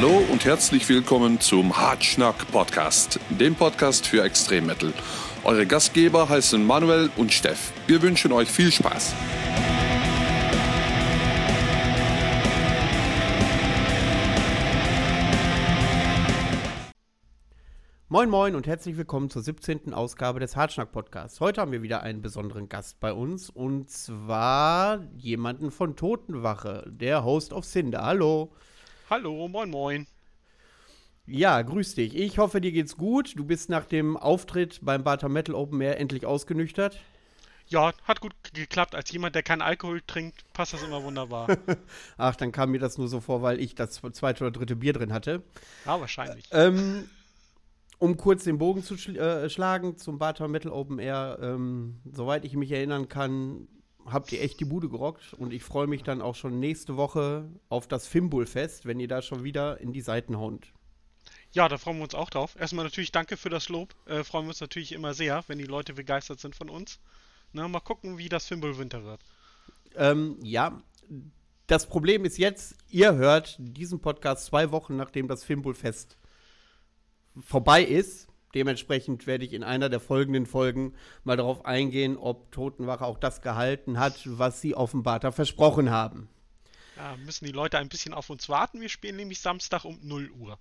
Hallo und herzlich willkommen zum Hartschnack Podcast, dem Podcast für Extremmetal. Eure Gastgeber heißen Manuel und Steff. Wir wünschen euch viel Spaß. Moin Moin und herzlich willkommen zur 17. Ausgabe des Hartschnack Podcasts. Heute haben wir wieder einen besonderen Gast bei uns und zwar jemanden von Totenwache, der Host of Cinder. Hallo. Hallo, moin moin. Ja, grüß dich. Ich hoffe, dir geht's gut. Du bist nach dem Auftritt beim Barter Metal Open Air endlich ausgenüchtert. Ja, hat gut geklappt. Als jemand, der keinen Alkohol trinkt, passt das immer wunderbar. Ach, dann kam mir das nur so vor, weil ich das zweite oder dritte Bier drin hatte. Ja, wahrscheinlich. Ähm, um kurz den Bogen zu schl äh, schlagen zum Barter Metal Open Air, ähm, soweit ich mich erinnern kann, habt ihr echt die Bude gerockt und ich freue mich dann auch schon nächste Woche auf das Fimbul-Fest, wenn ihr da schon wieder in die Seiten haut. Ja, da freuen wir uns auch drauf. Erstmal natürlich danke für das Lob. Äh, freuen wir uns natürlich immer sehr, wenn die Leute begeistert sind von uns. Na, mal gucken, wie das Fimbul Winter wird. Ähm, ja, das Problem ist jetzt, ihr hört diesen Podcast zwei Wochen nachdem das Fimbul-Fest vorbei ist. Dementsprechend werde ich in einer der folgenden Folgen mal darauf eingehen, ob Totenwache auch das gehalten hat, was sie offenbar da versprochen haben. Ja, müssen die Leute ein bisschen auf uns warten. Wir spielen nämlich Samstag um 0 Uhr.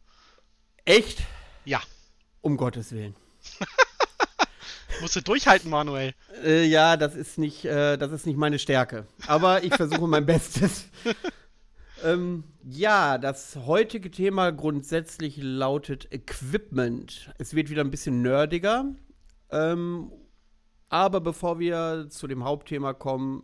Echt? Ja. Um Gottes Willen. Musst du durchhalten, Manuel. Äh, ja, das ist nicht, äh, das ist nicht meine Stärke. Aber ich versuche mein Bestes. Ähm, ja, das heutige Thema grundsätzlich lautet Equipment. Es wird wieder ein bisschen nerdiger. Ähm, aber bevor wir zu dem Hauptthema kommen,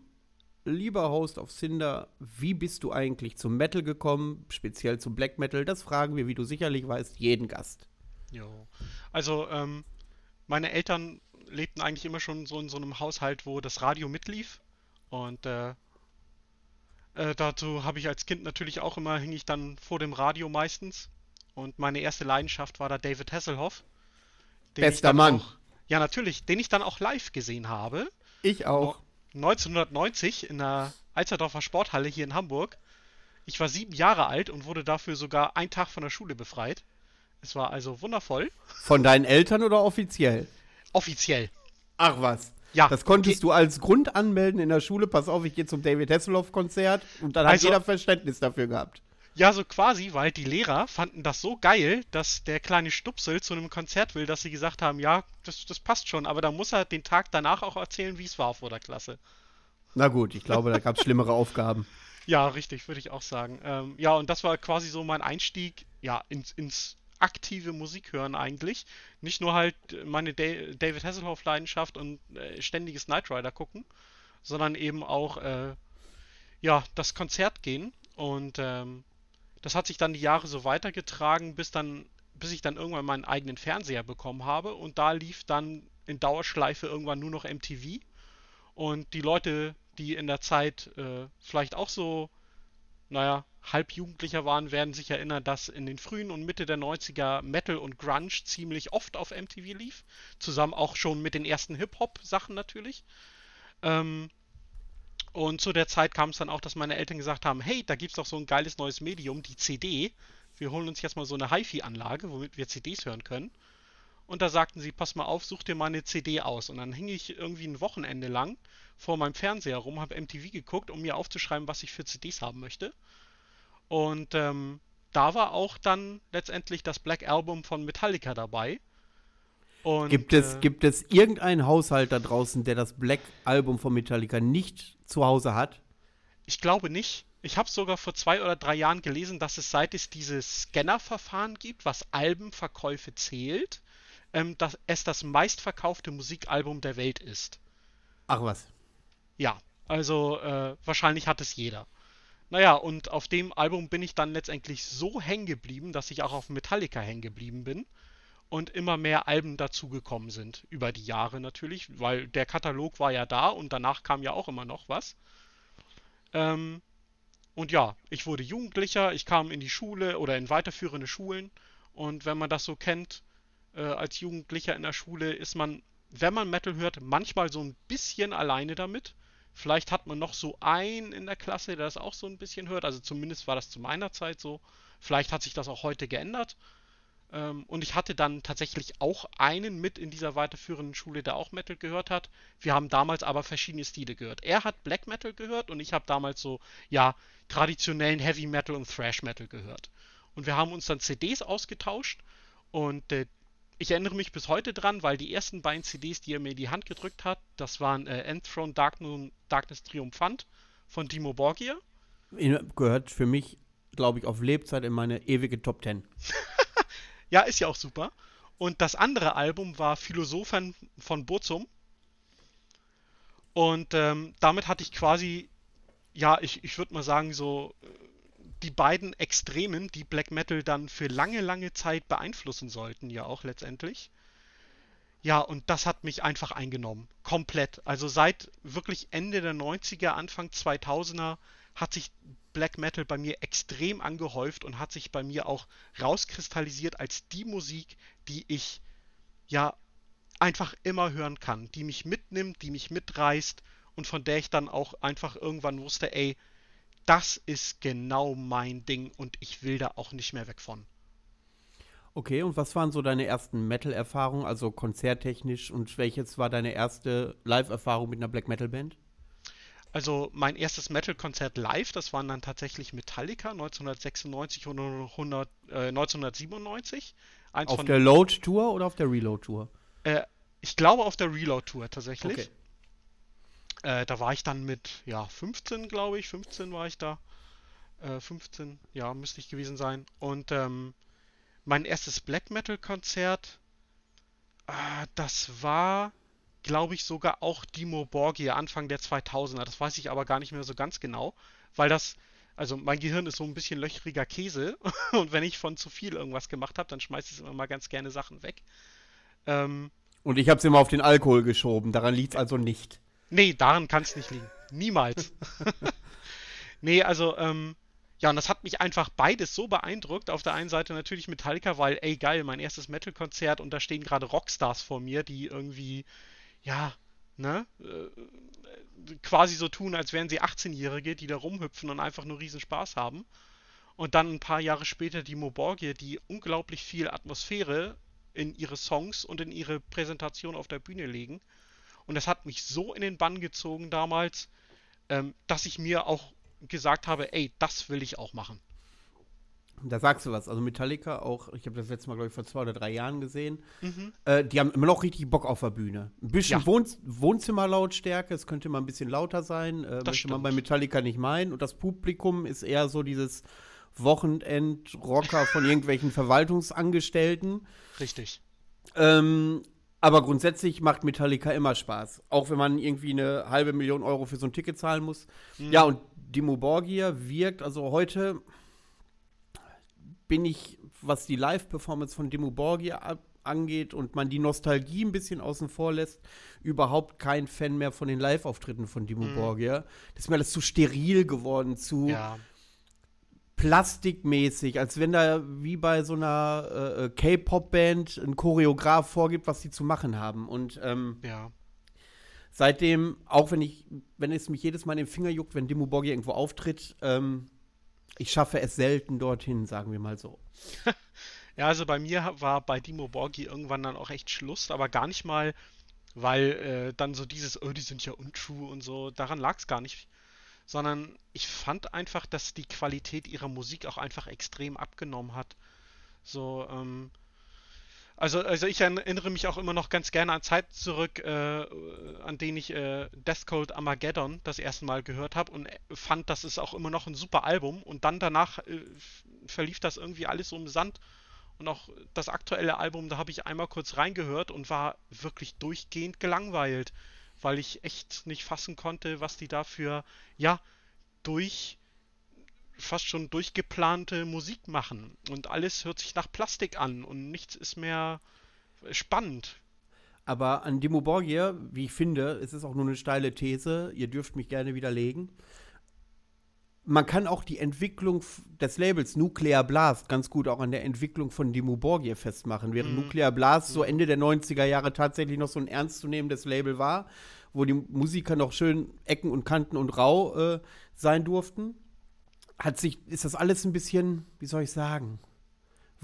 lieber Host of Cinder, wie bist du eigentlich zum Metal gekommen, speziell zum Black Metal? Das fragen wir, wie du sicherlich weißt, jeden Gast. Jo. Also, ähm, meine Eltern lebten eigentlich immer schon so in so einem Haushalt, wo das Radio mitlief. Und äh, äh, dazu habe ich als Kind natürlich auch immer, hing ich dann vor dem Radio meistens. Und meine erste Leidenschaft war da David Hasselhoff. Bester Mann. Auch, ja, natürlich, den ich dann auch live gesehen habe. Ich auch. 1990 in der Alzerdorfer Sporthalle hier in Hamburg. Ich war sieben Jahre alt und wurde dafür sogar einen Tag von der Schule befreit. Es war also wundervoll. Von deinen Eltern oder offiziell? Offiziell. Ach was. Ja. Das konntest du als Grund anmelden in der Schule. Pass auf, ich gehe zum David Hasselhoff-Konzert. Und dann hat also, jeder Verständnis dafür gehabt. Ja, so quasi, weil die Lehrer fanden das so geil, dass der kleine Stupsel zu einem Konzert will, dass sie gesagt haben, ja, das, das passt schon, aber da muss er den Tag danach auch erzählen, wie es war vor der Klasse. Na gut, ich glaube, da gab es schlimmere Aufgaben. Ja, richtig, würde ich auch sagen. Ähm, ja, und das war quasi so mein Einstieg ja, ins, ins aktive Musik hören eigentlich. Nicht nur halt meine da David Hasselhoff-Leidenschaft und äh, ständiges Knight Rider gucken, sondern eben auch äh, ja, das Konzert gehen. Und ähm, das hat sich dann die Jahre so weitergetragen, bis dann, bis ich dann irgendwann meinen eigenen Fernseher bekommen habe. Und da lief dann in Dauerschleife irgendwann nur noch MTV. Und die Leute, die in der Zeit äh, vielleicht auch so, naja, Halbjugendlicher waren, werden sich erinnern, dass in den frühen und Mitte der 90er Metal und Grunge ziemlich oft auf MTV lief. Zusammen auch schon mit den ersten Hip-Hop-Sachen natürlich. Ähm, und zu der Zeit kam es dann auch, dass meine Eltern gesagt haben, hey, da gibt es doch so ein geiles neues Medium, die CD. Wir holen uns jetzt mal so eine HiFi-Anlage, womit wir CDs hören können. Und da sagten sie, pass mal auf, such dir mal eine CD aus. Und dann hing ich irgendwie ein Wochenende lang vor meinem Fernseher rum, habe MTV geguckt, um mir aufzuschreiben, was ich für CDs haben möchte. Und ähm, da war auch dann letztendlich das Black Album von Metallica dabei. Und, gibt, es, äh, gibt es irgendeinen Haushalt da draußen, der das Black Album von Metallica nicht zu Hause hat? Ich glaube nicht. Ich habe sogar vor zwei oder drei Jahren gelesen, dass es seit es dieses Scanner-Verfahren gibt, was Albenverkäufe zählt, ähm, dass es das meistverkaufte Musikalbum der Welt ist. Ach was. Ja, also äh, wahrscheinlich hat es jeder. Naja, und auf dem Album bin ich dann letztendlich so hängen geblieben, dass ich auch auf Metallica hängen geblieben bin und immer mehr Alben dazugekommen sind. Über die Jahre natürlich, weil der Katalog war ja da und danach kam ja auch immer noch was. Ähm, und ja, ich wurde Jugendlicher, ich kam in die Schule oder in weiterführende Schulen und wenn man das so kennt, äh, als Jugendlicher in der Schule ist man, wenn man Metal hört, manchmal so ein bisschen alleine damit. Vielleicht hat man noch so einen in der Klasse, der das auch so ein bisschen hört. Also zumindest war das zu meiner Zeit so. Vielleicht hat sich das auch heute geändert. Ähm, und ich hatte dann tatsächlich auch einen mit in dieser weiterführenden Schule, der auch Metal gehört hat. Wir haben damals aber verschiedene Stile gehört. Er hat Black Metal gehört und ich habe damals so, ja, traditionellen Heavy Metal und Thrash Metal gehört. Und wir haben uns dann CDs ausgetauscht und äh, ich erinnere mich bis heute dran, weil die ersten beiden CDs, die er mir in die Hand gedrückt hat, das waren äh, Enthroned Darkness Triumphant von Dimo Borgia. Gehört für mich, glaube ich, auf Lebzeit in meine ewige Top Ten. ja, ist ja auch super. Und das andere Album war Philosophen von Burzum. Und ähm, damit hatte ich quasi, ja, ich, ich würde mal sagen, so äh, die beiden Extremen, die Black Metal dann für lange, lange Zeit beeinflussen sollten, ja auch letztendlich. Ja, und das hat mich einfach eingenommen. Komplett. Also seit wirklich Ende der 90er, Anfang 2000er hat sich Black Metal bei mir extrem angehäuft und hat sich bei mir auch rauskristallisiert als die Musik, die ich ja einfach immer hören kann, die mich mitnimmt, die mich mitreißt und von der ich dann auch einfach irgendwann wusste, ey, das ist genau mein Ding und ich will da auch nicht mehr weg von. Okay, und was waren so deine ersten Metal-Erfahrungen, also konzerttechnisch und welches war deine erste Live-Erfahrung mit einer Black Metal-Band? Also mein erstes Metal-Konzert live, das waren dann tatsächlich Metallica 1996 und 100, äh, 1997. Eins auf der Load-Tour oder auf der Reload-Tour? Äh, ich glaube auf der Reload-Tour tatsächlich. Okay. Äh, da war ich dann mit, ja, 15, glaube ich. 15 war ich da. Äh, 15, ja, müsste ich gewesen sein. Und ähm, mein erstes Black Metal-Konzert, äh, das war, glaube ich, sogar auch Dimo Borgia Anfang der 2000er. Das weiß ich aber gar nicht mehr so ganz genau, weil das, also mein Gehirn ist so ein bisschen löchriger Käse und wenn ich von zu viel irgendwas gemacht habe, dann schmeiße ich immer mal ganz gerne Sachen weg. Ähm, und ich habe es immer auf den Alkohol geschoben, daran liegt es also nicht. Nee, daran kann es nicht liegen. Niemals. nee, also, ähm, ja, und das hat mich einfach beides so beeindruckt. Auf der einen Seite natürlich Metallica, weil, ey, geil, mein erstes Metal-Konzert und da stehen gerade Rockstars vor mir, die irgendwie, ja, ne, äh, quasi so tun, als wären sie 18-Jährige, die da rumhüpfen und einfach nur riesen Spaß haben. Und dann ein paar Jahre später die Moborgie, die unglaublich viel Atmosphäre in ihre Songs und in ihre Präsentation auf der Bühne legen. Und das hat mich so in den Bann gezogen damals, ähm, dass ich mir auch gesagt habe, ey, das will ich auch machen. Da sagst du was. Also Metallica auch, ich habe das letzte Mal, glaube ich, vor zwei oder drei Jahren gesehen. Mhm. Äh, die haben immer noch richtig Bock auf der Bühne. Ein bisschen ja. Wohn Wohnzimmerlautstärke, es könnte mal ein bisschen lauter sein. Äh, möchte man bei Metallica nicht meinen. Und das Publikum ist eher so dieses Wochenend-Rocker von irgendwelchen Verwaltungsangestellten. Richtig. Ähm, aber grundsätzlich macht Metallica immer Spaß. Auch wenn man irgendwie eine halbe Million Euro für so ein Ticket zahlen muss. Mhm. Ja, und Dimo Borgia wirkt, also heute bin ich, was die Live-Performance von Dimo Borgia angeht und man die Nostalgie ein bisschen außen vor lässt, überhaupt kein Fan mehr von den Live-Auftritten von Dimo mhm. Borgia. Das ist mir alles zu steril geworden, zu. Ja plastikmäßig, als wenn da wie bei so einer äh, äh, K-Pop-Band ein Choreograf vorgibt, was sie zu machen haben. Und ähm, ja. seitdem, auch wenn ich, wenn es mich jedes Mal in den Finger juckt, wenn Dimmu Borgir irgendwo auftritt, ähm, ich schaffe es selten dorthin, sagen wir mal so. ja, also bei mir war bei Dimo Borgi irgendwann dann auch echt Schluss, aber gar nicht mal, weil äh, dann so dieses, oh, die sind ja untrue und so, daran lag es gar nicht sondern ich fand einfach, dass die Qualität ihrer Musik auch einfach extrem abgenommen hat. So, ähm, also, also ich erinnere mich auch immer noch ganz gerne an Zeiten zurück, äh, an denen ich äh, Death Cold Armageddon das erste Mal gehört habe und fand, das ist auch immer noch ein super Album. Und dann danach äh, verlief das irgendwie alles so im Sand. Und auch das aktuelle Album, da habe ich einmal kurz reingehört und war wirklich durchgehend gelangweilt weil ich echt nicht fassen konnte, was die da für, ja, durch fast schon durchgeplante Musik machen. Und alles hört sich nach Plastik an und nichts ist mehr spannend. Aber an Dimo Borgia, wie ich finde, es ist auch nur eine steile These, ihr dürft mich gerne widerlegen. Man kann auch die Entwicklung des Labels Nuclear Blast ganz gut auch an der Entwicklung von Dimo Borgia festmachen. Während mm. Nuclear Blast so Ende der 90er Jahre tatsächlich noch so ein ernstzunehmendes Label war, wo die Musiker noch schön Ecken und Kanten und rau äh, sein durften, hat sich, ist das alles ein bisschen, wie soll ich sagen,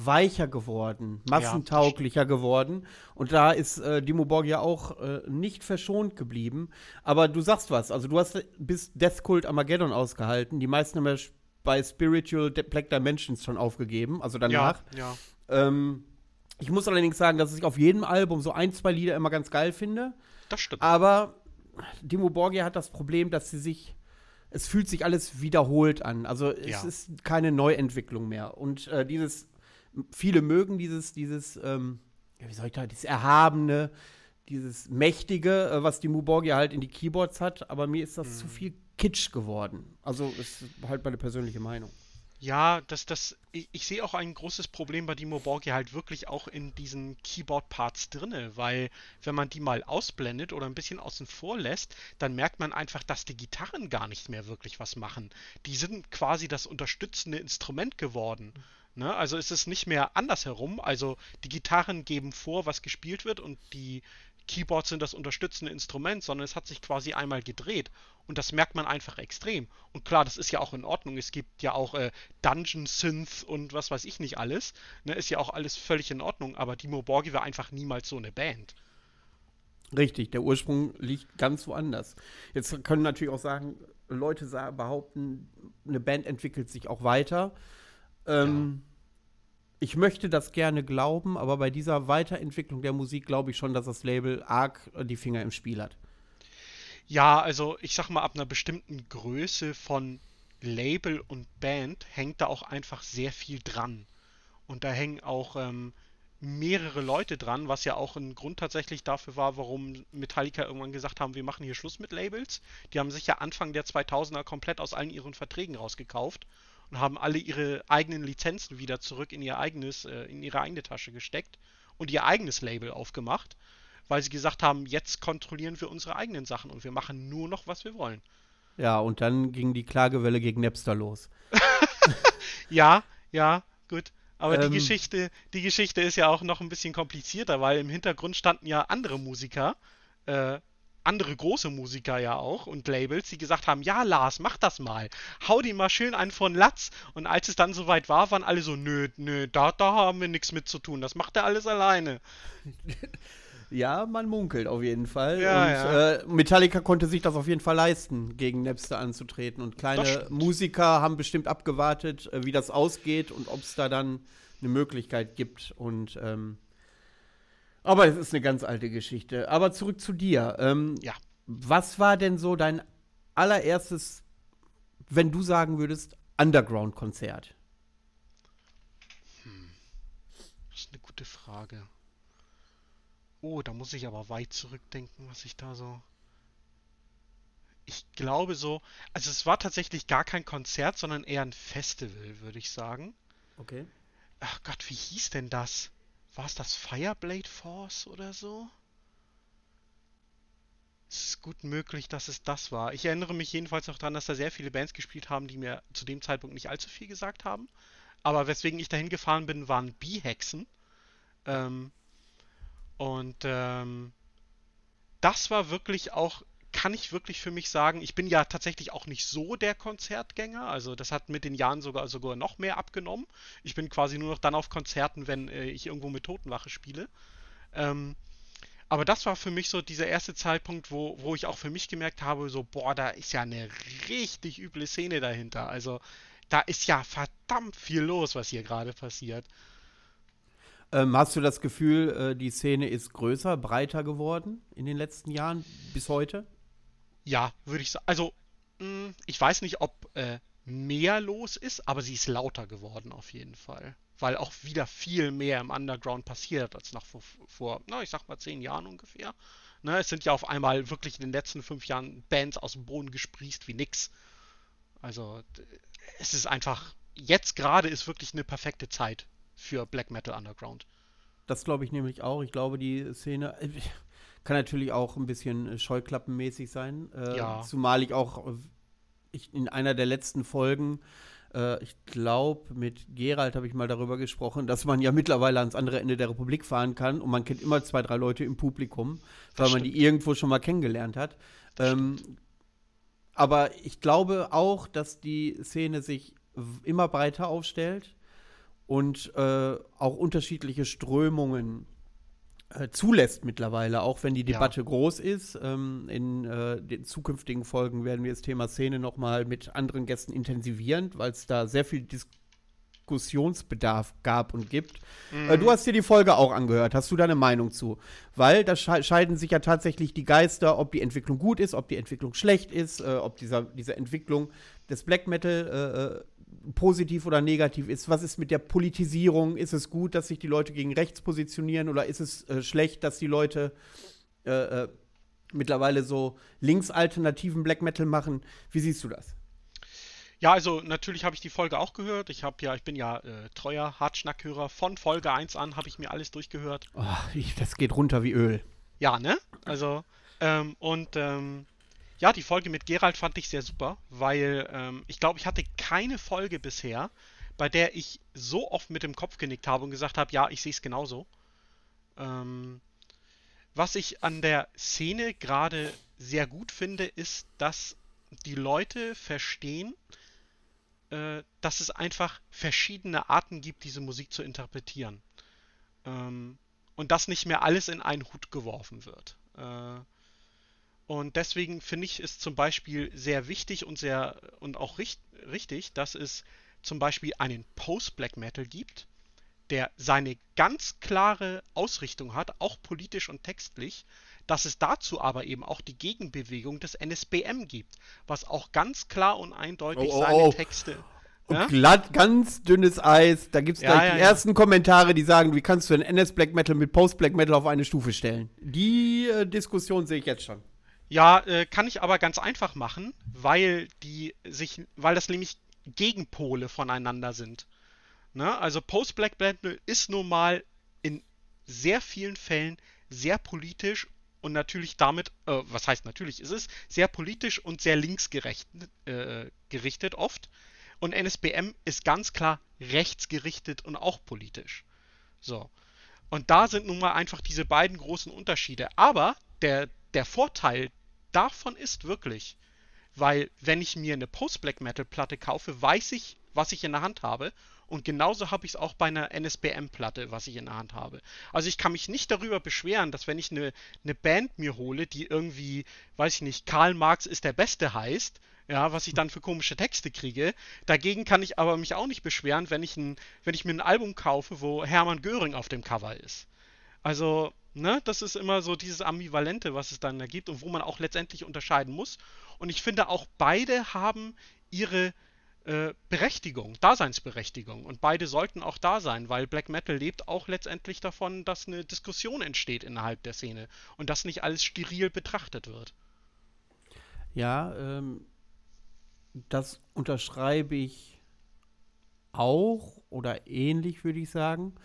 weicher geworden, massentauglicher ja, geworden. Und da ist äh, Dimo Borg ja auch äh, nicht verschont geblieben. Aber du sagst was, also du hast bis Death Cult Armageddon ausgehalten. Die meisten haben ja bei Spiritual Black Dimensions schon aufgegeben, also danach. Ja, ja. Ähm, ich muss allerdings sagen, dass ich auf jedem Album so ein, zwei Lieder immer ganz geil finde. Das stimmt. Aber Dimo Borgia hat das Problem, dass sie sich es fühlt sich alles wiederholt an. Also es ja. ist keine Neuentwicklung mehr. Und äh, dieses viele mögen dieses, dieses, ähm, wie soll ich da, dieses Erhabene, dieses Mächtige, äh, was die Muborgia halt in die Keyboards hat, aber mir ist das mhm. zu viel Kitsch geworden. Also ist halt meine persönliche Meinung. Ja, das, das, ich, ich sehe auch ein großes Problem bei Dimo Borgia halt wirklich auch in diesen Keyboard-Parts drinne, weil wenn man die mal ausblendet oder ein bisschen außen vor lässt, dann merkt man einfach, dass die Gitarren gar nicht mehr wirklich was machen. Die sind quasi das unterstützende Instrument geworden. Mhm. Ne? Also ist es nicht mehr andersherum. Also die Gitarren geben vor, was gespielt wird und die Keyboards sind das unterstützende Instrument, sondern es hat sich quasi einmal gedreht. Und das merkt man einfach extrem. Und klar, das ist ja auch in Ordnung. Es gibt ja auch äh, Dungeon Synth und was weiß ich nicht alles. Ne? Ist ja auch alles völlig in Ordnung. Aber Dimo Borgi war einfach niemals so eine Band. Richtig, der Ursprung liegt ganz woanders. Jetzt können natürlich auch sagen, Leute behaupten, eine Band entwickelt sich auch weiter. Ähm, ja ich möchte das gerne glauben, aber bei dieser Weiterentwicklung der Musik glaube ich schon, dass das Label arg die Finger im Spiel hat. Ja, also ich sag mal, ab einer bestimmten Größe von Label und Band hängt da auch einfach sehr viel dran. Und da hängen auch ähm, mehrere Leute dran, was ja auch ein Grund tatsächlich dafür war, warum Metallica irgendwann gesagt haben, wir machen hier Schluss mit Labels. Die haben sich ja Anfang der 2000er komplett aus allen ihren Verträgen rausgekauft und haben alle ihre eigenen Lizenzen wieder zurück in ihr eigenes, äh, in ihre eigene Tasche gesteckt und ihr eigenes Label aufgemacht, weil sie gesagt haben, jetzt kontrollieren wir unsere eigenen Sachen und wir machen nur noch, was wir wollen. Ja, und dann ging die Klagewelle gegen Napster los. ja, ja, gut. Aber ähm, die Geschichte, die Geschichte ist ja auch noch ein bisschen komplizierter, weil im Hintergrund standen ja andere Musiker, äh, andere große Musiker ja auch und Labels, die gesagt haben, ja Lars, mach das mal. Hau die mal schön einen von Latz. Und als es dann soweit war, waren alle so, nö, nö, da, da haben wir nichts mit zu tun. Das macht er alles alleine. Ja, man munkelt auf jeden Fall. Ja, und ja. Äh, Metallica konnte sich das auf jeden Fall leisten, gegen Napster anzutreten. Und kleine Musiker haben bestimmt abgewartet, äh, wie das ausgeht und ob es da dann eine Möglichkeit gibt. Und ähm, aber es ist eine ganz alte Geschichte. Aber zurück zu dir. Ähm, ja. Was war denn so dein allererstes, wenn du sagen würdest, Underground-Konzert? Hm. Das ist eine gute Frage. Oh, da muss ich aber weit zurückdenken, was ich da so. Ich glaube so. Also, es war tatsächlich gar kein Konzert, sondern eher ein Festival, würde ich sagen. Okay. Ach Gott, wie hieß denn das? War es das Fireblade Force oder so? Es ist gut möglich, dass es das war. Ich erinnere mich jedenfalls noch daran, dass da sehr viele Bands gespielt haben, die mir zu dem Zeitpunkt nicht allzu viel gesagt haben. Aber weswegen ich dahin gefahren bin, waren Bihexen. Ähm, und ähm, das war wirklich auch kann ich wirklich für mich sagen, ich bin ja tatsächlich auch nicht so der Konzertgänger. Also das hat mit den Jahren sogar, sogar noch mehr abgenommen. Ich bin quasi nur noch dann auf Konzerten, wenn äh, ich irgendwo mit Totenwache spiele. Ähm, aber das war für mich so dieser erste Zeitpunkt, wo, wo ich auch für mich gemerkt habe, so, boah, da ist ja eine richtig üble Szene dahinter. Also da ist ja verdammt viel los, was hier gerade passiert. Ähm, hast du das Gefühl, äh, die Szene ist größer, breiter geworden in den letzten Jahren bis heute? Ja, würde ich sagen. Also, mh, hm, ich weiß nicht, ob äh, mehr los ist, aber sie ist lauter geworden auf jeden Fall. Weil auch wieder viel mehr im Underground passiert als noch vor, vor na, ich sag mal, zehn Jahren ungefähr. Ne, es sind ja auf einmal wirklich in den letzten fünf Jahren Bands aus dem Boden gesprießt wie nix. Also, es ist einfach, jetzt gerade ist wirklich eine perfekte Zeit für Black Metal Underground. Das glaube ich nämlich auch. Ich glaube, die Szene, kann natürlich auch ein bisschen äh, scheuklappenmäßig sein. Äh, ja. Zumal ich auch äh, ich in einer der letzten Folgen, äh, ich glaube, mit Gerald habe ich mal darüber gesprochen, dass man ja mittlerweile ans andere Ende der Republik fahren kann und man kennt immer zwei, drei Leute im Publikum, weil das man stimmt. die irgendwo schon mal kennengelernt hat. Ähm, aber ich glaube auch, dass die Szene sich immer breiter aufstellt und äh, auch unterschiedliche Strömungen zulässt mittlerweile, auch wenn die Debatte ja. groß ist. Ähm, in äh, den zukünftigen Folgen werden wir das Thema Szene noch mal mit anderen Gästen intensivieren, weil es da sehr viel Diskussionsbedarf gab und gibt. Mhm. Äh, du hast dir die Folge auch angehört. Hast du da eine Meinung zu? Weil da scheiden sich ja tatsächlich die Geister, ob die Entwicklung gut ist, ob die Entwicklung schlecht ist, äh, ob dieser, diese Entwicklung des Black Metal äh, positiv oder negativ ist. Was ist mit der Politisierung? Ist es gut, dass sich die Leute gegen rechts positionieren oder ist es äh, schlecht, dass die Leute äh, äh, mittlerweile so linksalternativen Black Metal machen? Wie siehst du das? Ja, also natürlich habe ich die Folge auch gehört. Ich habe ja, ich bin ja äh, treuer Hartschnackhörer. Von Folge 1 an habe ich mir alles durchgehört. Oh, ich, das geht runter wie Öl. Ja, ne? Also, ähm, und ähm, ja, die Folge mit Gerald fand ich sehr super, weil ähm, ich glaube, ich hatte keine Folge bisher, bei der ich so oft mit dem Kopf genickt habe und gesagt habe, ja, ich sehe es genauso. Ähm, was ich an der Szene gerade sehr gut finde, ist, dass die Leute verstehen, äh, dass es einfach verschiedene Arten gibt, diese Musik zu interpretieren. Ähm, und dass nicht mehr alles in einen Hut geworfen wird. Äh, und deswegen finde ich es zum Beispiel sehr wichtig und sehr und auch richt, richtig, dass es zum Beispiel einen Post-Black Metal gibt, der seine ganz klare Ausrichtung hat, auch politisch und textlich, dass es dazu aber eben auch die Gegenbewegung des NSBM gibt, was auch ganz klar und eindeutig oh, oh, seine oh. Texte. Und ja? glatt, ganz dünnes Eis. Da gibt es ja, gleich ja, die ersten Kommentare, die sagen, wie kannst du den NS Black Metal mit Post Black Metal auf eine Stufe stellen? Die äh, Diskussion sehe ich jetzt schon. Ja, äh, kann ich aber ganz einfach machen, weil die sich, weil das nämlich Gegenpole voneinander sind. Ne? Also Post-Black Metal ist nun mal in sehr vielen Fällen sehr politisch und natürlich damit, äh, was heißt natürlich, ist es sehr politisch und sehr linksgerichtet äh, gerichtet oft. Und NSBM ist ganz klar rechtsgerichtet und auch politisch. So. Und da sind nun mal einfach diese beiden großen Unterschiede. Aber der, der Vorteil davon ist wirklich, weil wenn ich mir eine Post-Black Metal Platte kaufe, weiß ich, was ich in der Hand habe. Und genauso habe ich es auch bei einer NSBM-Platte, was ich in der Hand habe. Also ich kann mich nicht darüber beschweren, dass wenn ich eine, eine Band mir hole, die irgendwie, weiß ich nicht, Karl Marx ist der Beste heißt, ja, was ich dann für komische Texte kriege. Dagegen kann ich aber mich auch nicht beschweren, wenn ich, ein, wenn ich mir ein Album kaufe, wo Hermann Göring auf dem Cover ist. Also, ne, das ist immer so dieses Ambivalente, was es dann da gibt und wo man auch letztendlich unterscheiden muss. Und ich finde auch beide haben ihre äh, Berechtigung, Daseinsberechtigung. Und beide sollten auch da sein, weil Black Metal lebt auch letztendlich davon, dass eine Diskussion entsteht innerhalb der Szene und dass nicht alles steril betrachtet wird. Ja, ähm, das unterschreibe ich auch oder ähnlich, würde ich sagen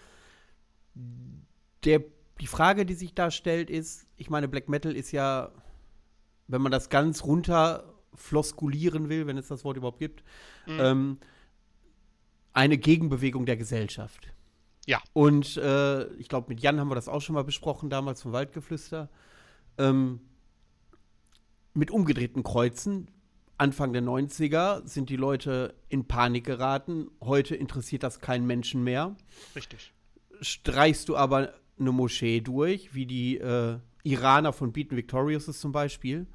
der, die Frage, die sich da stellt, ist, ich meine, Black Metal ist ja, wenn man das ganz runter floskulieren will, wenn es das Wort überhaupt gibt, mhm. ähm, eine Gegenbewegung der Gesellschaft. Ja. Und äh, ich glaube, mit Jan haben wir das auch schon mal besprochen, damals vom Waldgeflüster. Ähm, mit umgedrehten Kreuzen, Anfang der 90er, sind die Leute in Panik geraten. Heute interessiert das keinen Menschen mehr. Richtig. Streichst du aber eine Moschee durch, wie die äh, Iraner von Beaten Victorious ist zum Beispiel.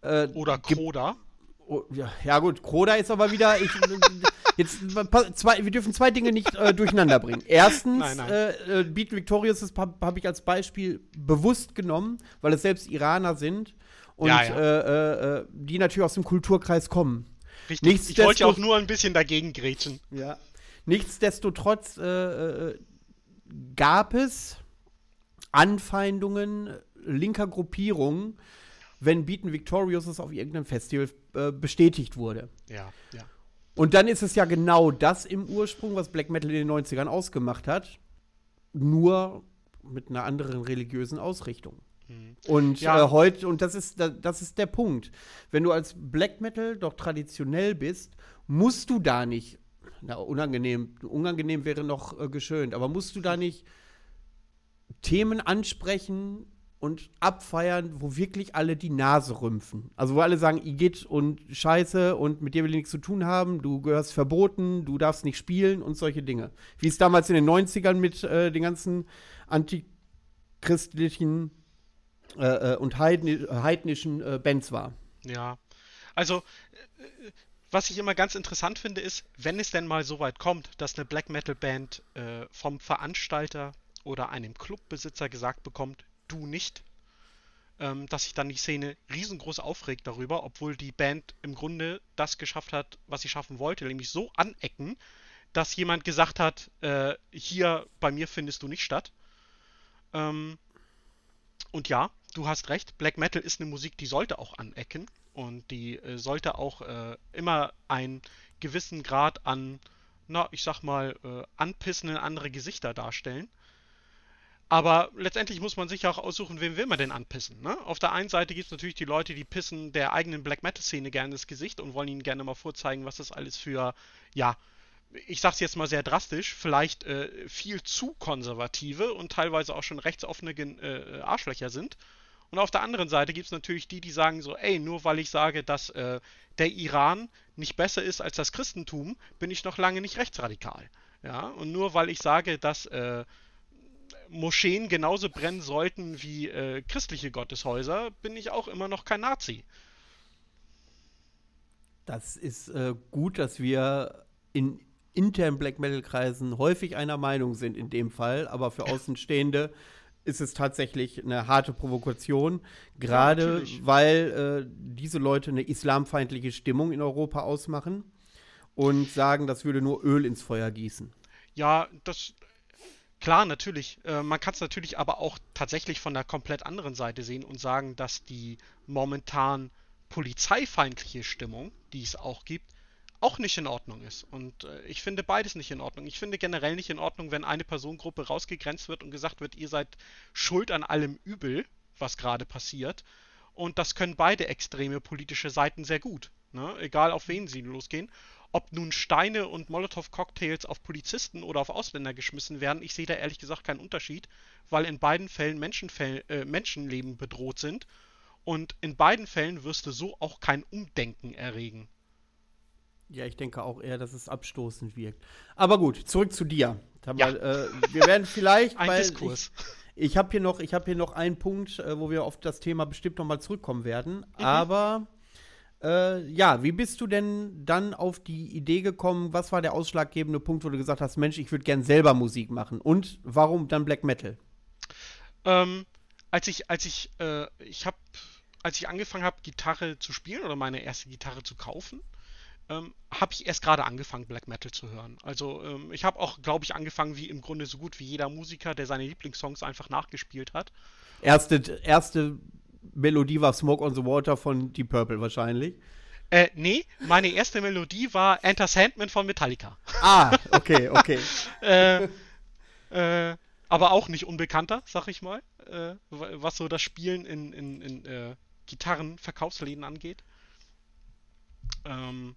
Äh, Oder Kroda. Oh, ja, ja, gut, Kroda ist aber wieder. Ich, jetzt, zwei, wir dürfen zwei Dinge nicht äh, durcheinander bringen. Erstens, nein, nein. Äh, äh Beaten Victorious habe hab ich als Beispiel bewusst genommen, weil es selbst Iraner sind und ja, ja. Äh, äh, die natürlich aus dem Kulturkreis kommen. Richtig. Ich wollte auch nur ein bisschen dagegen grätschen. Ja. Nichtsdestotrotz gab es Anfeindungen linker Gruppierungen, wenn Beaten Victorious auf irgendeinem Festival äh, bestätigt wurde. Ja, ja. Und dann ist es ja genau das im Ursprung, was Black Metal in den 90ern ausgemacht hat, nur mit einer anderen religiösen Ausrichtung. Mhm. Und ja. äh, heute, und das ist, das ist der Punkt. Wenn du als Black Metal doch traditionell bist, musst du da nicht, na, unangenehm, unangenehm wäre noch äh, geschönt, aber musst du da nicht Themen ansprechen und abfeiern, wo wirklich alle die Nase rümpfen. Also wo alle sagen, Igitt und Scheiße und mit dir will ich nichts zu tun haben, du gehörst verboten, du darfst nicht spielen und solche Dinge. Wie es damals in den 90ern mit äh, den ganzen antichristlichen äh, äh und heidni heidnischen äh, Bands war. Ja, also äh, was ich immer ganz interessant finde, ist, wenn es denn mal so weit kommt, dass eine Black Metal Band äh, vom Veranstalter oder einem Clubbesitzer gesagt bekommt, du nicht, ähm, dass sich dann die Szene riesengroß aufregt darüber, obwohl die Band im Grunde das geschafft hat, was sie schaffen wollte, nämlich so anecken, dass jemand gesagt hat, äh, hier bei mir findest du nicht statt. Ähm, und ja, du hast recht, Black Metal ist eine Musik, die sollte auch anecken und die äh, sollte auch äh, immer einen gewissen Grad an, na, ich sag mal, äh, anpissen in andere Gesichter darstellen. Aber letztendlich muss man sich auch aussuchen, wen will man denn anpissen. Ne? Auf der einen Seite gibt es natürlich die Leute, die pissen der eigenen Black Metal-Szene gerne ins Gesicht und wollen ihnen gerne mal vorzeigen, was das alles für, ja, ich sag's jetzt mal sehr drastisch, vielleicht äh, viel zu konservative und teilweise auch schon rechtsoffene äh, Arschlöcher sind. Und auf der anderen Seite gibt es natürlich die, die sagen so, ey, nur weil ich sage, dass äh, der Iran nicht besser ist als das Christentum, bin ich noch lange nicht rechtsradikal. Ja, und nur weil ich sage, dass äh, Moscheen genauso brennen sollten wie äh, christliche Gotteshäuser, bin ich auch immer noch kein Nazi. Das ist äh, gut, dass wir in internen Black Metal-Kreisen häufig einer Meinung sind in dem Fall, aber für Außenstehende ist es tatsächlich eine harte Provokation, gerade ja, weil äh, diese Leute eine islamfeindliche Stimmung in Europa ausmachen und sagen, das würde nur Öl ins Feuer gießen. Ja, das, Klar, natürlich. Äh, man kann es natürlich aber auch tatsächlich von der komplett anderen Seite sehen und sagen, dass die momentan polizeifeindliche Stimmung, die es auch gibt, auch nicht in Ordnung ist. Und äh, ich finde beides nicht in Ordnung. Ich finde generell nicht in Ordnung, wenn eine Personengruppe rausgegrenzt wird und gesagt wird, ihr seid schuld an allem Übel, was gerade passiert. Und das können beide extreme politische Seiten sehr gut. Ne? Egal auf wen sie losgehen. Ob nun Steine und Molotow-Cocktails auf Polizisten oder auf Ausländer geschmissen werden, ich sehe da ehrlich gesagt keinen Unterschied, weil in beiden Fällen Menschenfäll äh, Menschenleben bedroht sind und in beiden Fällen wirst du so auch kein Umdenken erregen. Ja, ich denke auch eher, dass es abstoßend wirkt. Aber gut, zurück zu dir. Ja. Wir, äh, wir werden vielleicht ein Diskurs. Ich, ich habe hier noch, hier noch einen Punkt, äh, wo wir auf das Thema bestimmt noch mal zurückkommen werden. Mhm. Aber äh, ja, wie bist du denn dann auf die Idee gekommen? Was war der ausschlaggebende Punkt, wo du gesagt hast, Mensch, ich würde gern selber Musik machen? Und warum dann Black Metal? Ähm, als ich, als ich, äh, ich habe, als ich angefangen habe, Gitarre zu spielen oder meine erste Gitarre zu kaufen, ähm, habe ich erst gerade angefangen, Black Metal zu hören. Also ähm, ich habe auch, glaube ich, angefangen wie im Grunde so gut wie jeder Musiker, der seine Lieblingssongs einfach nachgespielt hat. Erste, erste Melodie war Smoke on the Water von Deep Purple wahrscheinlich. Äh, nee, meine erste Melodie war Enter Sandman von Metallica. Ah, okay, okay. äh, äh, aber auch nicht unbekannter, sag ich mal, äh, was so das Spielen in, in, in äh, Gitarrenverkaufsläden angeht. Ähm,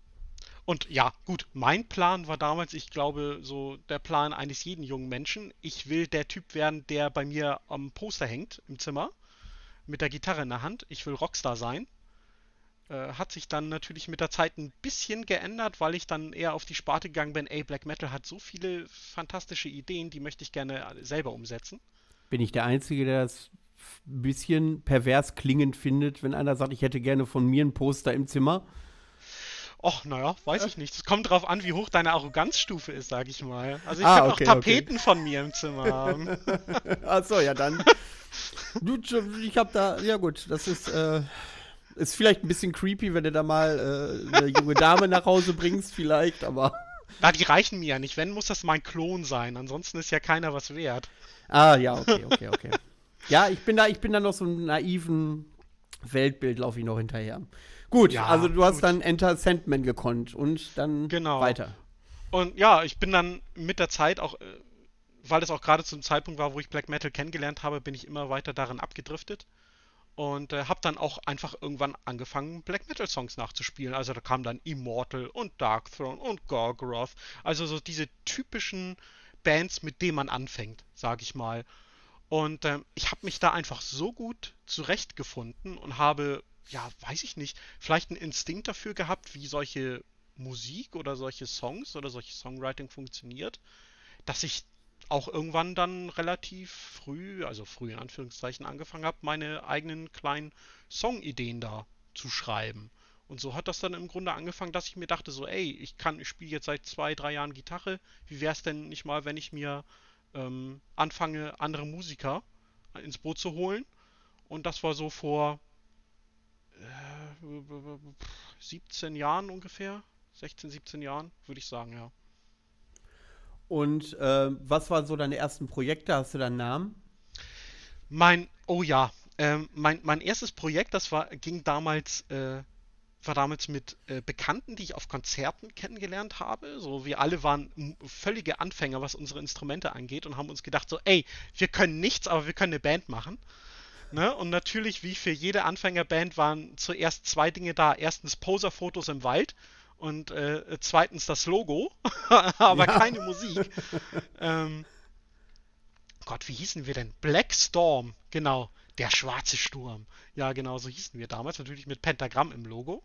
und ja, gut, mein Plan war damals, ich glaube, so der Plan eines jeden jungen Menschen. Ich will der Typ werden, der bei mir am Poster hängt im Zimmer mit der Gitarre in der Hand. Ich will Rockstar sein. Äh, hat sich dann natürlich mit der Zeit ein bisschen geändert, weil ich dann eher auf die Sparte gegangen bin, ey, Black Metal hat so viele fantastische Ideen, die möchte ich gerne selber umsetzen. Bin ich der Einzige, der das ein bisschen pervers klingend findet, wenn einer sagt, ich hätte gerne von mir ein Poster im Zimmer? Och, naja, weiß ich nicht. Es kommt drauf an, wie hoch deine Arroganzstufe ist, sag ich mal. Also ich ah, kann okay, auch Tapeten okay. von mir im Zimmer haben. Achso, ja dann. du, ich hab da, ja gut, das ist, äh, ist vielleicht ein bisschen creepy, wenn du da mal äh, eine junge Dame nach Hause bringst, vielleicht, aber. Na, die reichen mir ja nicht. Wenn, muss das mein Klon sein. Ansonsten ist ja keiner was wert. Ah, ja, okay, okay, okay. ja, ich bin da, ich bin da noch so einem naiven Weltbild, laufe ich noch hinterher. Gut, ja, also du hast dann Enter Sandman gekonnt und dann genau. weiter. Und ja, ich bin dann mit der Zeit auch, äh, weil es auch gerade zum Zeitpunkt war, wo ich Black Metal kennengelernt habe, bin ich immer weiter darin abgedriftet und äh, habe dann auch einfach irgendwann angefangen, Black Metal Songs nachzuspielen. Also da kam dann Immortal und Dark Throne und Gorgoroth. Also so diese typischen Bands, mit denen man anfängt, sag ich mal. Und ähm, ich habe mich da einfach so gut zurechtgefunden und habe, ja, weiß ich nicht, vielleicht einen Instinkt dafür gehabt, wie solche Musik oder solche Songs oder solche Songwriting funktioniert, dass ich auch irgendwann dann relativ früh, also früh in Anführungszeichen, angefangen habe, meine eigenen kleinen Songideen da zu schreiben. Und so hat das dann im Grunde angefangen, dass ich mir dachte, so, ey, ich kann, ich spiele jetzt seit zwei, drei Jahren Gitarre. Wie wäre es denn nicht mal, wenn ich mir ähm, anfange, andere Musiker ins Boot zu holen? Und das war so vor 17 Jahren ungefähr, 16, 17 Jahren, würde ich sagen, ja. Und äh, was waren so deine ersten Projekte? Hast du da einen Namen? Mein, oh ja, ähm, mein, mein erstes Projekt, das war, ging damals, äh, war damals mit äh, Bekannten, die ich auf Konzerten kennengelernt habe. So, wir alle waren völlige Anfänger, was unsere Instrumente angeht und haben uns gedacht, so, ey, wir können nichts, aber wir können eine Band machen. Ne? Und natürlich, wie für jede Anfängerband, waren zuerst zwei Dinge da. Erstens Poser-Fotos im Wald und äh, zweitens das Logo, aber ja. keine Musik. ähm, Gott, wie hießen wir denn? Black Storm, genau. Der schwarze Sturm. Ja, genau, so hießen wir damals. Natürlich mit Pentagramm im Logo.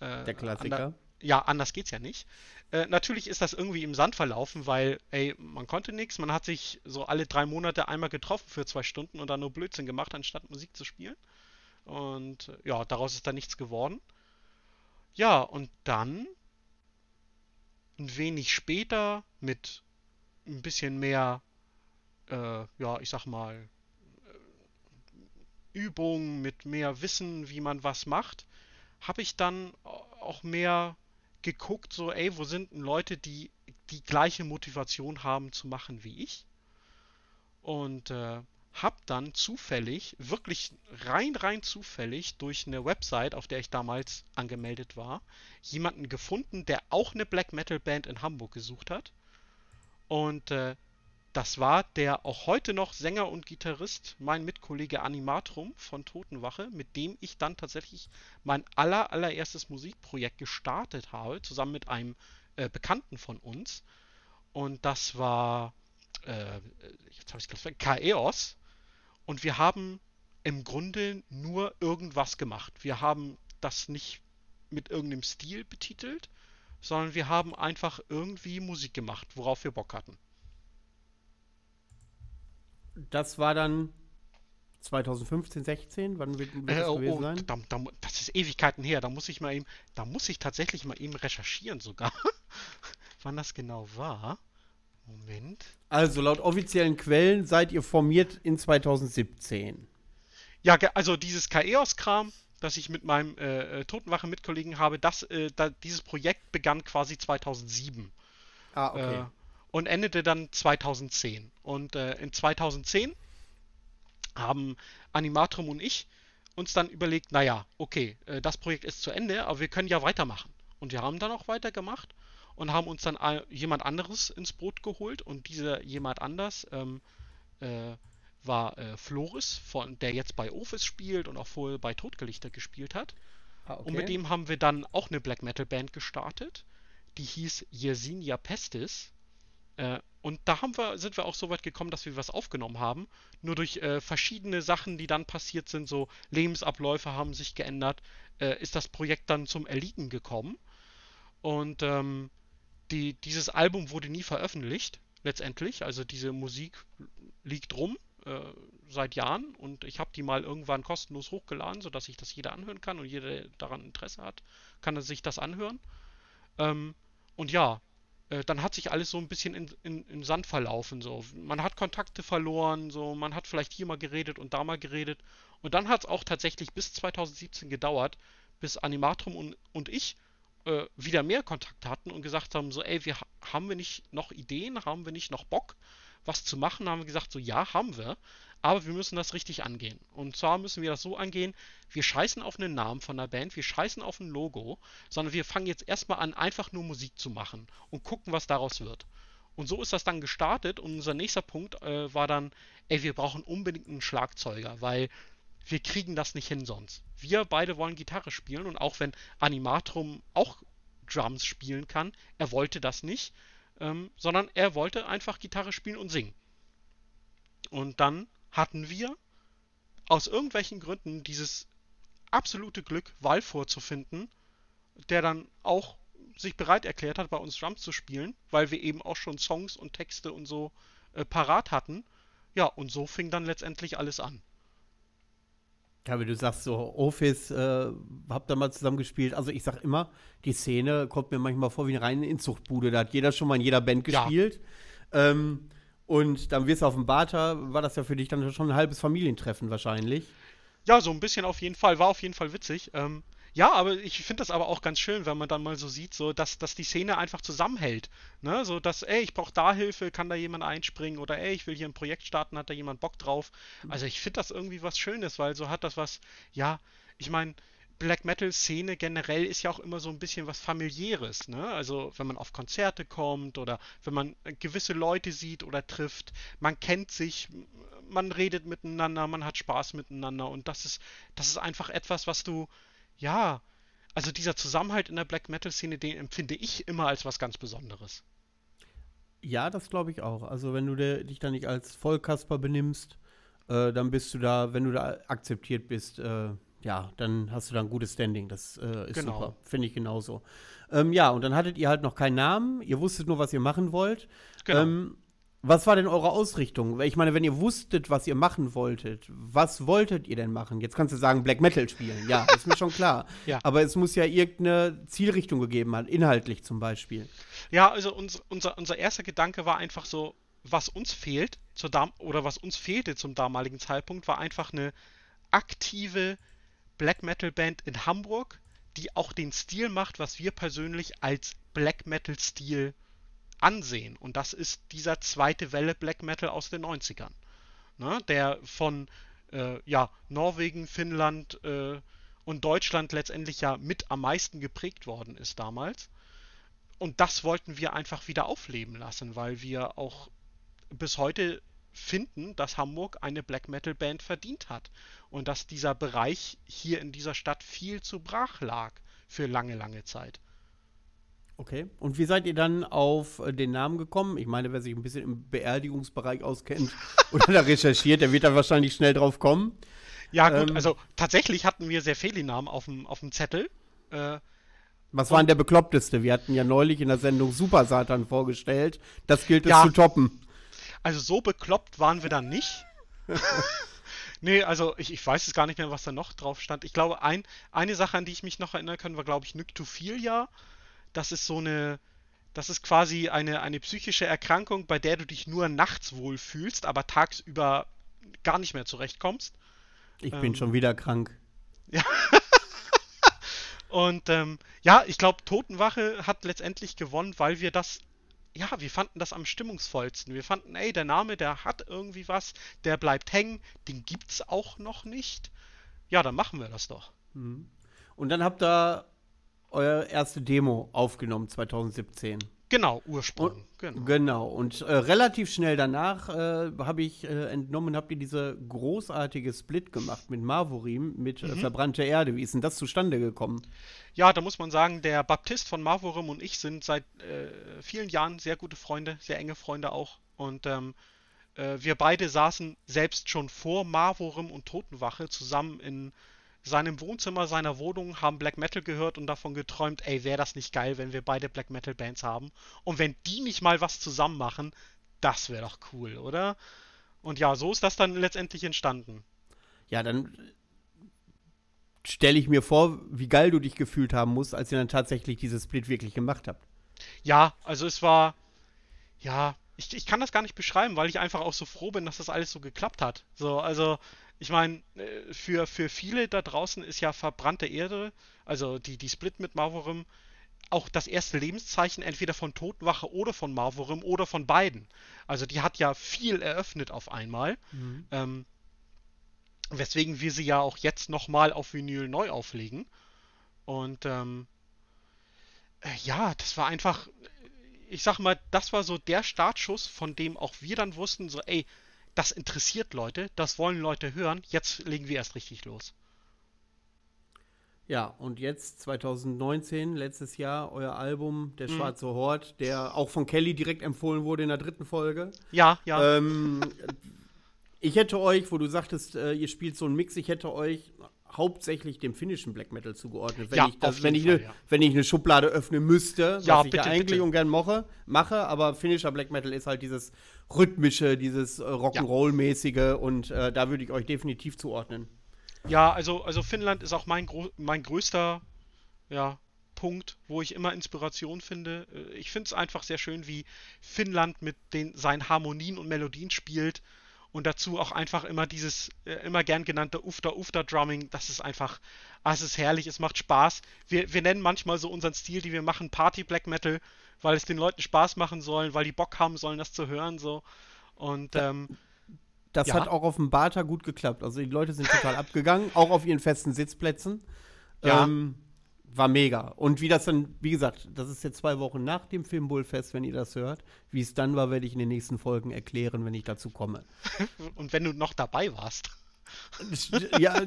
Äh, Der Klassiker. Ja, anders geht's ja nicht. Äh, natürlich ist das irgendwie im Sand verlaufen, weil, ey, man konnte nichts. Man hat sich so alle drei Monate einmal getroffen für zwei Stunden und dann nur Blödsinn gemacht, anstatt Musik zu spielen. Und ja, daraus ist dann nichts geworden. Ja, und dann ein wenig später mit ein bisschen mehr, äh, ja, ich sag mal, äh, Übung, mit mehr Wissen, wie man was macht, habe ich dann auch mehr geguckt, so, ey, wo sind denn Leute, die die gleiche Motivation haben zu machen wie ich? Und äh, habe dann zufällig, wirklich rein, rein zufällig durch eine Website, auf der ich damals angemeldet war, jemanden gefunden, der auch eine Black Metal Band in Hamburg gesucht hat. Und äh, das war der auch heute noch Sänger und Gitarrist, mein Mitkollege Animatrum von Totenwache, mit dem ich dann tatsächlich mein aller, allererstes Musikprojekt gestartet habe, zusammen mit einem äh, Bekannten von uns. Und das war, äh, jetzt habe ich es Chaos. Und wir haben im Grunde nur irgendwas gemacht. Wir haben das nicht mit irgendeinem Stil betitelt, sondern wir haben einfach irgendwie Musik gemacht, worauf wir Bock hatten. Das war dann 2015, 16? Wann wird, wird äh, das gewesen oh, sein? Da, da, das ist Ewigkeiten her. Da muss ich mal eben, da muss ich tatsächlich mal eben recherchieren sogar, wann das genau war. Moment. Also laut offiziellen Quellen seid ihr formiert in 2017. Ja, also dieses Chaos-Kram, das ich mit meinem äh, äh, Totenwache-Mitkollegen habe, das, äh, da, dieses Projekt begann quasi 2007. Ah, okay. Und endete dann 2010. Und äh, in 2010 haben Animatrum und ich uns dann überlegt, naja, okay, äh, das Projekt ist zu Ende, aber wir können ja weitermachen. Und wir haben dann auch weitergemacht und haben uns dann jemand anderes ins Boot geholt und dieser jemand anders ähm, äh, war äh, Floris, von, der jetzt bei Office spielt und auch vorher bei Todgelichter gespielt hat. Ah, okay. Und mit dem haben wir dann auch eine Black Metal Band gestartet, die hieß Yersinia Pestis. Äh, und da wir, sind wir auch so weit gekommen, dass wir was aufgenommen haben. Nur durch äh, verschiedene Sachen, die dann passiert sind, so Lebensabläufe haben sich geändert, äh, ist das Projekt dann zum Erliegen gekommen. Und ähm, die, dieses Album wurde nie veröffentlicht, letztendlich. Also diese Musik liegt rum äh, seit Jahren und ich habe die mal irgendwann kostenlos hochgeladen, sodass sich das jeder anhören kann und jeder, der daran Interesse hat, kann sich das anhören. Ähm, und ja, äh, dann hat sich alles so ein bisschen in, in, in Sand verlaufen. So. Man hat Kontakte verloren, so man hat vielleicht hier mal geredet und da mal geredet. Und dann hat es auch tatsächlich bis 2017 gedauert, bis Animatrum und, und ich äh, wieder mehr Kontakt hatten und gesagt haben, so, ey, wir haben wir nicht noch Ideen, haben wir nicht noch Bock, was zu machen, haben wir gesagt, so, ja, haben wir, aber wir müssen das richtig angehen. Und zwar müssen wir das so angehen, wir scheißen auf einen Namen von der Band, wir scheißen auf ein Logo, sondern wir fangen jetzt erstmal an, einfach nur Musik zu machen und gucken, was daraus wird. Und so ist das dann gestartet und unser nächster Punkt äh, war dann, ey, wir brauchen unbedingt einen Schlagzeuger, weil wir kriegen das nicht hin sonst. Wir beide wollen Gitarre spielen und auch wenn Animatrum auch Drums spielen kann, er wollte das nicht, ähm, sondern er wollte einfach Gitarre spielen und singen. Und dann hatten wir aus irgendwelchen Gründen dieses absolute Glück, Val vorzufinden, der dann auch sich bereit erklärt hat, bei uns Drums zu spielen, weil wir eben auch schon Songs und Texte und so äh, parat hatten. Ja, und so fing dann letztendlich alles an. Ja, wie du sagst, so Office, äh, hab da mal zusammen gespielt. Also ich sag immer, die Szene kommt mir manchmal vor wie eine reine Inzuchtbude. Da hat jeder schon mal in jeder Band gespielt. Ja. Ähm, und dann wirst du auf dem Barter, war das ja für dich dann schon ein halbes Familientreffen wahrscheinlich. Ja, so ein bisschen auf jeden Fall. War auf jeden Fall witzig. Ähm, ja, aber ich finde das aber auch ganz schön, wenn man dann mal so sieht, so dass, dass die Szene einfach zusammenhält. Ne? So dass, ey, ich brauche da Hilfe, kann da jemand einspringen oder ey, ich will hier ein Projekt starten, hat da jemand Bock drauf. Mhm. Also ich finde das irgendwie was Schönes, weil so hat das was, ja, ich meine, Black Metal Szene generell ist ja auch immer so ein bisschen was familiäres, ne? Also, wenn man auf Konzerte kommt oder wenn man gewisse Leute sieht oder trifft, man kennt sich, man redet miteinander, man hat Spaß miteinander und das ist das ist einfach etwas, was du ja, also dieser Zusammenhalt in der Black Metal Szene, den empfinde ich immer als was ganz Besonderes. Ja, das glaube ich auch. Also wenn du dich da nicht als Vollkasper benimmst, äh, dann bist du da, wenn du da akzeptiert bist, äh, ja, dann hast du da ein gutes Standing. Das äh, ist genau. super. Finde ich genauso. Ähm, ja, und dann hattet ihr halt noch keinen Namen. Ihr wusstet nur, was ihr machen wollt. Genau. Ähm, was war denn eure Ausrichtung? Ich meine, wenn ihr wusstet, was ihr machen wolltet, was wolltet ihr denn machen? Jetzt kannst du sagen, Black Metal spielen. Ja, ist mir schon klar. ja. Aber es muss ja irgendeine Zielrichtung gegeben haben, inhaltlich zum Beispiel. Ja, also uns, unser, unser erster Gedanke war einfach so, was uns fehlt, zur Dam oder was uns fehlte zum damaligen Zeitpunkt, war einfach eine aktive Black Metal Band in Hamburg, die auch den Stil macht, was wir persönlich als Black Metal Stil ansehen. Und das ist dieser zweite Welle Black Metal aus den 90ern. Ne? Der von äh, ja, Norwegen, Finnland äh, und Deutschland letztendlich ja mit am meisten geprägt worden ist damals. Und das wollten wir einfach wieder aufleben lassen, weil wir auch bis heute finden, dass Hamburg eine Black Metal Band verdient hat und dass dieser Bereich hier in dieser Stadt viel zu brach lag für lange, lange Zeit. Okay. Und wie seid ihr dann auf äh, den Namen gekommen? Ich meine, wer sich ein bisschen im Beerdigungsbereich auskennt oder da recherchiert, der wird da wahrscheinlich schnell drauf kommen. Ja, gut, ähm, also tatsächlich hatten wir sehr viele Namen auf dem, auf dem Zettel. Äh, was war denn der bekloppteste? Wir hatten ja neulich in der Sendung Super Satan vorgestellt. Das gilt es ja, zu toppen. Also so bekloppt waren wir dann nicht. nee, also ich, ich weiß es gar nicht mehr, was da noch drauf stand. Ich glaube, ein, eine Sache, an die ich mich noch erinnern kann, war, glaube ich, Nyctophilia das ist so eine, das ist quasi eine, eine psychische Erkrankung, bei der du dich nur nachts wohlfühlst, aber tagsüber gar nicht mehr zurechtkommst. Ich ähm, bin schon wieder krank. Ja. Und ähm, ja, ich glaube, Totenwache hat letztendlich gewonnen, weil wir das, ja, wir fanden das am stimmungsvollsten. Wir fanden, ey, der Name, der hat irgendwie was, der bleibt hängen, den gibt's auch noch nicht. Ja, dann machen wir das doch. Mhm. Und dann habt ihr euer erste Demo aufgenommen 2017. Genau, Ursprung. Und, genau. genau. Und äh, relativ schnell danach äh, habe ich äh, entnommen, habt ihr diese großartige Split gemacht mit Marvorim, mit äh, mhm. Verbrannte Erde. Wie ist denn das zustande gekommen? Ja, da muss man sagen, der Baptist von Marvorim und ich sind seit äh, vielen Jahren sehr gute Freunde, sehr enge Freunde auch. Und ähm, äh, wir beide saßen selbst schon vor Marvorim und Totenwache zusammen in seinem Wohnzimmer seiner Wohnung, haben Black Metal gehört und davon geträumt, ey, wäre das nicht geil, wenn wir beide Black Metal Bands haben. Und wenn die nicht mal was zusammen machen, das wäre doch cool, oder? Und ja, so ist das dann letztendlich entstanden. Ja, dann stelle ich mir vor, wie geil du dich gefühlt haben musst, als ihr dann tatsächlich dieses Split wirklich gemacht habt. Ja, also es war, ja, ich, ich kann das gar nicht beschreiben, weil ich einfach auch so froh bin, dass das alles so geklappt hat. So, also ich meine, für, für viele da draußen ist ja verbrannte Erde, also die, die Split mit Marvorim, auch das erste Lebenszeichen entweder von Totenwache oder von Marvorim oder von beiden. Also die hat ja viel eröffnet auf einmal. Mhm. Ähm, weswegen wir sie ja auch jetzt nochmal auf Vinyl neu auflegen. Und ähm, äh, ja, das war einfach, ich sag mal, das war so der Startschuss, von dem auch wir dann wussten, so, ey, das interessiert Leute, das wollen Leute hören, jetzt legen wir erst richtig los. Ja, und jetzt 2019, letztes Jahr, euer Album Der mhm. Schwarze mhm. Hort, der auch von Kelly direkt empfohlen wurde in der dritten Folge. Ja, ja. Ähm, Ich hätte euch, wo du sagtest, äh, ihr spielt so einen Mix, ich hätte euch hauptsächlich dem finnischen Black Metal zugeordnet. Wenn Ja, ich, das, wenn, ich Fall, ne, ja. wenn ich eine Schublade öffnen müsste, Ja, was ich ja bitte, eigentlich bitte. ungern mache, mache, aber finnischer Black Metal ist halt dieses rhythmische, dieses äh, Rock'n'Roll-mäßige und äh, da würde ich euch definitiv zuordnen. Ja, also, also Finnland ist auch mein, gro mein größter ja, Punkt, wo ich immer Inspiration finde. Äh, Ich finde es einfach sehr schön, wie Finnland mit den, seinen Harmonien und Melodien spielt und dazu auch einfach immer dieses äh, immer gern genannte Ufter Ufter Drumming. Das ist einfach, ah, es ist herrlich, es macht Spaß. Wir, wir nennen manchmal so unseren Stil, die wir machen, Party Black Metal, weil es den Leuten Spaß machen sollen, weil die Bock haben sollen, das zu hören so. Und ähm, Das Ja. hat auch auf dem Barter gut geklappt. Also die Leute sind total abgegangen, auch auf ihren festen Sitzplätzen. Ja. Ähm, war mega. Und wie das dann, wie gesagt, das ist jetzt zwei Wochen nach dem Filmbullfest, wenn ihr das hört. Wie es dann war, werde ich in den nächsten Folgen erklären, wenn ich dazu komme. und wenn du noch dabei warst. ja,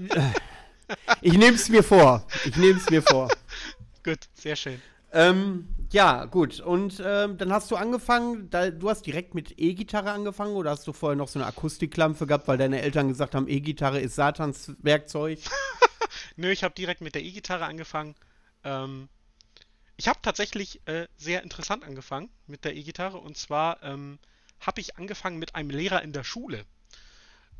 ich nehme es mir vor. Ich nehme es mir vor. Gut, sehr schön. Ähm, ja, gut. Und ähm, dann hast du angefangen, da, du hast direkt mit E-Gitarre angefangen oder hast du vorher noch so eine Akustikklampe gehabt, weil deine Eltern gesagt haben, E-Gitarre ist Satans Werkzeug? Nö, ich habe direkt mit der E-Gitarre angefangen. Ähm, ich habe tatsächlich äh, sehr interessant angefangen mit der E-Gitarre. Und zwar ähm, habe ich angefangen mit einem Lehrer in der Schule.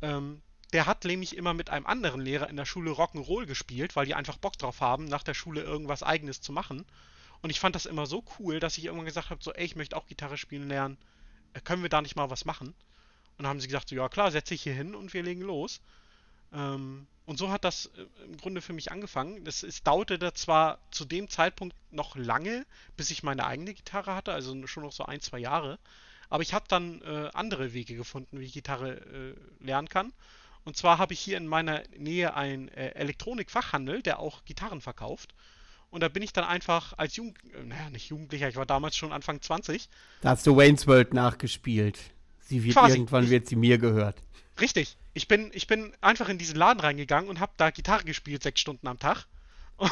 Ähm, der hat nämlich immer mit einem anderen Lehrer in der Schule Rock'n'Roll gespielt, weil die einfach Bock drauf haben, nach der Schule irgendwas Eigenes zu machen. Und ich fand das immer so cool, dass ich irgendwann gesagt habe, so, ey, ich möchte auch Gitarre spielen lernen. Äh, können wir da nicht mal was machen? Und dann haben sie gesagt, so, ja klar, setze ich hier hin und wir legen los. Ähm, und so hat das äh, im Grunde für mich angefangen. Es, es dauerte da zwar zu dem Zeitpunkt noch lange, bis ich meine eigene Gitarre hatte, also schon noch so ein, zwei Jahre. Aber ich habe dann äh, andere Wege gefunden, wie ich Gitarre äh, lernen kann. Und zwar habe ich hier in meiner Nähe einen äh, Elektronikfachhandel, der auch Gitarren verkauft. Und da bin ich dann einfach als Jugend, äh, naja, nicht Jugendlicher, ich war damals schon Anfang 20. Da hast du Wayne's World nachgespielt. Sie wird Quasi. irgendwann wird sie mir gehört. Richtig. Ich bin, ich bin einfach in diesen Laden reingegangen und habe da Gitarre gespielt, sechs Stunden am Tag.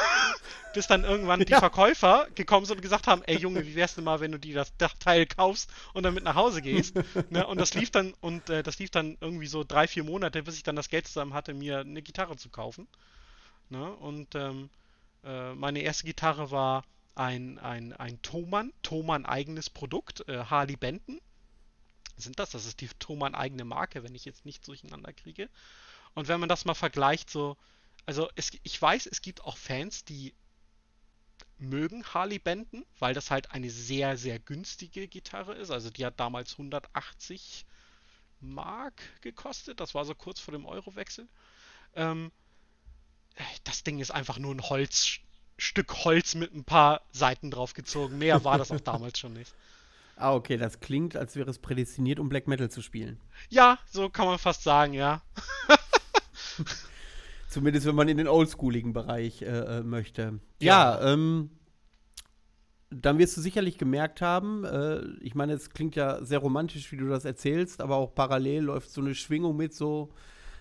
Bis dann irgendwann die Ja. Verkäufer gekommen sind und gesagt haben, ey Junge, wie wär's denn mal, wenn du dir das das Teil kaufst und damit nach Hause gehst? ne? Und das lief dann, und äh, das lief dann irgendwie so drei, vier Monate, bis ich dann das Geld zusammen hatte, mir eine Gitarre zu kaufen. Ne? Und ähm, äh, meine erste Gitarre war ein, ein, ein Thomann, Thomann eigenes Produkt, äh, Harley Benton sind das. Das ist die Thomann eigene Marke, wenn ich jetzt nicht durcheinander kriege. Und wenn man das mal vergleicht, so, also es, ich weiß, es gibt auch Fans, die mögen Harley Benton, weil das halt eine sehr, sehr günstige Gitarre ist. Also die hat damals 180 Mark gekostet. Das war so kurz vor dem Eurowechsel. Ähm, das Ding ist einfach nur ein Holz, Stück Holz mit ein paar Seiten draufgezogen. Mehr war das auch damals schon nicht. Ah, okay, das klingt, als wäre es prädestiniert, um Black Metal zu spielen. Ja, so kann man fast sagen, ja. Zumindest wenn man in den oldschooligen Bereich äh, äh, möchte. Ja, ähm, dann wirst du sicherlich gemerkt haben, äh, ich meine, es klingt ja sehr romantisch, wie du das erzählst, aber auch parallel läuft so eine Schwingung mit so,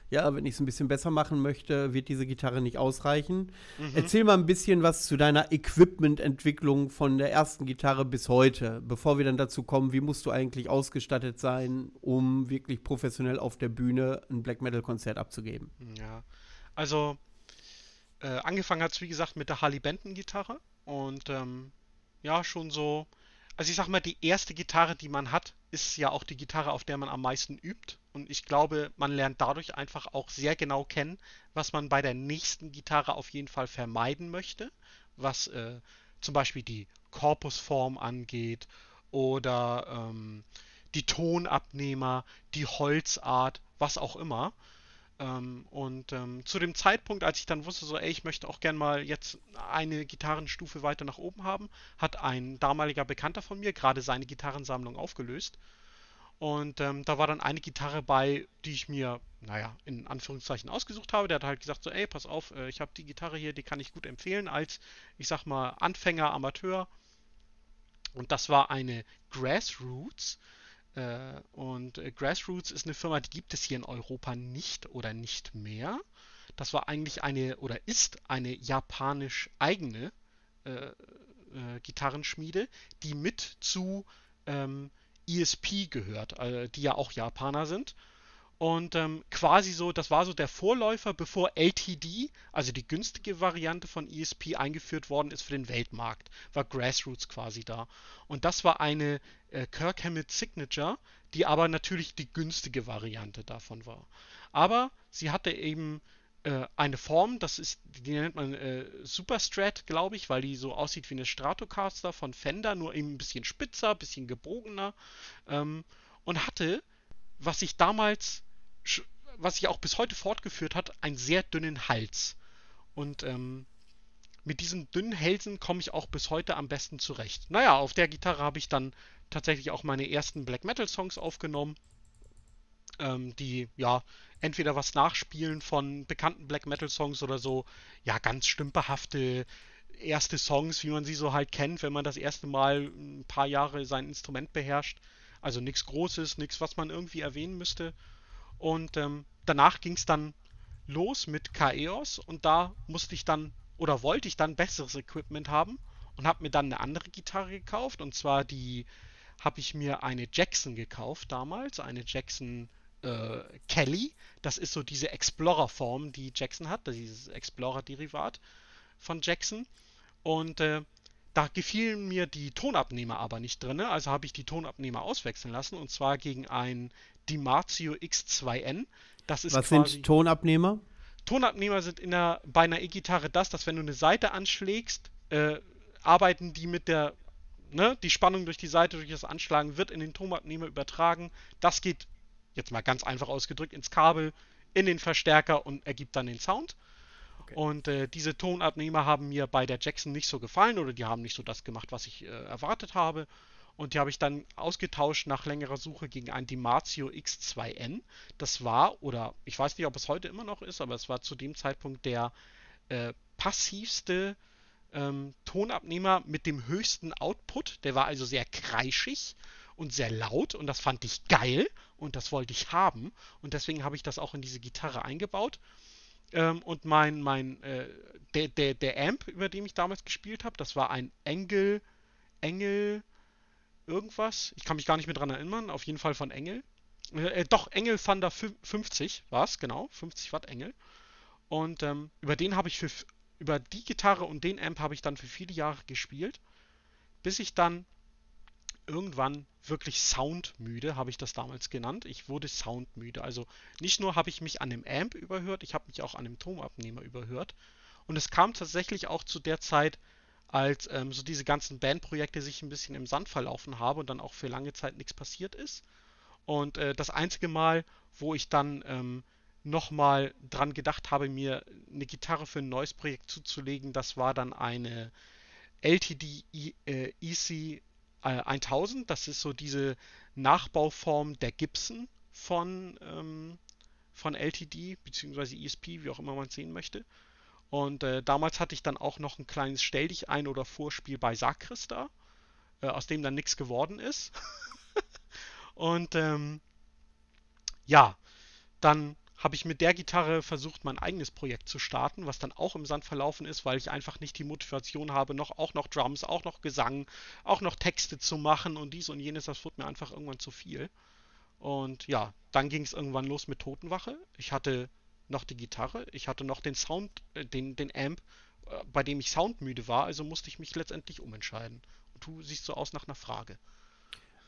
ja, wenn ich es ein bisschen besser machen möchte, wird diese Gitarre nicht ausreichen. Erzähl mal ein bisschen was zu deiner Equipment-Entwicklung von der ersten Gitarre bis heute, bevor wir dann dazu kommen, wie musst du eigentlich ausgestattet sein, um wirklich professionell auf der Bühne ein Black Metal-Konzert abzugeben. Ja, also äh, angefangen hat es wie gesagt mit der Harley Benton Gitarre und ähm, ja, schon so, also ich sag mal, die erste Gitarre, die man hat, ist ja auch die Gitarre, auf der man am meisten übt und ich glaube, man lernt dadurch einfach auch sehr genau kennen, was man bei der nächsten Gitarre auf jeden Fall vermeiden möchte, was äh, zum Beispiel die Korpusform angeht oder ähm, die Tonabnehmer, die Holzart, was auch immer. Ähm, und ähm, zu dem Zeitpunkt, als ich dann wusste, so, ey, ich möchte auch gern mal jetzt eine Gitarrenstufe weiter nach oben haben, hat ein damaliger Bekannter von mir gerade seine Gitarrensammlung aufgelöst. Und ähm, da war dann eine Gitarre bei, die ich mir, naja, in Anführungszeichen ausgesucht habe. Der hat halt gesagt, so, ey, pass auf, äh, ich habe die Gitarre hier, die kann ich gut empfehlen als, ich sag mal, Anfänger, Amateur. Und das war eine Grassroots. Äh, und äh, Grassroots ist eine Firma, die gibt es hier in Europa nicht oder nicht mehr. Das war eigentlich eine oder ist eine japanisch eigene äh, äh, Gitarrenschmiede, die mit zu ähm, ESP gehört, äh, die ja auch Japaner sind. Und ähm, quasi so, das war so der Vorläufer, bevor LTD, also die günstige Variante von ESP, eingeführt worden ist für den Weltmarkt. War Grassroots quasi da. Und das war eine äh, Kirk Hammett Signature, die aber natürlich die günstige Variante davon war. Aber sie hatte eben äh, eine Form, das ist, die nennt man äh, Superstrat, glaube ich, weil die so aussieht wie eine Stratocaster von Fender, nur eben ein bisschen spitzer, ein bisschen gebogener. Ähm, und hatte, was ich damals was sich auch bis heute fortgeführt hat, einen sehr dünnen Hals. Und ähm, mit diesen dünnen Hälsen komme ich auch bis heute am besten zurecht. Naja, auf der Gitarre habe ich dann tatsächlich auch meine ersten Black Metal Songs aufgenommen, ähm, die ja entweder was nachspielen von bekannten Black Metal Songs oder so, ja, ganz stümperhafte erste Songs, wie man sie so halt kennt, wenn man das erste Mal ein paar Jahre sein Instrument beherrscht. Also nichts Großes, nichts, was man irgendwie erwähnen müsste. Und ähm, danach ging es dann los mit Chaos und da musste ich dann oder wollte ich dann besseres Equipment haben und habe mir dann eine andere Gitarre gekauft und zwar die habe ich mir eine Jackson gekauft damals, eine Jackson äh, Kelly. Das ist so diese Explorer-Form, die Jackson hat, dieses Explorer-Derivat von Jackson. Und äh, da gefielen mir die Tonabnehmer aber nicht drin, also habe ich die Tonabnehmer auswechseln lassen und zwar gegen ein Dimarzio X2N. Das ist Was sind Tonabnehmer? Tonabnehmer sind in der, bei einer E-Gitarre das, dass wenn du eine Seite anschlägst, äh, arbeiten die mit der, ne, die Spannung durch die Seite, durch das Anschlagen wird in den Tonabnehmer übertragen. Das geht, jetzt mal ganz einfach ausgedrückt, ins Kabel, in den Verstärker und ergibt dann den Sound. Okay. Und äh, diese Tonabnehmer haben mir bei der Jackson nicht so gefallen oder die haben nicht so das gemacht, was ich äh, erwartet habe. Und die habe ich dann ausgetauscht nach längerer Suche gegen ein Dimarzio X2N. Das war, oder ich weiß nicht, ob es heute immer noch ist, aber es war zu dem Zeitpunkt der äh, passivste ähm, Tonabnehmer mit dem höchsten Output. Der war also sehr kreischig und sehr laut und das fand ich geil und das wollte ich haben. Und deswegen habe ich das auch in diese Gitarre eingebaut. Ähm, und mein, mein, äh, der, der, der Amp, über den ich damals gespielt habe, das war ein Engel, Engel irgendwas. Ich kann mich gar nicht mehr dran erinnern. Auf jeden Fall von Engel. Äh, doch, Engel Thunder 50 war es, genau. 50 Watt Engel. Und ähm, über den habe ich für, über die Gitarre und den Amp habe ich dann für viele Jahre gespielt. Bis ich dann irgendwann wirklich soundmüde, habe ich das damals genannt. Ich wurde soundmüde. Also nicht nur habe ich mich an dem Amp überhört, ich habe mich auch an dem Tonabnehmer überhört. Und es kam tatsächlich auch zu der Zeit, als ähm, so diese ganzen Bandprojekte sich ein bisschen im Sand verlaufen haben und dann auch für lange Zeit nichts passiert ist. Und äh, das einzige Mal, wo ich dann ähm, nochmal dran gedacht habe, mir eine Gitarre für ein neues Projekt zuzulegen, das war dann eine LTD e, äh, EC äh, 1000. Das ist so diese Nachbauform der Gibson von, ähm, von LTD, beziehungsweise ESP, wie auch immer man es sehen möchte. Und äh, damals hatte ich dann auch noch ein kleines Stell dich ein oder Vorspiel bei Sakrista, äh, aus dem dann nichts geworden ist. und ähm, ja, dann habe ich mit der Gitarre versucht, mein eigenes Projekt zu starten, was dann auch im Sand verlaufen ist, weil ich einfach nicht die Motivation habe, noch auch noch Drums, auch noch Gesang, auch noch Texte zu machen und dies und jenes. Das wurde mir einfach irgendwann zu viel. Und ja, dann ging es irgendwann los mit Totenwache. Ich hatte noch die Gitarre, ich hatte noch den Sound, äh, den, den Amp, äh, bei dem ich soundmüde war, also musste ich mich letztendlich umentscheiden. Und du siehst so aus nach einer Frage.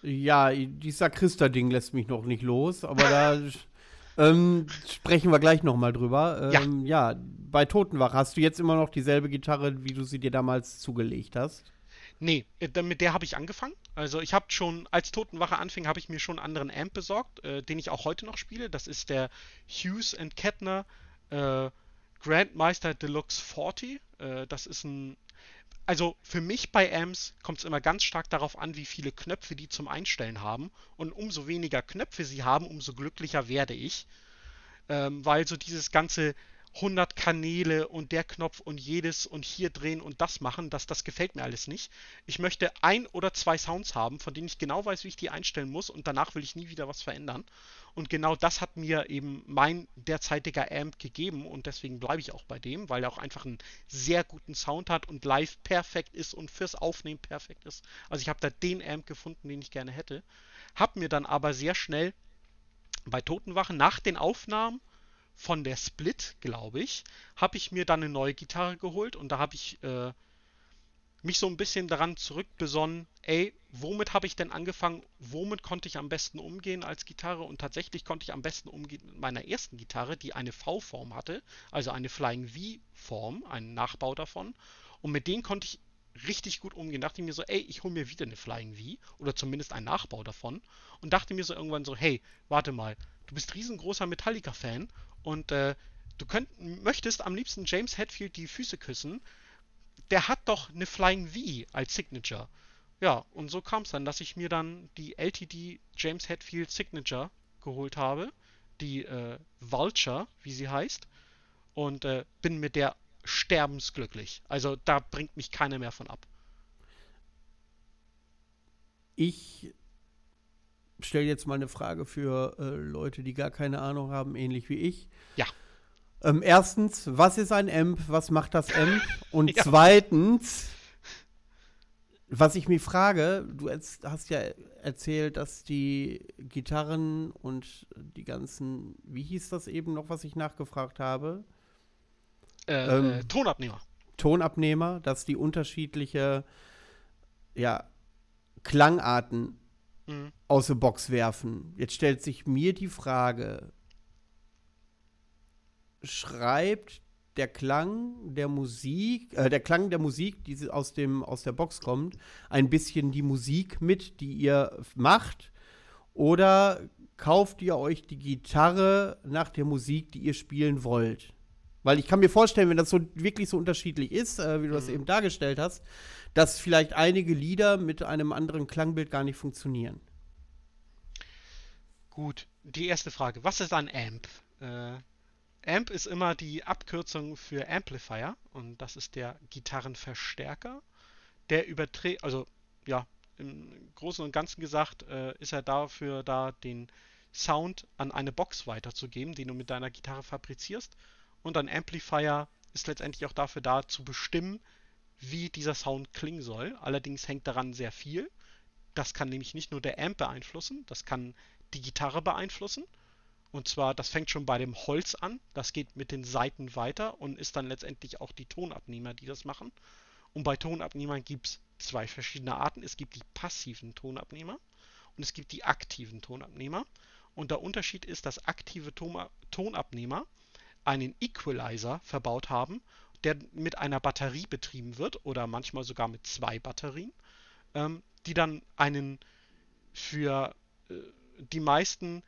Ja, dieser Christa-Ding lässt mich noch nicht los, aber da ähm, sprechen wir gleich nochmal drüber. Ähm, ja. ja, bei Totenwach hast du jetzt immer noch dieselbe Gitarre, wie du sie dir damals zugelegt hast? Nee, äh, mit der habe ich angefangen. Also ich habe schon, als Totenwache anfing, habe ich mir schon einen anderen Amp besorgt, äh, den ich auch heute noch spiele. Das ist der Hughes Kettner äh, Grandmeister Deluxe 40. Äh, das ist ein. Also für mich bei Amps kommt es immer ganz stark darauf an, wie viele Knöpfe die zum Einstellen haben. Und umso weniger Knöpfe sie haben, umso glücklicher werde ich. Ähm, weil so dieses ganze 100 Kanäle und der Knopf und jedes und hier drehen und das machen, das, das gefällt mir alles nicht. Ich möchte ein oder zwei Sounds haben, von denen ich genau weiß, wie ich die einstellen muss und danach will ich nie wieder was verändern. Und genau das hat mir eben mein derzeitiger Amp gegeben und deswegen bleibe ich auch bei dem, weil er auch einfach einen sehr guten Sound hat und live perfekt ist und fürs Aufnehmen perfekt ist. Also ich habe da den Amp gefunden, den ich gerne hätte. Hab mir dann aber sehr schnell bei Totenwache nach den Aufnahmen von der Split, glaube ich, habe ich mir dann eine neue Gitarre geholt und da habe ich äh, mich so ein bisschen daran zurückbesonnen, ey, womit habe ich denn angefangen, womit konnte ich am besten umgehen als Gitarre? Und tatsächlich konnte ich am besten umgehen mit meiner ersten Gitarre, die eine V-Form hatte, also eine Flying V-Form, einen Nachbau davon. Und mit denen konnte ich richtig gut umgehen. Dachte mir so, ey, ich hole mir wieder eine Flying V oder zumindest einen Nachbau davon. Und dachte mir so irgendwann so, hey, warte mal, du bist riesengroßer Metallica-Fan und äh, du könnt, möchtest am liebsten James Hetfield die Füße küssen. Der hat doch eine Flying V als Signature. Ja, und so kam es dann, dass ich mir dann die LTD James Hetfield Signature geholt habe, die äh, Vulture, wie sie heißt, und äh, bin mit der sterbensglücklich. Also da bringt mich keiner mehr von ab. Ich stelle jetzt mal eine Frage für äh, Leute, die gar keine Ahnung haben, ähnlich wie ich. Ja. Ähm, erstens, was ist ein Amp? Was macht das Amp? Und ja. zweitens, was ich mich frage, du hast ja erzählt, dass die Gitarren und die ganzen, wie hieß das eben noch, was ich nachgefragt habe? Äh, ähm, äh, Tonabnehmer. Tonabnehmer, dass die unterschiedliche ja, Klangarten mhm. aus der Box werfen. Jetzt stellt sich mir die Frage, schreibt der Klang der Musik, äh, der Klang der Musik, die aus, dem, aus der Box kommt, ein bisschen die Musik mit, die ihr macht? Oder kauft ihr euch die Gitarre nach der Musik, die ihr spielen wollt? Weil ich kann mir vorstellen, wenn das so wirklich so unterschiedlich ist, äh, wie du das mhm. eben dargestellt hast, dass vielleicht einige Lieder mit einem anderen Klangbild gar nicht funktionieren. Gut, die erste Frage. Was ist ein Amp? Äh, Amp ist immer die Abkürzung für Amplifier und das ist der Gitarrenverstärker. Der überträgt, also ja, im Großen und Ganzen gesagt, äh, ist er dafür da, den Sound an eine Box weiterzugeben, den du mit deiner Gitarre fabrizierst und ein Amplifier ist letztendlich auch dafür da, zu bestimmen, wie dieser Sound klingen soll. Allerdings hängt daran sehr viel. Das kann nämlich nicht nur der Amp beeinflussen, das kann die Gitarre beeinflussen. Und zwar, das fängt schon bei dem Holz an, das geht mit den Saiten weiter und ist dann letztendlich auch die Tonabnehmer, die das machen. Und bei Tonabnehmern gibt es zwei verschiedene Arten. Es gibt die passiven Tonabnehmer und es gibt die aktiven Tonabnehmer. Und der Unterschied ist, dass aktive Tonabnehmer einen Equalizer verbaut haben, der mit einer Batterie betrieben wird oder manchmal sogar mit zwei Batterien, ähm, die dann einen für äh, die meisten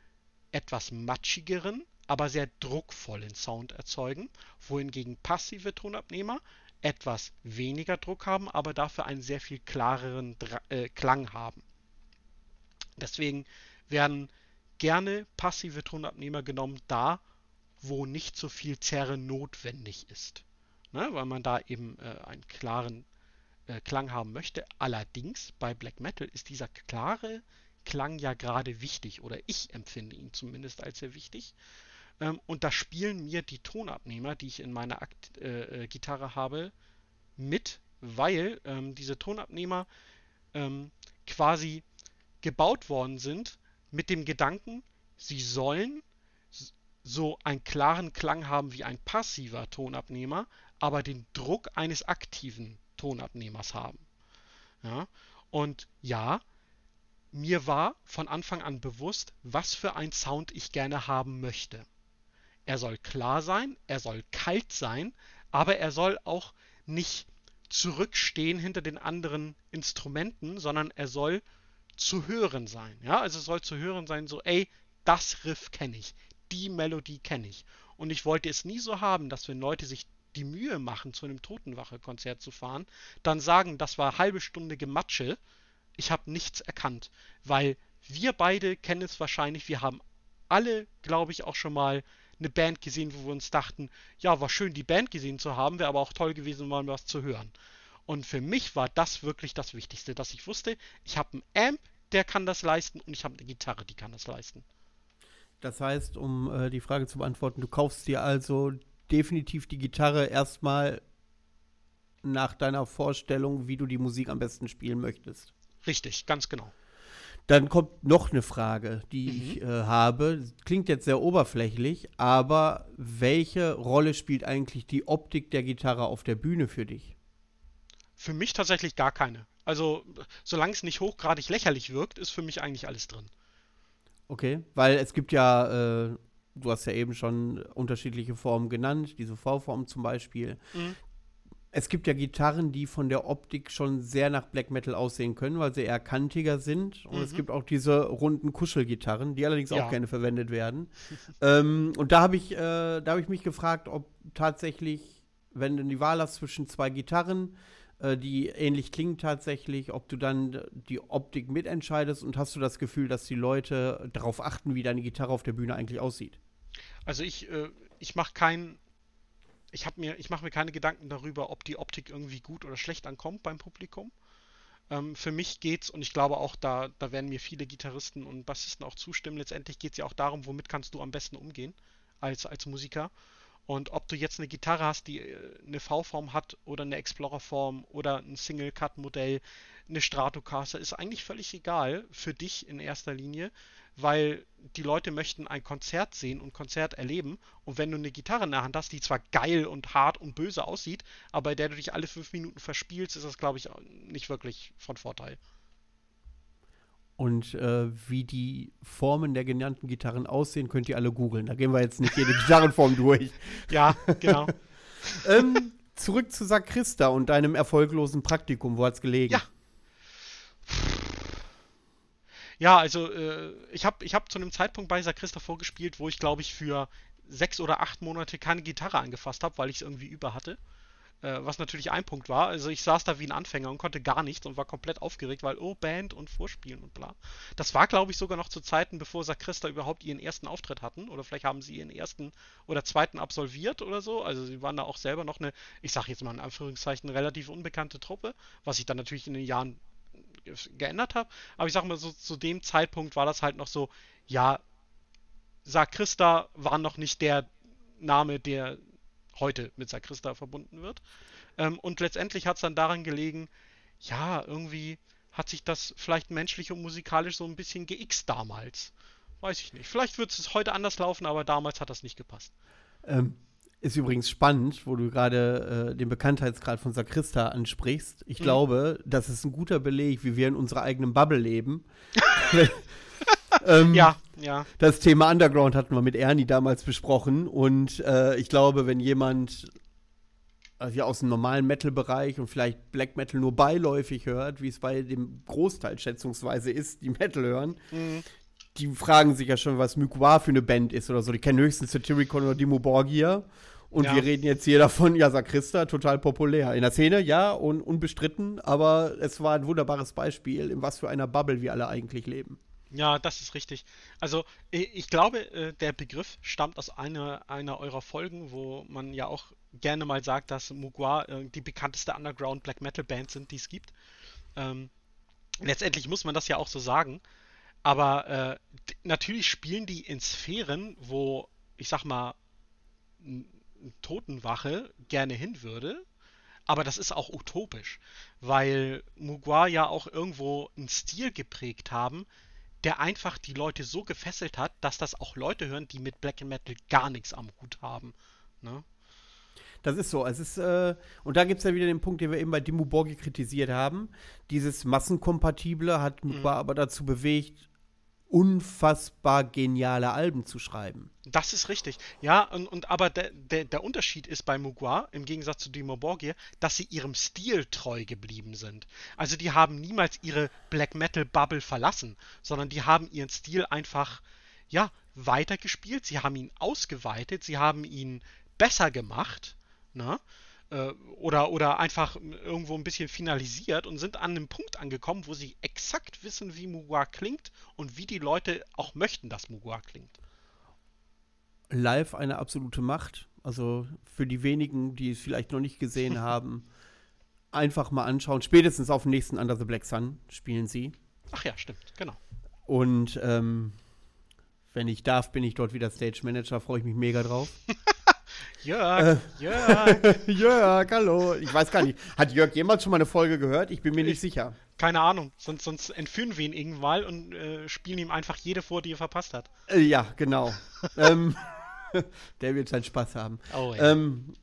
etwas matschigeren, aber sehr druckvollen Sound erzeugen, wohingegen passive Tonabnehmer etwas weniger Druck haben, aber dafür einen sehr viel klareren Dra äh, Klang haben. Deswegen werden gerne passive Tonabnehmer genommen, da wo nicht so viel Zerre notwendig ist. Ne? Weil man da eben äh, einen klaren äh, Klang haben möchte. Allerdings bei Black Metal ist dieser klare Klang ja gerade wichtig oder ich empfinde ihn zumindest als sehr wichtig. Ähm, und da spielen mir die Tonabnehmer, die ich in meiner Akt, äh, äh Gitarre habe, mit, weil ähm, diese Tonabnehmer ähm, quasi gebaut worden sind mit dem Gedanken, sie sollen so einen klaren Klang haben wie ein passiver Tonabnehmer, aber den Druck eines aktiven Tonabnehmers haben. Ja? Und ja, mir war von Anfang an bewusst, was für ein Sound ich gerne haben möchte. Er soll klar sein, er soll kalt sein, aber er soll auch nicht zurückstehen hinter den anderen Instrumenten, sondern er soll zu hören sein. Ja, also es soll zu hören sein, so, ey, das Riff kenne ich, die Melodie kenne ich. Und ich wollte es nie so haben, dass wenn Leute sich die Mühe machen, zu einem Totenwache-Konzert zu fahren, dann sagen, das war halbe Stunde Gematsche, ich habe nichts erkannt. Weil wir beide kennen es wahrscheinlich, wir haben alle, glaube ich, auch schon mal eine Band gesehen, wo wir uns dachten, ja, war schön, die Band gesehen zu haben, wäre aber auch toll gewesen, mal was zu hören. Und für mich war das wirklich das Wichtigste, dass ich wusste, ich habe einen Amp, der kann das leisten und ich habe eine Gitarre, die kann das leisten. Das heißt, um äh, die Frage zu beantworten, du kaufst dir also definitiv die Gitarre erstmal nach deiner Vorstellung, wie du die Musik am besten spielen möchtest. Richtig, ganz genau. Dann kommt noch eine Frage, die mhm. ich äh, habe. Klingt jetzt sehr oberflächlich, aber welche Rolle spielt eigentlich die Optik der Gitarre auf der Bühne für dich? Für mich tatsächlich gar keine. Also, solange es nicht hochgradig lächerlich wirkt, ist für mich eigentlich alles drin. Okay, weil es gibt ja, äh, du hast ja eben schon unterschiedliche Formen genannt, diese V-Form zum Beispiel. Mhm. Es gibt ja Gitarren, die von der Optik schon sehr nach Black Metal aussehen können, weil sie eher kantiger sind. Und mhm. es gibt auch diese runden Kuschelgitarren, die allerdings ja. auch gerne verwendet werden. ähm, und da habe ich, äh, hab ich mich gefragt, ob tatsächlich, wenn du die Wahl hast zwischen zwei Gitarren, äh, die ähnlich klingen tatsächlich, ob du dann die Optik mitentscheidest und hast du das Gefühl, dass die Leute darauf achten, wie deine Gitarre auf der Bühne eigentlich aussieht? Also ich, äh, ich mache kein, ich habe mir, ich mache mir keine Gedanken darüber, ob die Optik irgendwie gut oder schlecht ankommt beim Publikum. Ähm, für mich geht's, und ich glaube auch, da, da werden mir viele Gitarristen und Bassisten auch zustimmen, letztendlich geht es ja auch darum, womit kannst du am besten umgehen als, als Musiker. Und ob du jetzt eine Gitarre hast, die äh, eine V-Form hat oder eine Explorer-Form oder ein Single-Cut-Modell, eine Stratocaster, ist eigentlich völlig egal für dich in erster Linie, weil die Leute möchten ein Konzert sehen und Konzert erleben. Und wenn du eine Gitarre in der Hand hast, die zwar geil und hart und böse aussieht, aber bei der du dich alle fünf Minuten verspielst, ist das, glaube ich, nicht wirklich von Vorteil. Und äh, wie die Formen der genannten Gitarren aussehen, könnt ihr alle googeln. Da gehen wir jetzt nicht jede Gitarrenform durch. Ja, genau. ähm, zurück zu Sakrista und deinem erfolglosen Praktikum. Wo hat's gelegen? Ja. Ja, also äh, ich habe ich hab zu einem Zeitpunkt bei Sakrista vorgespielt, wo ich glaube ich für sechs oder acht Monate keine Gitarre angefasst habe, weil ich es irgendwie über hatte. Äh, was natürlich ein Punkt war. Also ich saß da wie ein Anfänger und konnte gar nichts und war komplett aufgeregt, weil, oh, Band und Vorspielen und bla. Das war, glaube ich, sogar noch zu Zeiten, bevor Sakrista überhaupt ihren ersten Auftritt hatten. Oder vielleicht haben sie ihren ersten oder zweiten absolviert oder so. Also sie waren da auch selber noch eine, ich sage jetzt mal in Anführungszeichen, relativ unbekannte Truppe, was sich dann natürlich in den Jahren geändert habe. Aber ich sage mal so, zu dem Zeitpunkt war das halt noch so, ja, Sakrista war noch nicht der Name, der heute mit Sakrista verbunden wird. Ähm, und letztendlich hat es dann daran gelegen, ja, irgendwie hat sich das vielleicht menschlich und musikalisch so ein bisschen geixt damals. Weiß ich nicht. Vielleicht wird es heute anders laufen, aber damals hat das nicht gepasst. Ähm, ist übrigens spannend, wo du gerade äh, den Bekanntheitsgrad von Sakrista ansprichst. Ich mhm. glaube, das ist ein guter Beleg, wie wir in unserer eigenen Bubble leben. Ähm, ja, ja. Das Thema Underground hatten wir mit Ernie damals besprochen. Und äh, ich glaube, wenn jemand also aus dem normalen Metal-Bereich und vielleicht Black Metal nur beiläufig hört, wie es bei dem Großteil schätzungsweise ist, die Metal hören, mhm. die fragen sich ja schon, was Mykwa für eine Band ist oder so. Die kennen höchstens Satyricon oder Dimo Borgia. Und ja. wir reden jetzt hier davon, ja, Sakrista, total populär. In der Szene, ja, und unbestritten, aber es war ein wunderbares Beispiel, in was für einer Bubble wir alle eigentlich leben. Ja, das ist richtig. Also ich glaube, äh, der Begriff stammt aus einer, einer eurer Folgen, wo man ja auch gerne mal sagt, dass Mugwa äh, die bekannteste Underground Black Metal Band sind, die es gibt. Ähm, letztendlich muss man das ja auch so sagen. Aber äh, natürlich spielen die in Sphären, wo, ich sag mal, Totenwache gerne hin würde. Aber das ist auch utopisch, weil Mugwa ja auch irgendwo einen Stil geprägt haben, der einfach die Leute so gefesselt hat, dass das auch Leute hören, die mit Black Metal gar nichts am Hut haben. Ne? Das ist so. Es ist, äh, und da gibt es ja wieder den Punkt, den wir eben bei Dimmu Borgi kritisiert haben. Dieses Massenkompatible hat mhm. aber dazu bewegt, unfassbar geniale Alben zu schreiben. Das ist richtig. Ja, und, und aber der, der, der Unterschied ist bei Mugwa, im Gegensatz zu Dimo Borgir, dass sie ihrem Stil treu geblieben sind. Also die haben niemals ihre Black Metal Bubble verlassen, sondern die haben ihren Stil einfach, ja, weitergespielt, sie haben ihn ausgeweitet, sie haben ihn besser gemacht, ne? Äh, oder, oder einfach irgendwo ein bisschen finalisiert und sind an einem Punkt angekommen, wo sie exakt wissen, wie Mugua klingt und wie die Leute auch möchten, dass Mugua klingt. Live eine absolute Macht. Also für die wenigen, die es vielleicht noch nicht gesehen haben, einfach mal anschauen. Spätestens auf dem nächsten Under the Black Sun spielen sie. Ach ja, stimmt, genau. Und ähm, wenn ich darf, bin ich dort wieder Stage Manager, freue ich mich mega drauf. Jörg, Jörg. Jörg, hallo. Ich weiß gar nicht. Hat Jörg jemals schon mal eine Folge gehört? Ich bin mir nicht sicher. Keine Ahnung, sonst, sonst entführen wir ihn irgendwann und äh, spielen ihm einfach jede vor, die er verpasst hat. Äh, ja, genau. ähm, der wird seinen Spaß haben. Oh, ja. Ähm,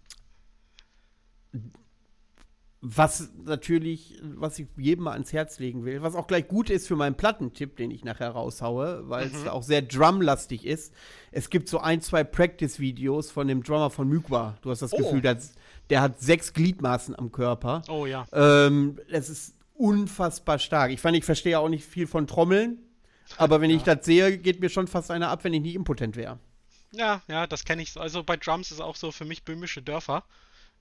was natürlich, was ich jedem mal ans Herz legen will, was auch gleich gut ist für meinen Plattentipp, den ich nachher raushaue, weil es auch sehr drumlastig ist. Es gibt so ein, zwei Practice-Videos von dem Drummer von Mykwa. Du hast das Oh. Gefühl, der hat, der hat sechs Gliedmaßen am Körper. oh ja. Ähm, es ist unfassbar stark. Ich fand, ich verstehe auch nicht viel von Trommeln, aber wenn ich das sehe, geht mir schon fast einer ab, wenn ich nicht impotent wäre. Ja, ja, das kenne ich. so. Also bei Drums ist auch so für mich böhmische Dörfer.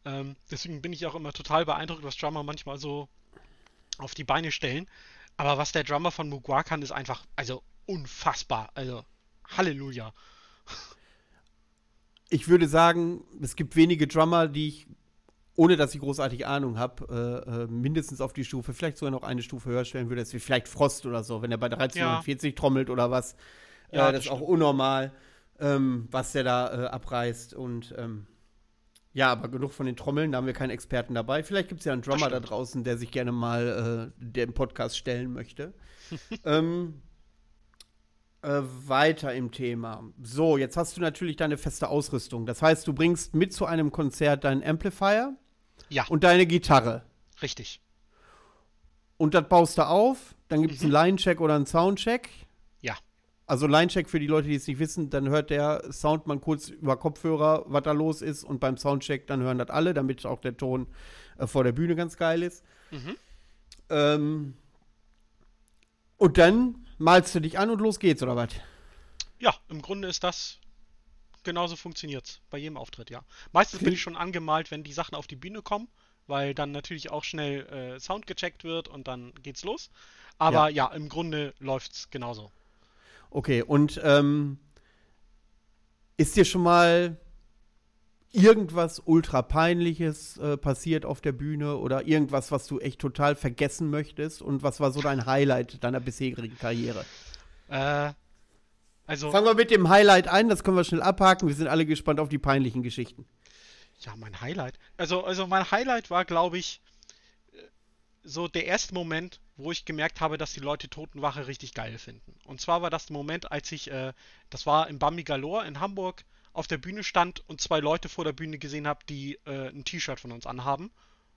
Ähm, deswegen bin ich auch immer total beeindruckt, was Drummer manchmal so auf die Beine stellen. Aber was der Drummer von Mugwa kann, ist einfach, also unfassbar. Also Halleluja. Ich würde sagen, es gibt wenige Drummer, die ich, ohne dass ich großartig Ahnung habe, äh, äh, mindestens auf die Stufe, vielleicht sogar noch eine Stufe höher stellen würde. Das wäre vielleicht Frost oder so, wenn er bei 1340 trommelt oder was. Ja, äh, das das ist auch stimmt. unnormal, ähm, was der da äh, abreißt. Und ähm, ja, aber genug von den Trommeln, da haben wir keinen Experten dabei. Vielleicht gibt es ja einen Drummer da draußen, der sich gerne mal äh, dem Podcast stellen möchte. ähm, äh, weiter im Thema. So, jetzt hast du natürlich deine feste Ausrüstung. Das heißt, du bringst mit zu einem Konzert deinen Amplifier Ja, und deine Gitarre. richtig. Und das baust du auf. Dann gibt es einen Line-Check oder einen Soundcheck. Ja. Also Line-Check für die Leute, die es nicht wissen, dann hört der Soundmann kurz über Kopfhörer, was da los ist. Und beim Soundcheck, dann hören das alle, damit auch der Ton äh, vor der Bühne ganz geil ist. Mhm. Ähm, und dann malst du dich an und los geht's, oder was? Ja, im Grunde ist das genauso funktioniert's bei jedem Auftritt, ja. Meistens bin ich schon angemalt, wenn die Sachen auf die Bühne kommen, weil dann natürlich auch schnell äh, Sound gecheckt wird und dann geht's los. Aber ja, im Grunde läuft's genauso. Okay, und ähm, ist dir schon mal irgendwas ultra peinliches äh, passiert auf der Bühne oder irgendwas, was du echt total vergessen möchtest? Und was war so dein Highlight deiner bisherigen Karriere? Äh, also, Fangen wir mit dem Highlight ein, das können wir schnell abhaken. Wir sind alle gespannt auf die peinlichen Geschichten. ja, mein Highlight. Also, also mein Highlight war, glaube ich, so der erste Moment, wo ich gemerkt habe, dass die Leute Totenwache richtig geil finden. Und zwar war das der Moment, als ich, äh, das war im Bambi Galore in Hamburg, auf der Bühne stand und zwei Leute vor der Bühne gesehen habe, die äh, ein T-Shirt von uns anhaben.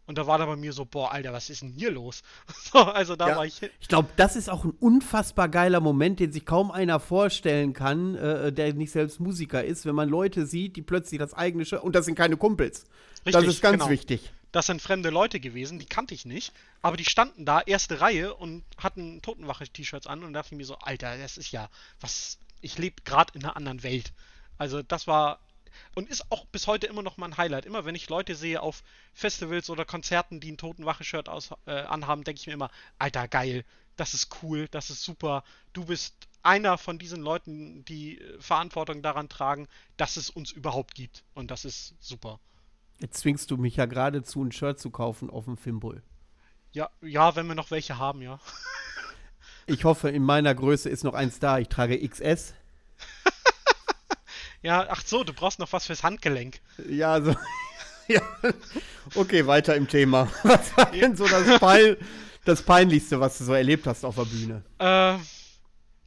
Und da war da bei mir so, boah, Alter, was ist denn hier los? so, also da Ja. war ich. Ich glaube, das ist auch ein unfassbar geiler Moment, den sich kaum einer vorstellen kann, äh, der nicht selbst Musiker ist, wenn man Leute sieht, die plötzlich das eigene Shirt, und das sind keine Kumpels. das Richtig, ist ganz genau. wichtig. Das sind fremde Leute gewesen, die kannte ich nicht, aber die standen da, erste Reihe und hatten Totenwache-T-Shirts an und da dachte ich mir so, Alter, das ist ja, was, ich lebe gerade in einer anderen Welt. Also das war und ist auch bis heute immer noch mein Highlight. Immer wenn ich Leute sehe auf Festivals oder Konzerten, die ein Totenwache-Shirt äh, anhaben, denke ich mir immer, Alter, geil, das ist cool, das ist super. Du bist einer von diesen Leuten, die äh, Verantwortung daran tragen, dass es uns überhaupt gibt. Und das ist super. Jetzt zwingst du mich ja geradezu, ein Shirt zu kaufen auf dem Fimbul. Ja, ja, wenn wir noch welche haben, ja. Ich hoffe, in meiner Größe ist noch eins da. Ich trage XS. Ja, ach so, du brauchst noch was fürs Handgelenk. Ja, also. ja. Okay, weiter im Thema. Was war denn so das, Pein das Peinlichste, was du so erlebt hast auf der Bühne? Äh,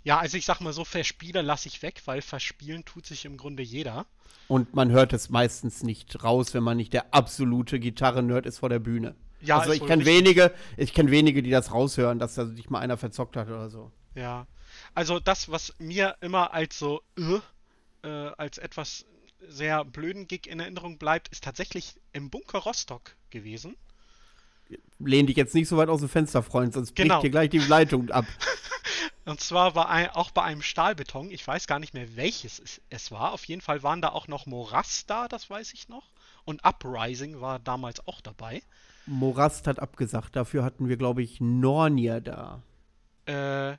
ja, also ich sag mal so, Verspieler lasse ich weg, weil verspielen tut sich im Grunde jeder. Und man hört es meistens nicht raus, wenn man nicht der absolute Gitarren-Nerd ist vor der Bühne. Ja, also ist ich kenne wenige, ich kenne wenige, die das raushören, dass da sich mal einer verzockt hat oder so. Ja. Also das, was mir immer als so, äh, äh, als etwas sehr blöden Gig in Erinnerung bleibt, ist tatsächlich im Bunker Rostock gewesen. Lehn dich jetzt nicht so weit aus dem Fenster, Freund, sonst bricht Genau. dir gleich die Leitung ab. Und zwar war ein, auch bei einem Stahlbeton, ich weiß gar nicht mehr welches es, es war, auf jeden Fall waren da auch noch Morass da, das weiß ich noch. Und Uprising war damals auch dabei. Morast hat abgesagt, dafür hatten wir, glaube ich, Nornier da. Äh,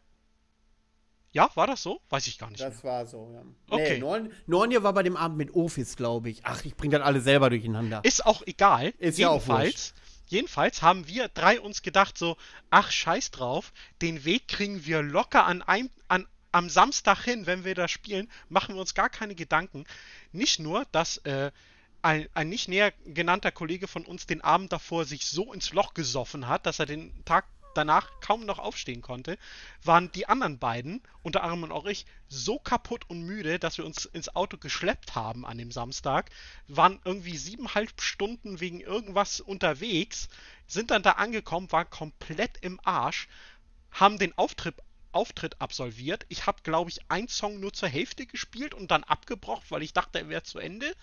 ja, war das so? Weiß ich gar nicht mehr. Das war so, ja. Okay. Nee, Norn Nornier war bei dem Abend mit Ofis, glaube ich. Ach, ich bring das alle selber durcheinander. Ist auch egal. Ist ja auch jedenfalls, jedenfalls haben wir drei uns gedacht so, ach scheiß drauf, den Weg kriegen wir locker an einem, an, am Samstag hin, wenn wir da spielen, machen wir uns gar keine Gedanken. Nicht nur, dass äh, ein, ein nicht näher genannter Kollege von uns den Abend davor sich so ins Loch gesoffen hat, dass er den Tag danach kaum noch aufstehen konnte, waren die anderen beiden, unter anderem auch ich, so kaputt und müde, dass wir uns ins Auto geschleppt haben an dem Samstag, waren irgendwie siebeneinhalb Stunden wegen irgendwas unterwegs, sind dann da angekommen, waren komplett im Arsch, haben den Auftritt Auftritt absolviert. Ich habe, glaube ich, einen Song nur zur Hälfte gespielt und dann abgebrochen, weil ich dachte, er wäre zu Ende.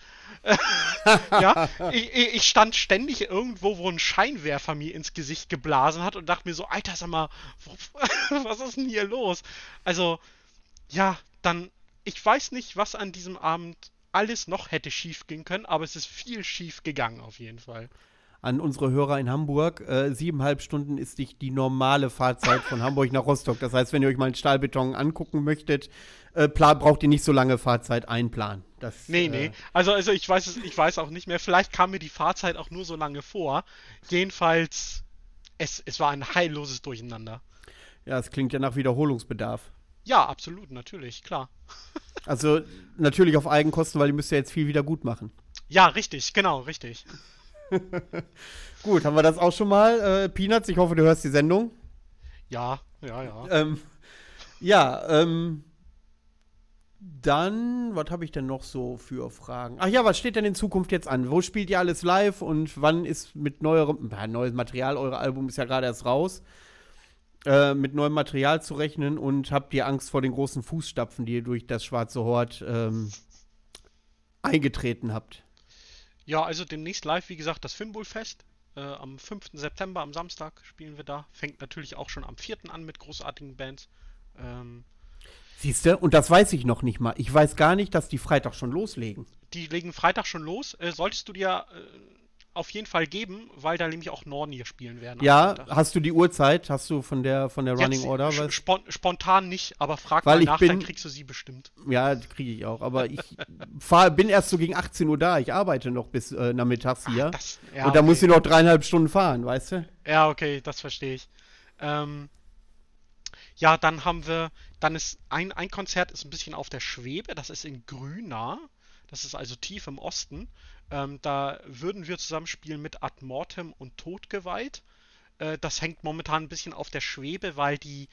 ja, ich, ich, stand ständig irgendwo, wo ein Scheinwerfer mir ins Gesicht geblasen hat und dachte mir so, Alter, sag mal, was ist denn hier los? Also, ja, dann, ich weiß nicht, was an diesem Abend alles noch hätte schief gehen können, aber es ist viel schief gegangen auf jeden Fall an unsere Hörer in Hamburg. Äh, siebeneinhalb Stunden ist nicht die normale Fahrzeit von Hamburg nach Rostock. Das heißt, wenn ihr euch mal einen Stahlbeton angucken möchtet, äh, braucht ihr nicht so lange Fahrzeit einplanen. Das, nee, nee. Äh, also, also ich weiß es, ich weiß auch nicht mehr. Vielleicht kam mir die Fahrzeit auch nur so lange vor. Jedenfalls, es, es war ein heilloses Durcheinander. Ja, es klingt ja nach Wiederholungsbedarf. Ja, absolut, natürlich, klar. also natürlich auf Eigenkosten, weil ihr müsst ja jetzt viel wieder gut machen. Ja, richtig, genau, richtig. Gut, haben wir das auch schon mal. Äh, Peanuts, ich hoffe, du hörst die Sendung. Ja, ja, ja. Ähm, ja, ähm, dann, was habe ich denn noch so für Fragen? Ach ja, was steht denn in Zukunft jetzt an? Wo spielt ihr alles live und wann ist mit neuerem, äh, neues Material, euer Album ist ja gerade erst raus, äh, mit neuem Material zu rechnen und habt ihr Angst vor den großen Fußstapfen, die ihr durch das schwarze Hort ähm, eingetreten habt? Ja, also demnächst live, wie gesagt, das Fimbulfest. Äh, am 5. September, am Samstag spielen wir da. Fängt natürlich auch schon am 4. an mit großartigen Bands. Ähm, Siehst du, und das weiß ich noch nicht mal. Ich weiß gar nicht, dass die Freitag schon loslegen. Die legen Freitag schon los. Äh, solltest du dir äh, auf jeden Fall geben, weil da nämlich auch Nornier spielen werden. Ja, hast du die Uhrzeit? Hast du von der von der Running Jetzt, Order? Spon spontan nicht, aber frag weil mal nach, bin, dann kriegst du sie bestimmt. Ja, kriege ich auch. Aber ich fahr, bin erst so gegen 18 Uhr da. Ich arbeite noch bis äh, nachmittags hier. Ach, das, ja, Und da okay. muss ich noch dreieinhalb Stunden fahren, weißt du? Ja, okay, das verstehe ich. Ähm, ja, dann haben wir, dann ist ein, ein Konzert ist ein bisschen auf der Schwebe, das ist in Grüna. Das ist also tief im Osten. Ähm, da würden wir zusammenspielen mit Ad Mortem und Todgeweiht. Äh, das hängt momentan ein bisschen auf der Schwebe, weil die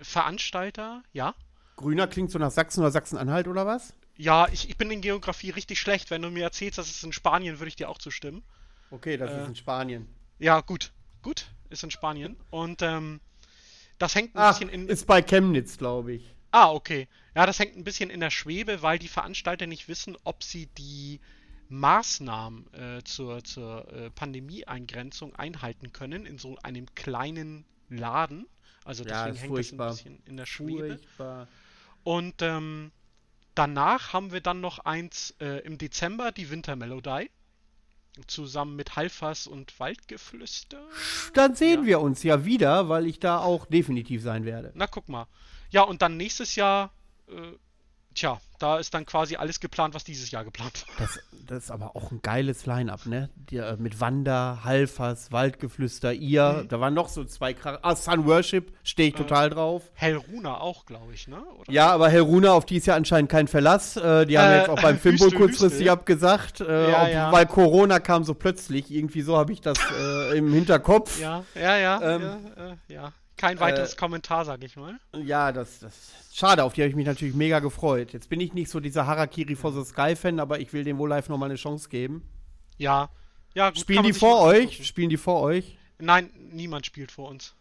Veranstalter, ja? Grüner klingt so nach Sachsen oder Sachsen-Anhalt oder was? Ja, ich, ich bin in Geografie richtig schlecht. Wenn du mir erzählst, dass es in Spanien, würde ich dir auch zustimmen. Okay, das äh, ist in Spanien. Ja, gut. Gut, ist in Spanien. Und ähm, das hängt ein Ach, bisschen in. Ist bei Chemnitz, glaube ich. Ah, okay. Ja, das hängt ein bisschen in der Schwebe, weil die Veranstalter nicht wissen, ob sie die Maßnahmen äh, zur, zur äh, Pandemie-Eingrenzung einhalten können in so einem kleinen Laden. Also deswegen ja, hängt das ein bisschen in der Schwebe. Furchtbar. Und ähm, danach haben wir dann noch eins äh, im Dezember, die Wintermelodie. Zusammen mit Halfers und Waldgeflüster. Dann sehen ja. wir uns ja wieder, weil ich da auch definitiv sein werde. Na, guck mal. Ja, und dann nächstes Jahr äh, Tja, da ist dann quasi alles geplant, was dieses Jahr geplant war. Das, das ist aber auch ein geiles Line-Up, ne? Die, äh, mit Wanda, Halfers, Waldgeflüster, ihr. Mhm. Da waren noch so zwei Char Ah, Sun Worship, stehe ich äh, total drauf. Helruna auch, glaube ich, ne? Oder ja, aber Helruna, auf die ist ja anscheinend kein Verlass. Äh, die haben äh, jetzt auch beim Filmbull kurzfristig Wüste. abgesagt. Äh, ja, ja. Weil Corona kam so plötzlich. Irgendwie so habe ich das äh, im Hinterkopf. Ja, ja, ja. Ähm, ja, ja. Kein weiteres Kommentar, sag ich mal. Ja, das, das Schade, auf die habe ich mich natürlich mega gefreut. Jetzt bin ich nicht so dieser Harakiri for the Sky-Fan, aber ich will dem wohl live nochmal eine Chance geben. Ja. Ja, gut, Spielen die vor euch? Spielen die vor euch? Nein, niemand spielt vor uns.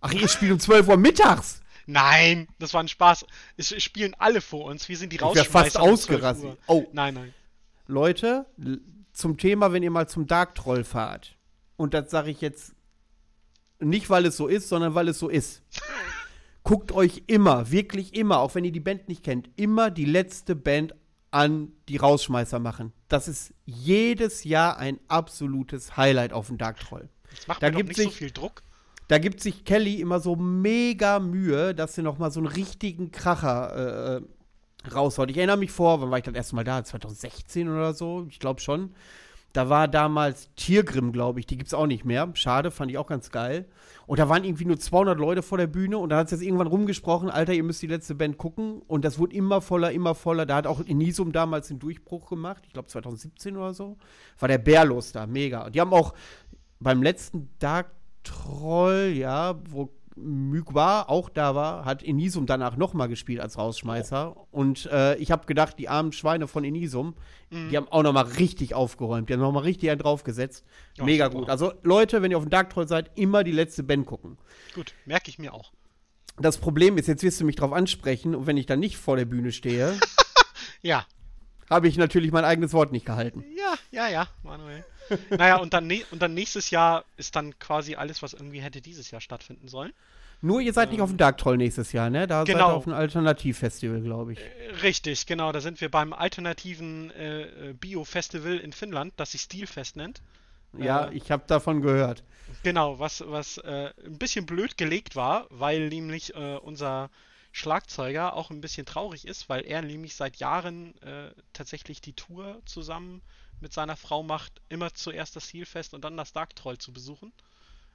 Ach, ihr spielt um 12 Uhr mittags? Nein, das war ein Spaß. Es spielen alle vor uns. Wir sind die Rausschmeißer. Ich wäre fast ausgerastet. Oh. Nein, nein. Leute, zum Thema, wenn ihr mal zum Dark Troll fahrt. Und das sage ich jetzt nicht, weil es so ist, sondern weil es so ist. guckt euch immer, wirklich immer, auch wenn ihr die Band nicht kennt, immer die letzte Band an, die Rausschmeißer machen. Das ist jedes Jahr ein absolutes Highlight auf dem Dark Troll. Das macht da mir nicht sich, so viel Druck. Da gibt sich Kelly immer so mega Mühe, dass sie noch mal so einen richtigen Kracher äh, raushaut. Ich erinnere mich vor, wann war ich das erste Mal da? 2016 oder so? Ich glaube schon. Da war damals Tiergrimm, glaube ich. Die gibt es auch nicht mehr. Schade, fand ich auch ganz geil. Und da waren irgendwie nur 200 Leute vor der Bühne. Und da hat es jetzt irgendwann rumgesprochen: Alter, ihr müsst die letzte Band gucken. Und das wurde immer voller, immer voller. Da hat auch Inisum damals den Durchbruch gemacht. Ich glaube 2017 oder so. War der Bärlos da. Mega. Und die haben auch beim letzten Dark Troll, ja, wo Mugwa auch da war, hat Inisum danach nochmal gespielt als Rausschmeißer. Oh. Und äh, ich habe gedacht, die armen Schweine von Inisum, mhm. die haben auch nochmal richtig aufgeräumt. Die haben nochmal richtig einen draufgesetzt. Ja, Mega gut. Also Leute, wenn ihr auf dem Dark Troll seid, immer die letzte Band gucken. Gut, merke ich mir auch. Das Problem ist, jetzt wirst du mich drauf ansprechen und wenn ich dann nicht vor der Bühne stehe, ja. Habe ich natürlich mein eigenes Wort nicht gehalten. Ja, ja, ja, Manuel naja, und dann, und dann nächstes Jahr ist dann quasi alles, was irgendwie hätte dieses Jahr stattfinden sollen. Nur ihr seid ähm, nicht auf dem Dark Troll nächstes Jahr, ne? Da genau. seid ihr auf einem Alternativfestival, glaube ich. Äh, richtig, genau. Da sind wir beim alternativen äh, äh Bio-Festival in Finnland, das sich Stilfest nennt. Ja, äh, ich habe davon gehört. Genau, was, was äh, ein bisschen blöd gelegt war, weil nämlich äh, unser Schlagzeuger auch ein bisschen traurig ist, weil er nämlich seit Jahren tatsächlich die Tour zusammen mit seiner Frau macht, immer zuerst das Zielfest und dann das Dark Troll zu besuchen.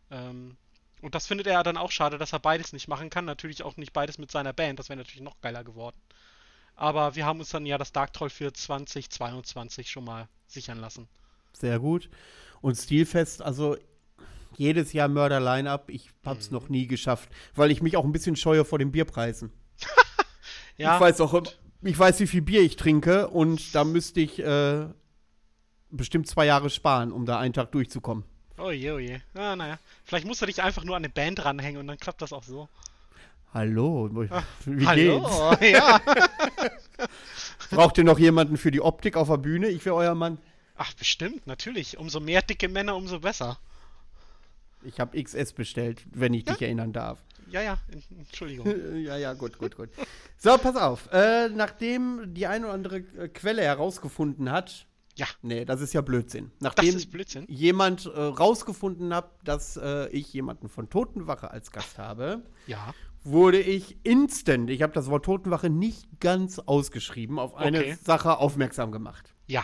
Ähm, und das findet er dann auch schade, dass er beides nicht machen kann. Natürlich auch nicht beides mit seiner Band, das wäre natürlich noch geiler geworden. Aber wir haben uns dann ja das Dark Troll für 2022 schon mal sichern lassen. Sehr gut. Und Stilfest, also jedes Jahr Mörder-Line-Up. Ich hab's mhm. noch nie geschafft, weil ich mich auch ein bisschen scheue vor den Bierpreisen. ja. Ich weiß auch, ich weiß, wie viel Bier ich trinke und da müsste ich äh, bestimmt zwei Jahre sparen, um da einen Tag durchzukommen. Oh je, oh je. Ah, naja. Vielleicht musst du dich einfach nur an eine Band ranhängen und dann klappt das auch so. Hallo, wie hallo, geht's? Ja. Braucht ihr noch jemanden für die Optik auf der Bühne? Ich wäre euer Mann. Ach, bestimmt, natürlich. Umso mehr dicke Männer, umso besser. Ich habe XS bestellt, wenn ich ja? dich erinnern darf. Ja, ja, Entschuldigung. ja, ja, gut, gut, gut. So, pass auf. Äh, nachdem die eine oder andere äh, Quelle herausgefunden hat, ja. Nee, das ist ja Blödsinn. Nachdem Blödsinn. jemand äh, rausgefunden hat, dass äh, ich jemanden von Totenwache als Gast habe, ja. wurde ich instant, ich habe das Wort Totenwache nicht ganz ausgeschrieben, auf eine okay. Sache aufmerksam gemacht. Ja.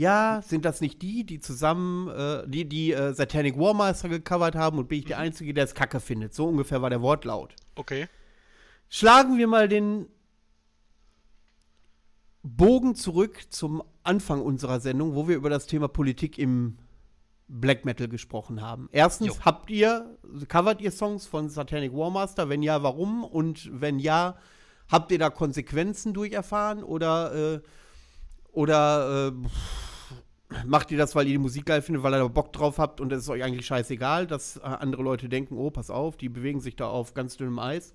Ja, sind das nicht die, die zusammen, äh, die, die äh, Satanic Warmaster gecovert haben und bin ich mhm. der Einzige, der es kacke findet? So ungefähr war der Wortlaut. Okay. Schlagen wir mal den Bogen zurück zum Anfang unserer Sendung, wo wir über das Thema Politik im Black Metal gesprochen haben. Erstens, jo. habt ihr, covert ihr Songs von Satanic Warmaster? Wenn ja, warum? Und wenn ja, habt ihr da Konsequenzen durcherfahren oder, äh, oder äh, macht ihr das, weil ihr die Musik geil findet, weil ihr da Bock drauf habt und es ist euch eigentlich scheißegal, dass äh, andere Leute denken, oh, pass auf, die bewegen sich da auf ganz dünnem Eis?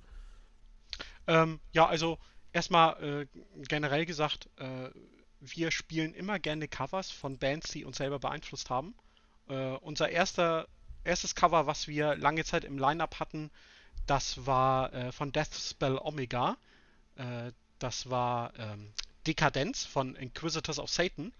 Ähm, ja, also erstmal äh, generell gesagt, äh, wir spielen immer gerne Covers von Bands, die uns selber beeinflusst haben. Äh, unser erster, erstes Cover, was wir lange Zeit im Line-Up hatten, das war äh, von Deathspell Omega. Äh, das war ähm, Dekadenz von Inquisitors of Satan.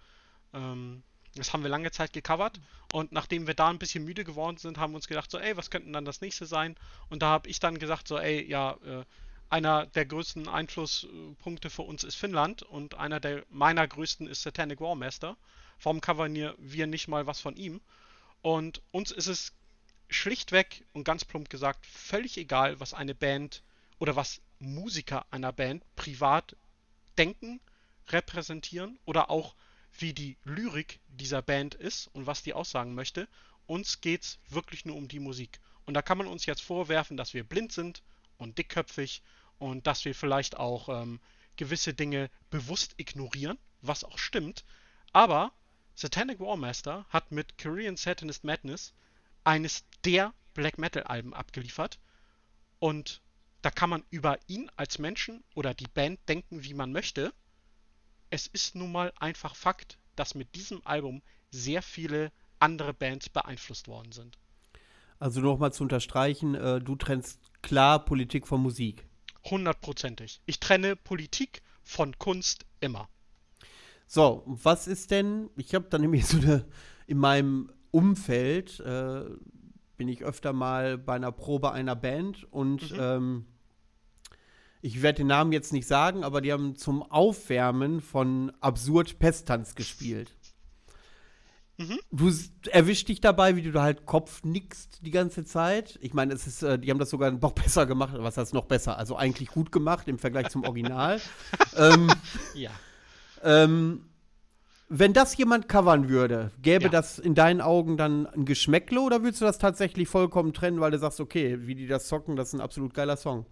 Ähm, das haben wir lange Zeit gecovert und nachdem wir da ein bisschen müde geworden sind, haben wir uns gedacht, so, ey, was könnten dann das nächste sein? Und da habe ich dann gesagt, so, ey, ja, äh, einer der größten Einflusspunkte für uns ist Finnland und einer der meiner größten ist Satanic Warmaster. Warum covern wir nicht mal was von ihm? Und uns ist es schlichtweg und ganz plump gesagt völlig egal, was eine Band oder was Musiker einer Band privat denken, repräsentieren oder auch wie die Lyrik dieser Band ist und was die aussagen möchte. Uns geht's wirklich nur um die Musik. Und da kann man uns jetzt vorwerfen, dass wir blind sind und dickköpfig und dass wir vielleicht auch ähm, gewisse Dinge bewusst ignorieren, was auch stimmt. Aber Satanic Warmaster hat mit Korean Satanist Madness eines der Black Metal Alben abgeliefert und da kann man über ihn als Menschen oder die Band denken, wie man möchte. Es ist nun mal einfach Fakt, dass mit diesem Album sehr viele andere Bands beeinflusst worden sind. Also nochmal zu unterstreichen, äh, du trennst klar Politik von Musik. Hundertprozentig. Ich trenne Politik von Kunst immer. So, was ist denn, ich habe da nämlich so eine, in meinem Umfeld äh, bin ich öfter mal bei einer Probe einer Band und mhm. ähm, ich werde den Namen jetzt nicht sagen, aber die haben zum Aufwärmen von Absurd Pesttanz gespielt. Mhm. Du erwischst dich dabei, wie du da halt Kopf nickst die ganze Zeit. Ich meine, es ist, äh, die haben das sogar noch besser gemacht. Was heißt noch besser? Also eigentlich gut gemacht im Vergleich zum Original. ähm, ja. Ähm, wenn das jemand covern würde, gäbe ja. das in deinen Augen dann ein Geschmäckle oder würdest du das tatsächlich vollkommen trennen, weil du sagst, okay, wie die das zocken, das ist ein absolut geiler Song?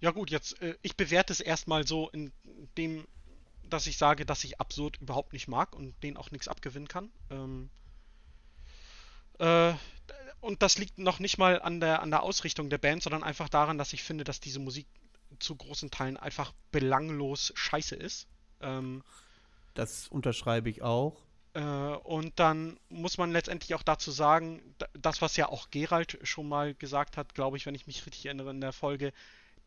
Ja gut, jetzt, äh, ich bewerte es erstmal so in dem, dass ich sage, dass ich Absurd überhaupt nicht mag und denen auch nichts abgewinnen kann. Ähm, äh, und das liegt noch nicht mal an der, an der Ausrichtung der Band, sondern einfach daran, dass ich finde, dass diese Musik zu großen Teilen einfach belanglos scheiße ist. Ähm, das unterschreibe ich auch. Äh, und dann muss man letztendlich auch dazu sagen, das, was ja auch Gerald schon mal gesagt hat, glaube ich, wenn ich mich richtig erinnere in der Folge,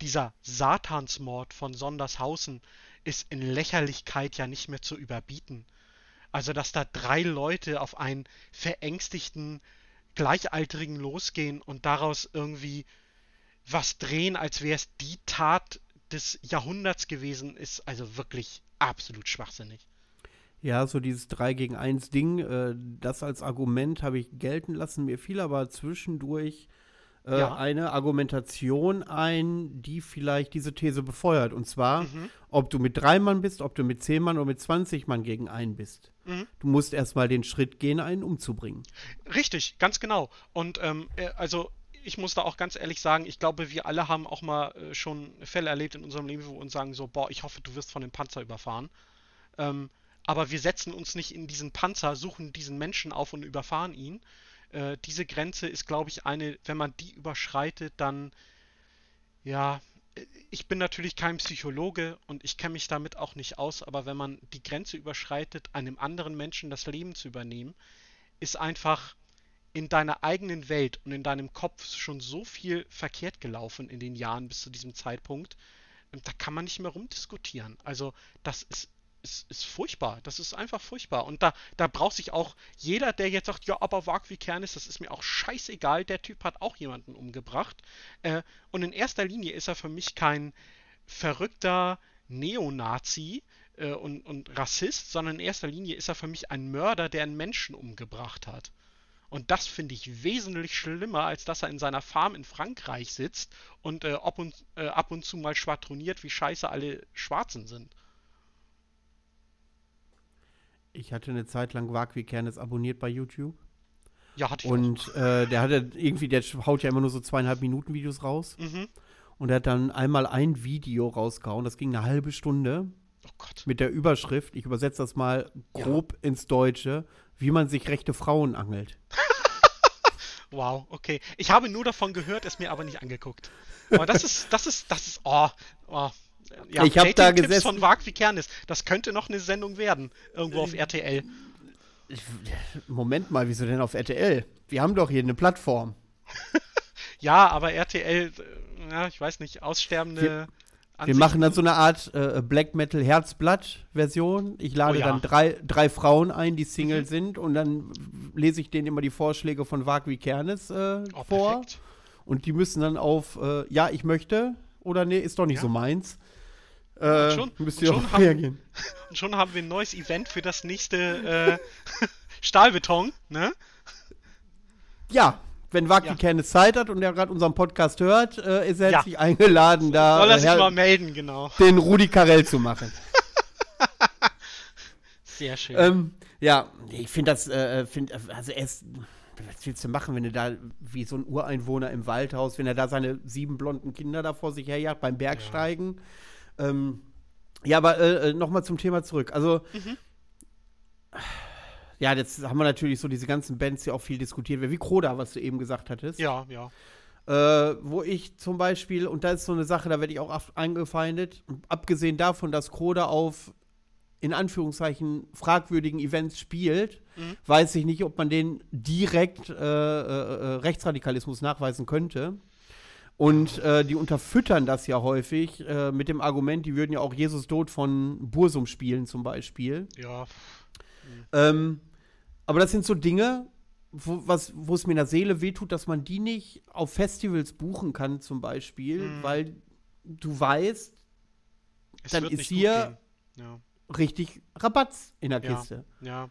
dieser Satansmord von Sondershausen ist in Lächerlichkeit ja nicht mehr zu überbieten. Also, dass da drei Leute auf einen verängstigten Gleichaltrigen losgehen und daraus irgendwie was drehen, als wäre es die Tat des Jahrhunderts gewesen, ist also wirklich absolut schwachsinnig. Ja, so dieses 3 gegen 1 Ding, äh, das als Argument habe ich gelten lassen. Mir fiel aber zwischendurch äh, ja. eine Argumentation ein, die vielleicht diese These befeuert. Und zwar, mhm. ob du mit drei Mann bist, ob du mit zehn Mann oder mit 20 Mann gegen einen bist. Mhm. Du musst erstmal den Schritt gehen, einen umzubringen. Richtig, ganz genau. Und ähm, äh, also ich muss da auch ganz ehrlich sagen, ich glaube, wir alle haben auch mal äh, schon Fälle erlebt in unserem Leben, wo wir uns sagen so, boah, ich hoffe, du wirst von dem Panzer überfahren. Ähm, aber wir setzen uns nicht in diesen Panzer, suchen diesen Menschen auf und überfahren ihn. Äh, diese Grenze ist, glaube ich, eine, wenn man die überschreitet, dann, ja, ich bin natürlich kein Psychologe und ich kenne mich damit auch nicht aus, aber wenn man die Grenze überschreitet, einem anderen Menschen das Leben zu übernehmen, ist einfach in deiner eigenen Welt und in deinem Kopf schon so viel verkehrt gelaufen in den Jahren bis zu diesem Zeitpunkt, da kann man nicht mehr rumdiskutieren. Also das ist ist, ist furchtbar. Das ist einfach furchtbar. Und da, da braucht sich auch jeder, der jetzt sagt, ja, aber Wag wie Kern ist, das ist mir auch scheißegal. Der Typ hat auch jemanden umgebracht. Äh, und in erster Linie ist er für mich kein verrückter Neonazi äh, und, und Rassist, sondern in erster Linie ist er für mich ein Mörder, der einen Menschen umgebracht hat. Und das finde ich wesentlich schlimmer, als dass er in seiner Farm in Frankreich sitzt und, äh, und äh, ab und zu mal schwadroniert, wie scheiße alle Schwarzen sind. Ich hatte eine Zeit lang Wagwi Kernes abonniert bei YouTube. Ja, hatte ich Und äh, der hatte irgendwie, der haut ja immer nur so zweieinhalb Minuten Videos raus. Mhm. Und er hat dann einmal ein Video rausgehauen, das ging eine halbe Stunde. Oh Gott. Mit der Überschrift, ich übersetze das mal grob ja. ins Deutsche, wie man sich rechte Frauen angelt. wow, okay. Ich habe nur davon gehört, es mir aber nicht angeguckt. Aber das ist, das ist, das ist, oh, oh ja, ich habe da gesessen. von Wag wie Kernis. Das könnte noch eine Sendung werden, irgendwo auf RTL. Moment mal, wieso denn auf RTL? Wir haben doch hier eine Plattform. ja, aber RTL, äh, ja, ich weiß nicht, aussterbende. Wir, wir machen dann so eine Art äh, Black Metal Herzblatt-Version. Ich lade oh, ja. dann drei, drei Frauen ein, die Single mhm. sind, und dann lese ich denen immer die Vorschläge von Wagwi Kernes äh, oh, vor. Perfekt. Und die müssen dann auf äh, Ja, ich möchte oder nee, ist doch nicht ja. so meins. Äh, schon, müsst ihr auch. Haben, und schon haben wir ein neues Event für das nächste äh, Stahlbeton, ne? Ja, wenn Waki ja. keine Zeit hat und er gerade unseren Podcast hört, äh, ist er ja. herzlich eingeladen, da Soll er sich mal melden, genau. den Rudi Carell zu machen. Sehr schön. Ähm, ja, ich finde das, äh, find, also er ist, was willst du machen, wenn du da wie so ein Ureinwohner im Waldhaus, wenn er da seine sieben blonden Kinder da vor sich herjagt beim Bergsteigen? Ja ähm, ja, aber äh, äh nochmal zum Thema zurück. Also, mhm. ja, jetzt haben wir natürlich so diese ganzen Bands, die auch viel diskutiert werden, wie Kroda, was du eben gesagt hattest. Ja, ja. Äh, wo ich zum Beispiel, und da ist so eine Sache, da werde ich auch eingefeindet, abgesehen davon, dass Kroda auf in Anführungszeichen fragwürdigen Events spielt, mhm. weiß ich nicht, ob man den direkt äh, äh, äh Rechtsradikalismus nachweisen könnte. Und äh, die unterfüttern das ja häufig äh, mit dem Argument, die würden ja auch Jesus Tod von Bursum spielen, zum Beispiel. Ja. Ähm, aber das sind so Dinge, wo, wo es mir in der Seele wehtut, dass man die nicht auf Festivals buchen kann, zum Beispiel, mhm. weil du weißt, es dann ist hier ja. richtig Rabatz in der ja. Kiste. Ja.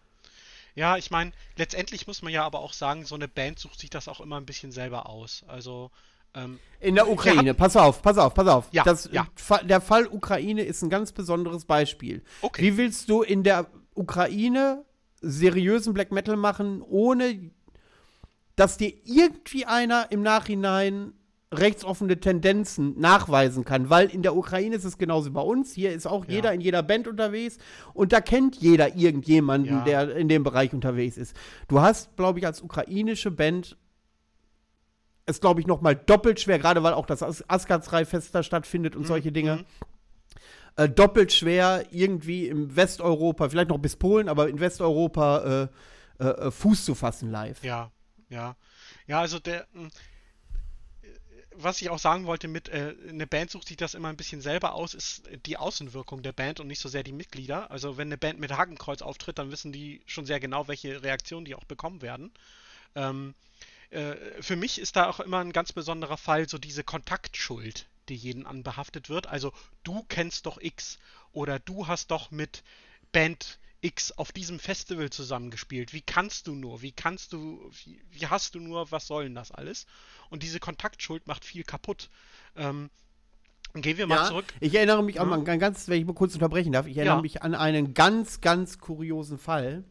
Ja, ich meine, letztendlich muss man ja aber auch sagen, so eine Band sucht sich das auch immer ein bisschen selber aus. Also ähm, In der Ukraine, pass auf, pass auf, pass auf. Ja, das, ja. Der Fall Ukraine ist ein ganz besonderes Beispiel. Okay. Wie willst du in der Ukraine seriösen Black Metal machen, ohne dass dir irgendwie einer im Nachhinein rechtsoffene Tendenzen nachweisen kann, weil in der Ukraine ist es genauso wie bei uns. Hier ist auch Ja. jeder in jeder Band unterwegs und da kennt jeder irgendjemanden, Ja. der in dem Bereich unterwegs ist. Du hast, glaube ich, als ukrainische Band es, glaube ich, noch mal doppelt schwer, gerade weil auch das As Asgardfest da stattfindet und solche Dinge. Äh, doppelt schwer, irgendwie im Westeuropa, vielleicht noch bis Polen, aber in Westeuropa äh, äh, äh, Fuß zu fassen live. Ja, ja. Ja, also der. mh, äh, Was ich auch sagen wollte mit, äh, eine Band sucht sich das immer ein bisschen selber aus, ist die Außenwirkung der Band und nicht so sehr die Mitglieder. Also wenn eine Band mit Hakenkreuz auftritt, dann wissen die schon sehr genau, welche Reaktionen die auch bekommen werden. Ähm, äh, für mich ist da auch immer ein ganz besonderer Fall so diese Kontaktschuld, die jeden anbehaftet wird. Also du kennst doch X oder du hast doch mit Band X auf diesem Festival zusammengespielt. Wie kannst du nur? Wie kannst du, wie, wie hast du nur, was soll denn das alles? Und diese Kontaktschuld macht viel kaputt. Ähm, gehen wir mal Ja, zurück. ich erinnere mich an Ja. an ganz, wenn ich mal kurz unterbrechen darf, ich erinnere Ja. mich an einen ganz, ganz kuriosen Fall.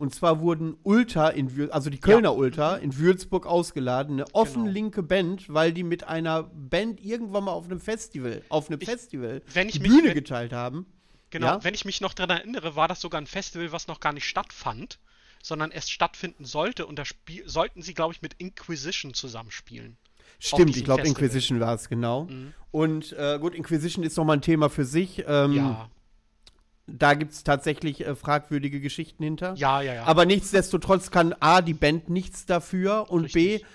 Und zwar wurden Ultra in Würzburg, also die Kölner Ultra in Würzburg ausgeladen, eine offen Genau. linke Band, weil die mit einer Band irgendwann mal auf einem Festival, auf einem Ich- Festival wenn ich die mich Bühne mit- geteilt haben. Genau, Ja? wenn ich mich noch daran erinnere, war das sogar ein Festival, was noch gar nicht stattfand, sondern erst stattfinden sollte. Und da sollten sie, glaube ich, mit Inquisition zusammenspielen. Stimmt, ich glaube. Inquisition war es, genau. Mhm. Und äh, gut, Inquisition ist nochmal ein Thema für sich. Ähm, Ja, Da gibt es tatsächlich äh, fragwürdige Geschichten hinter. ja, ja, ja. Aber nichtsdestotrotz kann A, die Band nichts dafür und Richtig. B,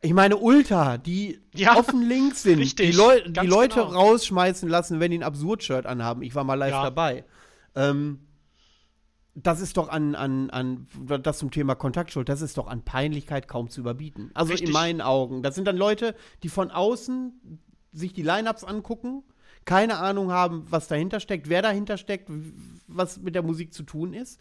ich meine, Ultra, die Ja, offen links sind, richtig, die, Leu die Leute genau. rausschmeißen lassen, wenn die ein Absurd-Shirt anhaben. Ich war mal live Ja. dabei. Ähm, das ist doch an, an, an, das zum Thema Kontaktschuld, das ist doch an Peinlichkeit kaum zu überbieten. Also Richtig. in meinen Augen. Das sind dann Leute, die von außen sich die Lineups angucken, keine Ahnung haben, was dahinter steckt, wer dahinter steckt, was mit der Musik zu tun ist.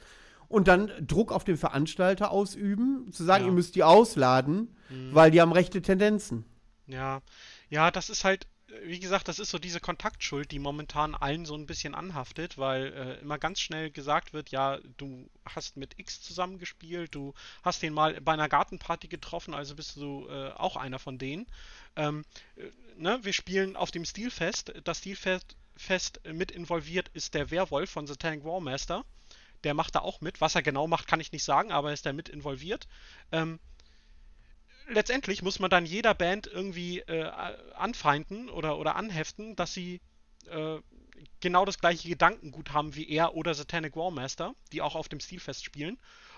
Und dann Druck auf den Veranstalter ausüben, zu sagen, Ja. Mhm. ihr müsst die ausladen, weil die haben rechte Tendenzen. Ja, ja, das ist halt, wie gesagt, das ist so diese Kontaktschuld, die momentan allen so ein bisschen anhaftet, weil äh, immer ganz schnell gesagt wird, ja, du hast mit X zusammengespielt, du hast den mal bei einer Gartenparty getroffen, also bist du äh, auch einer von denen. Ähm, äh, ne, wir spielen auf dem Stilfest. Das Stilfest Fest mit involviert ist der Werwolf von Satanic Warmaster. Der macht da auch mit. Was er genau macht, kann ich nicht sagen, aber er ist da mit involviert. Ähm, letztendlich muss man dann jeder Band irgendwie äh, anfeinden oder, oder anheften, dass sie äh, genau das gleiche Gedankengut haben wie er oder Satanic Warmaster, die auch auf dem Stilfest spielen.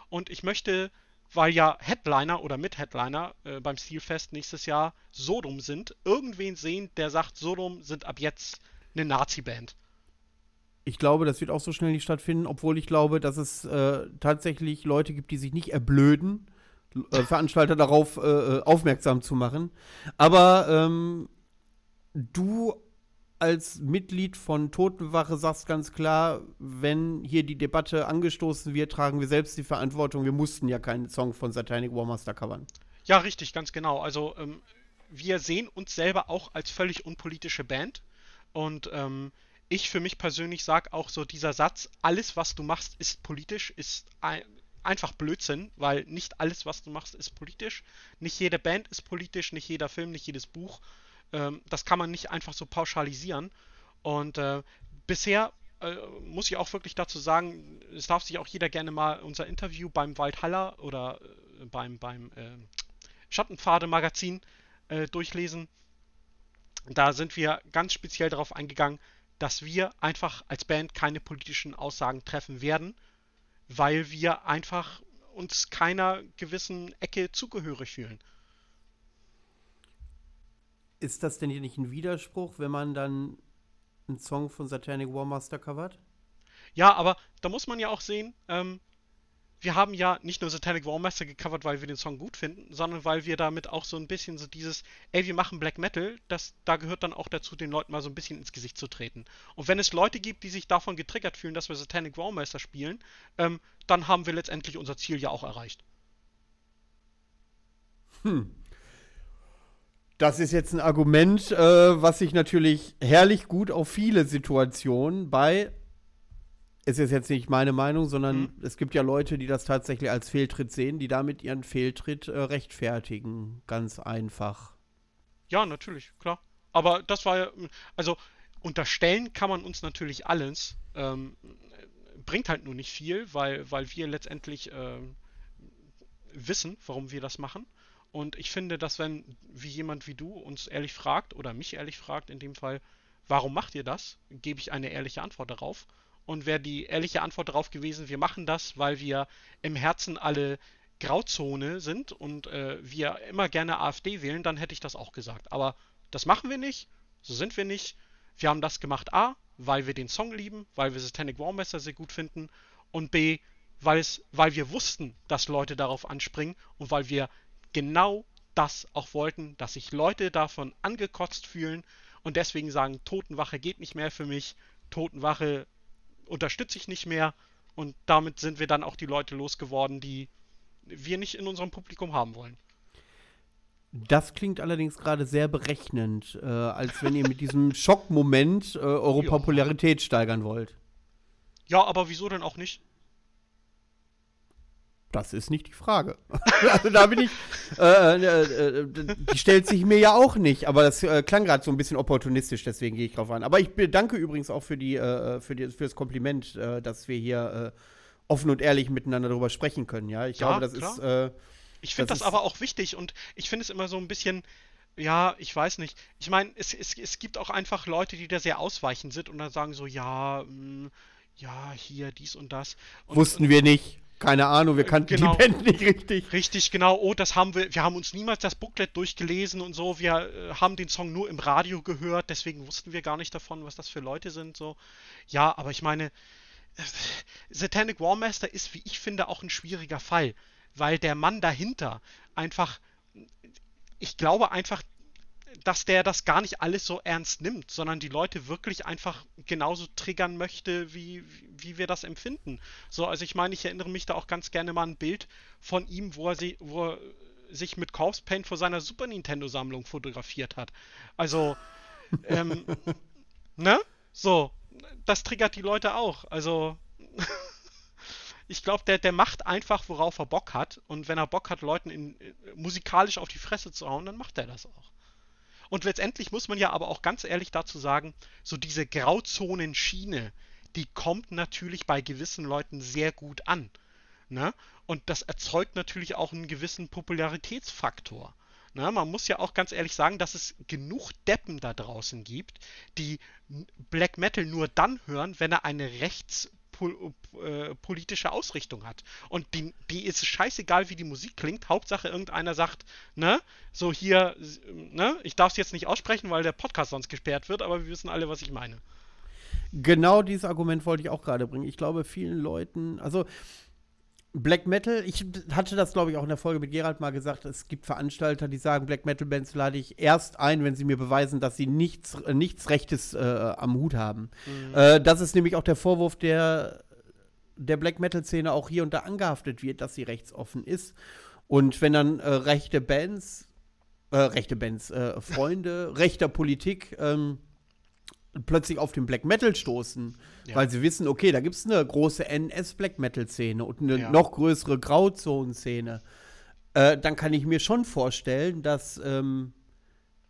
Und ich möchte, weil ja Headliner oder Mit-Headliner äh, beim Stilfest nächstes Jahr Sodom sind, irgendwen sehen, der sagt, Sodom sind ab jetzt eine Nazi-Band. Ich glaube, das wird auch so schnell nicht stattfinden, obwohl ich glaube, dass es äh, tatsächlich Leute gibt, die sich nicht erblöden, äh, Veranstalter darauf äh, aufmerksam zu machen. Aber ähm, du als Mitglied von Totenwache sagst ganz klar, wenn hier die Debatte angestoßen wird, tragen wir selbst die Verantwortung. Wir mussten ja keinen Song von Satanic Warmaster covern. Ja, richtig, ganz genau. Also ähm, wir sehen uns selber auch als völlig unpolitische Band. Und ähm, ich für mich persönlich sage auch so dieser Satz, alles was du machst ist politisch, ist ein, einfach Blödsinn, weil nicht alles was du machst ist politisch. Nicht jede Band ist politisch, nicht jeder Film, nicht jedes Buch. Ähm, das kann man nicht einfach so pauschalisieren. Und äh, bisher äh, muss ich auch wirklich dazu sagen, es darf sich auch jeder gerne mal unser Interview beim Waldhaller oder äh, beim, beim äh, Schattenpfade-Magazin äh, durchlesen. Da sind wir ganz speziell darauf eingegangen, dass wir einfach als Band keine politischen Aussagen treffen werden, weil wir einfach uns keiner gewissen Ecke zugehörig fühlen. Ist das denn hier nicht ein Widerspruch, wenn man dann einen Song von Satanic Warmaster covert? Ja, aber da muss man ja auch sehen, ähm, wir haben ja nicht nur Satanic Warmaster gecovert, weil wir den Song gut finden, sondern weil wir damit auch so ein bisschen so dieses, ey, wir machen Black Metal, das, da gehört dann auch dazu, den Leuten mal so ein bisschen ins Gesicht zu treten. Und wenn es Leute gibt, die sich davon getriggert fühlen, dass wir Satanic Warmaster spielen, ähm, dann haben wir letztendlich unser Ziel ja auch erreicht. Hm. Das ist jetzt ein Argument, äh, was sich natürlich herrlich gut auf viele Situationen bei ist es jetzt nicht meine Meinung, sondern mhm. es gibt ja Leute, die das tatsächlich als Fehltritt sehen, die damit ihren Fehltritt äh, rechtfertigen. Ganz einfach. Ja, natürlich, klar. Aber das war ja, also unterstellen kann man uns natürlich alles. Ähm, bringt halt nur nicht viel, weil, weil wir letztendlich äh, wissen, warum wir das machen. Und ich finde, dass wenn wie jemand wie du uns ehrlich fragt oder mich ehrlich fragt, in dem Fall, warum macht ihr das, gebe ich eine ehrliche Antwort darauf. Und wäre die ehrliche Antwort darauf gewesen, wir machen das, weil wir im Herzen alle Grauzone sind und äh, wir immer gerne AfD wählen, dann hätte ich das auch gesagt. Aber das machen wir nicht, so sind wir nicht. Wir haben das gemacht A, weil wir den Song lieben, weil wir Satanic Warmaster sehr gut finden und B, weil, es, weil wir wussten, dass Leute darauf anspringen und weil wir genau das auch wollten, dass sich Leute davon angekotzt fühlen und deswegen sagen, Totenwache geht nicht mehr für mich, Totenwache unterstütze ich nicht mehr. Und damit sind wir dann auch die Leute losgeworden, die wir nicht in unserem Publikum haben wollen. Das klingt allerdings gerade sehr berechnend, äh, als wenn ihr mit diesem Schockmoment äh, eure ja. Popularität steigern wollt. Ja, aber wieso denn auch nicht? Das ist nicht die Frage. also da bin ich, äh, äh, äh, die stellt sich mir ja auch nicht, aber das äh, klang gerade so ein bisschen opportunistisch, deswegen gehe ich drauf an. Aber ich bedanke übrigens auch für, die, äh, für, die, für das Kompliment, äh, dass wir hier offen und ehrlich miteinander darüber sprechen können. Ja, ich ja, glaube, das klar. ist. ich finde das, das aber auch wichtig und ich finde es immer so ein bisschen. Ja, ich weiß nicht. Ich meine, es, es, es gibt auch einfach Leute, die da sehr ausweichend sind und dann sagen so, ja, mh, mm, ja, hier, dies und das. Und, Wussten wir nicht. Keine Ahnung, wir kannten genau. die Band nicht richtig. Richtig, genau. Oh, das haben wir, wir haben uns niemals das Booklet durchgelesen und so. Wir äh, haben den Song nur im Radio gehört, deswegen wussten wir gar nicht davon, was das für Leute sind. So. Ja, aber ich meine, äh, Satanic Warmaster ist, wie ich finde, auch ein schwieriger Fall, weil der Mann dahinter einfach, ich glaube einfach, dass der das gar nicht alles so ernst nimmt, sondern die Leute wirklich einfach genauso triggern möchte, wie, wie wir das empfinden. So, also ich meine, ich erinnere mich da auch ganz gerne mal ein Bild von ihm, wo er, sie, wo er sich mit Corpse Paint vor seiner Super Nintendo Sammlung fotografiert hat. Also, ähm, ne? So, das triggert die Leute auch. Also, ich glaube, der, der macht einfach, worauf er Bock hat. Und wenn er Bock hat, Leuten in, äh, musikalisch auf die Fresse zu hauen, dann macht er das auch. Und letztendlich muss man ja aber auch ganz ehrlich dazu sagen, so diese Grauzonenschiene, die kommt natürlich bei gewissen Leuten sehr gut an. Ne? Und das erzeugt natürlich auch einen gewissen Popularitätsfaktor. Ne? Man muss ja auch ganz ehrlich sagen, dass es genug Deppen da draußen gibt, die Black Metal nur dann hören, wenn er eine rechts äh, politische Ausrichtung hat. Und die, die ist scheißegal, wie die Musik klingt. Hauptsache irgendeiner sagt, ne, so hier, ne, ich darf es jetzt nicht aussprechen, weil der Podcast sonst gesperrt wird, aber wir wissen alle, was ich meine. Genau dieses Argument wollte ich auch gerade bringen. Ich glaube, vielen Leuten, also Black Metal, ich hatte das, glaube ich, auch in der Folge mit Gerald mal gesagt, es gibt Veranstalter, die sagen, Black Metal Bands lade ich erst ein, wenn sie mir beweisen, dass sie nichts, äh, nichts Rechtes äh, am Hut haben. Mhm. Äh, das ist nämlich auch der Vorwurf, der der Black Metal-Szene auch hier und da angehaftet wird, dass sie rechtsoffen ist. Und wenn dann äh, rechte Bands, äh, rechte Bands, äh, Freunde rechter Politik ähm, plötzlich auf den Black Metal stoßen, ja. weil sie wissen, okay, da gibt es eine große NS-Black Metal-Szene und eine ja. noch größere Grauzonen-Szene, äh, dann kann ich mir schon vorstellen, dass ähm,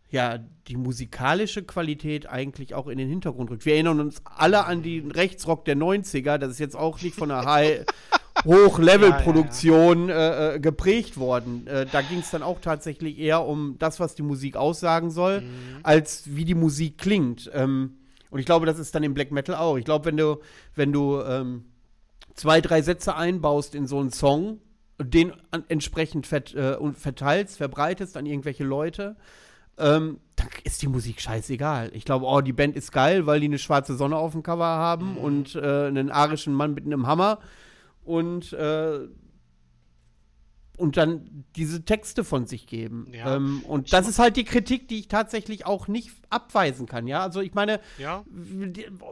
ja, die musikalische Qualität eigentlich auch in den Hintergrund rückt. Wir erinnern uns alle an den Rechtsrock der 90er, das ist jetzt auch nicht von einer High Hoch-Level-Produktion ja, ja. äh, geprägt worden. Äh, da ging es dann auch tatsächlich eher um das, was die Musik aussagen soll, mhm. als wie die Musik klingt. Ähm, und ich glaube, das ist dann im Black Metal auch. Ich glaube, wenn du, wenn du ähm, zwei, drei Sätze einbaust in so einen Song, den an, entsprechend vert, äh, verteilst, verbreitest an irgendwelche Leute, ähm, dann ist die Musik scheißegal. Ich glaube, oh, die Band ist geil, weil die eine schwarze Sonne auf dem Cover haben mhm. und äh, einen arischen Mann mit einem Hammer. Und äh, und dann diese Texte von sich geben. Ja. Ähm, und das ist halt die Kritik, die ich tatsächlich auch nicht abweisen kann. Ja, also ich meine, Ja.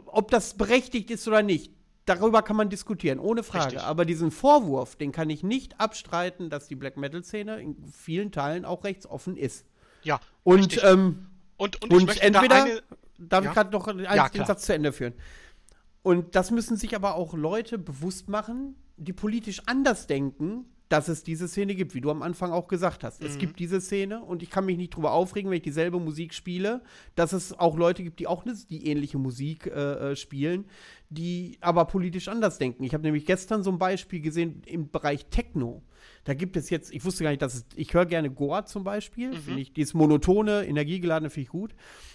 ob das berechtigt ist oder nicht, darüber kann man diskutieren, ohne Frage. Richtig. Aber diesen Vorwurf, den kann ich nicht abstreiten, dass die Black Metal-Szene in vielen Teilen auch rechtsoffen ist. Ja. Und, ähm, und, und, und entweder, da eine, darf Ja. ich gerade noch einen, Ja. Satz zu Ende führen? Und das müssen sich aber auch Leute bewusst machen, die politisch anders denken, dass es diese Szene gibt, wie du am Anfang auch gesagt hast. Mhm. Es gibt diese Szene und ich kann mich nicht drüber aufregen, wenn ich dieselbe Musik spiele, dass es auch Leute gibt, die auch die ähnliche Musik äh, äh, spielen, die aber politisch anders denken. Ich habe nämlich gestern so ein Beispiel gesehen im Bereich Techno. Da gibt es jetzt, ich wusste gar nicht, dass es, ich höre gerne Goa zum Beispiel, Mhm. finde ich, dieses monotone, energiegeladene finde ich gut.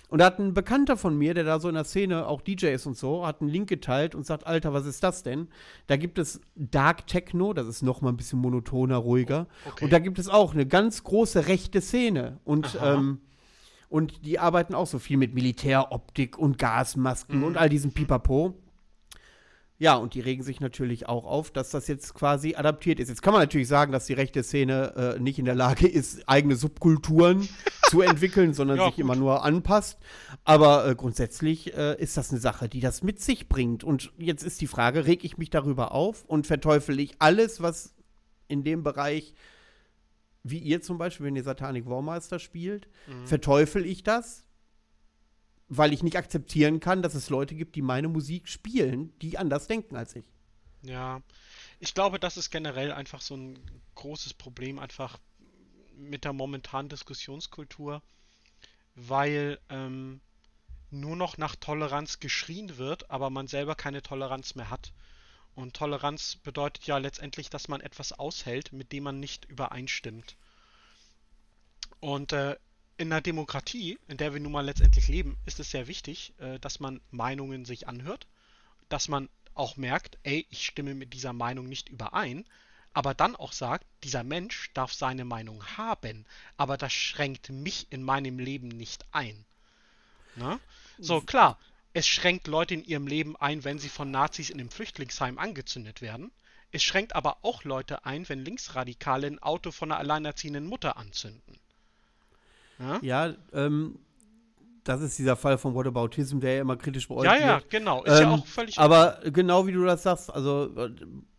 Und da hat ein Bekannter von mir, der da so in der Szene auch DJ ist und so, hat einen Link geteilt und sagt, Alter, was ist das denn? Da gibt es Dark Techno, das ist noch mal ein bisschen monotoner, ruhiger. Okay. Und da gibt es auch eine ganz große rechte Szene. Und, ähm, und die arbeiten auch so viel mit Militäroptik und Gasmasken Mhm. und all diesen Pipapo. Ja, und die regen sich natürlich auch auf, dass das jetzt quasi adaptiert ist. Jetzt kann man natürlich sagen, dass die rechte Szene äh, nicht in der Lage ist, eigene Subkulturen zu entwickeln, sondern Ja, sich gut. immer nur anpasst. Aber äh, grundsätzlich äh, ist das eine Sache, die das mit sich bringt. Und jetzt ist die Frage, reg ich mich darüber auf und verteufel ich alles, was in dem Bereich, wie ihr zum Beispiel, wenn ihr Satanic Warmaster spielt, Mhm. verteufel ich das? Weil ich nicht akzeptieren kann, dass es Leute gibt, die meine Musik spielen, die anders denken als ich. Ja, ich glaube, das ist generell einfach so ein großes Problem einfach mit der momentanen Diskussionskultur, weil ähm, nur noch nach Toleranz geschrien wird, aber man selber keine Toleranz mehr hat. Und Toleranz bedeutet ja letztendlich, dass man etwas aushält, mit dem man nicht übereinstimmt. Und äh, in einer Demokratie, in der wir nun mal letztendlich leben, ist es sehr wichtig, äh, dass man Meinungen sich anhört, dass man auch merkt, ey, ich stimme mit dieser Meinung nicht überein, aber dann auch sagt, dieser Mensch darf seine Meinung haben, aber das schränkt mich in meinem Leben nicht ein. Na? So, klar, es schränkt Leute in ihrem Leben ein, wenn sie von Nazis in einem Flüchtlingsheim angezündet werden. Es schränkt aber auch Leute ein, wenn Linksradikale ein Auto von einer alleinerziehenden Mutter anzünden. Ja, Ja, ähm, das ist dieser Fall von Whataboutism, der ja immer kritisch beäugt ja, ja wird. genau. Ist ja Ähm, auch völlig Aber genau wie du das sagst, also äh,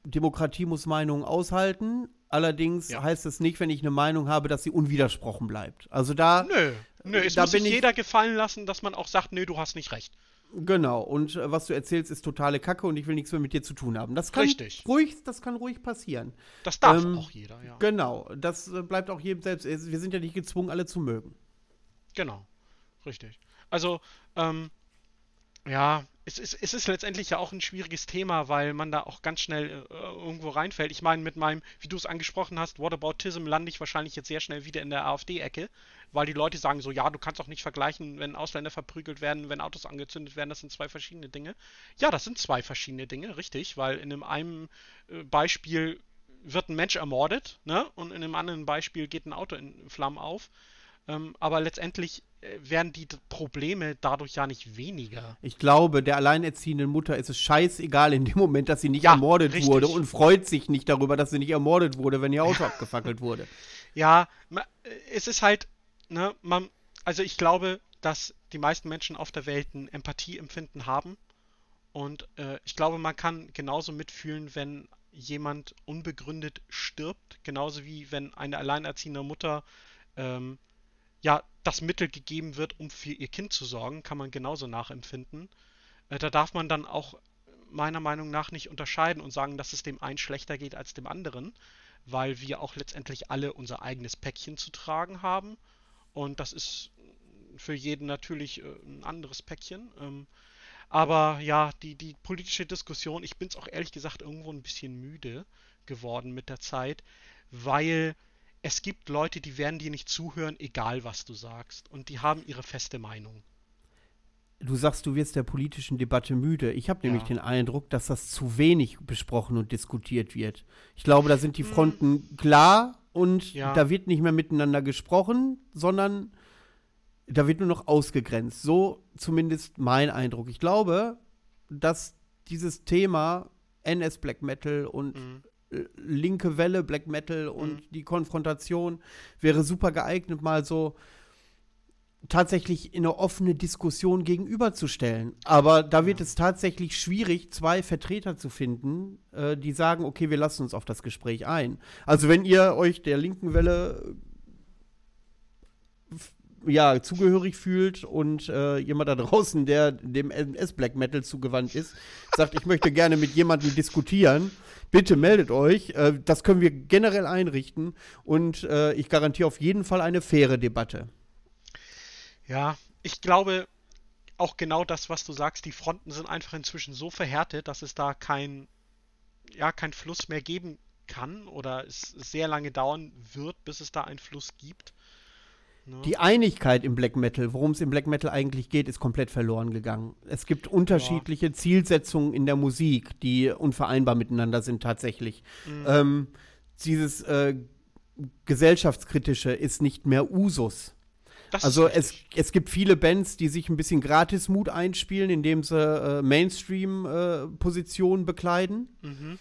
Demokratie muss Meinungen aushalten. Allerdings Ja. heißt es nicht, wenn ich eine Meinung habe, dass sie unwidersprochen bleibt. Also da, Nö, nö, es da muss sich jeder gefallen lassen, dass man auch sagt, nö, du hast nicht recht. Genau. Und äh, was du erzählst, ist totale Kacke und ich will nichts mehr mit dir zu tun haben. Das kann Richtig. ruhig, das kann ruhig passieren. Das darf Ähm, auch jeder, ja. Genau. Das äh, bleibt auch jedem selbst. Wir sind ja nicht gezwungen, alle zu mögen. Genau, richtig. Also, ähm, ja, es ist, es ist letztendlich ja auch ein schwieriges Thema, weil man da auch ganz schnell äh, irgendwo reinfällt. Ich meine, mit meinem, wie du es angesprochen hast, Whataboutism lande ich wahrscheinlich jetzt sehr schnell wieder in der AfD-Ecke, weil die Leute sagen so, ja, du kannst auch nicht vergleichen, wenn Ausländer verprügelt werden, wenn Autos angezündet werden, das sind zwei verschiedene Dinge. Ja, das sind zwei verschiedene Dinge, richtig, weil in einem einen äh, Beispiel wird ein Mensch ermordet, ne? Und in einem anderen Beispiel geht ein Auto in Flammen auf. Ähm, aber letztendlich äh, werden die Probleme dadurch ja nicht weniger. Ich glaube, der alleinerziehenden Mutter ist es scheißegal in dem Moment, dass sie nicht Ja, ermordet richtig. wurde und freut sich nicht darüber, dass sie nicht ermordet wurde, wenn ihr Auto abgefackelt wurde. Ja, äh, es ist halt, ne, man, also ich glaube, dass die meisten Menschen auf der Welt ein Empathieempfinden haben. Und äh, ich glaube, man kann genauso mitfühlen, wenn jemand unbegründet stirbt, genauso wie wenn eine alleinerziehende Mutter ähm, ja das Mittel gegeben wird, um für ihr Kind zu sorgen, kann man genauso nachempfinden. Äh, da darf man dann auch meiner Meinung nach nicht unterscheiden und sagen, dass es dem einen schlechter geht als dem anderen, weil wir auch letztendlich alle unser eigenes Päckchen zu tragen haben. Und das ist für jeden natürlich äh, ein anderes Päckchen. Ähm, aber ja, die, die politische Diskussion, ich bin es auch ehrlich gesagt irgendwo ein bisschen müde geworden mit der Zeit, weil es gibt Leute, die werden dir nicht zuhören, egal was du sagst. Und die haben ihre feste Meinung. Du sagst, du wirst der politischen Debatte müde. Ich habe nämlich Ja. den Eindruck, dass das zu wenig besprochen und diskutiert wird. Ich glaube, da sind die Fronten klar und Hm. Ja. da wird nicht mehr miteinander gesprochen, sondern da wird nur noch ausgegrenzt. So zumindest mein Eindruck. Ich glaube, dass dieses Thema NS Black Metal und Mhm. Linke Welle, Black Metal und mhm. die Konfrontation wäre super geeignet, mal so tatsächlich in eine offene Diskussion gegenüberzustellen. Aber da wird ja. es tatsächlich schwierig, zwei Vertreter zu finden, äh, die sagen, okay, wir lassen uns auf das Gespräch ein. Also wenn ihr euch der linken Welle ja, zugehörig fühlt und äh, jemand da draußen, der dem MS Black Metal zugewandt ist, sagt, ich möchte gerne mit jemandem diskutieren, bitte meldet euch. Äh, das können wir generell einrichten und äh, ich garantiere auf jeden Fall eine faire Debatte. Ja, ich glaube auch genau das, was du sagst, die Fronten sind einfach inzwischen so verhärtet, dass es da kein, ja, kein Fluss mehr geben kann oder es sehr lange dauern wird, bis es da einen Fluss gibt. Ne? Die Einigkeit im Black Metal, worum es im Black Metal eigentlich geht, ist komplett verloren gegangen. Es gibt unterschiedliche ja. Zielsetzungen in der Musik, die unvereinbar miteinander sind tatsächlich. Mhm. Ähm, dieses äh, gesellschaftskritische ist nicht mehr Usus. Das also es, es gibt viele Bands, die sich ein bisschen Gratis-Mut einspielen, indem sie äh, Mainstream-Positionen äh, bekleiden. Mhm.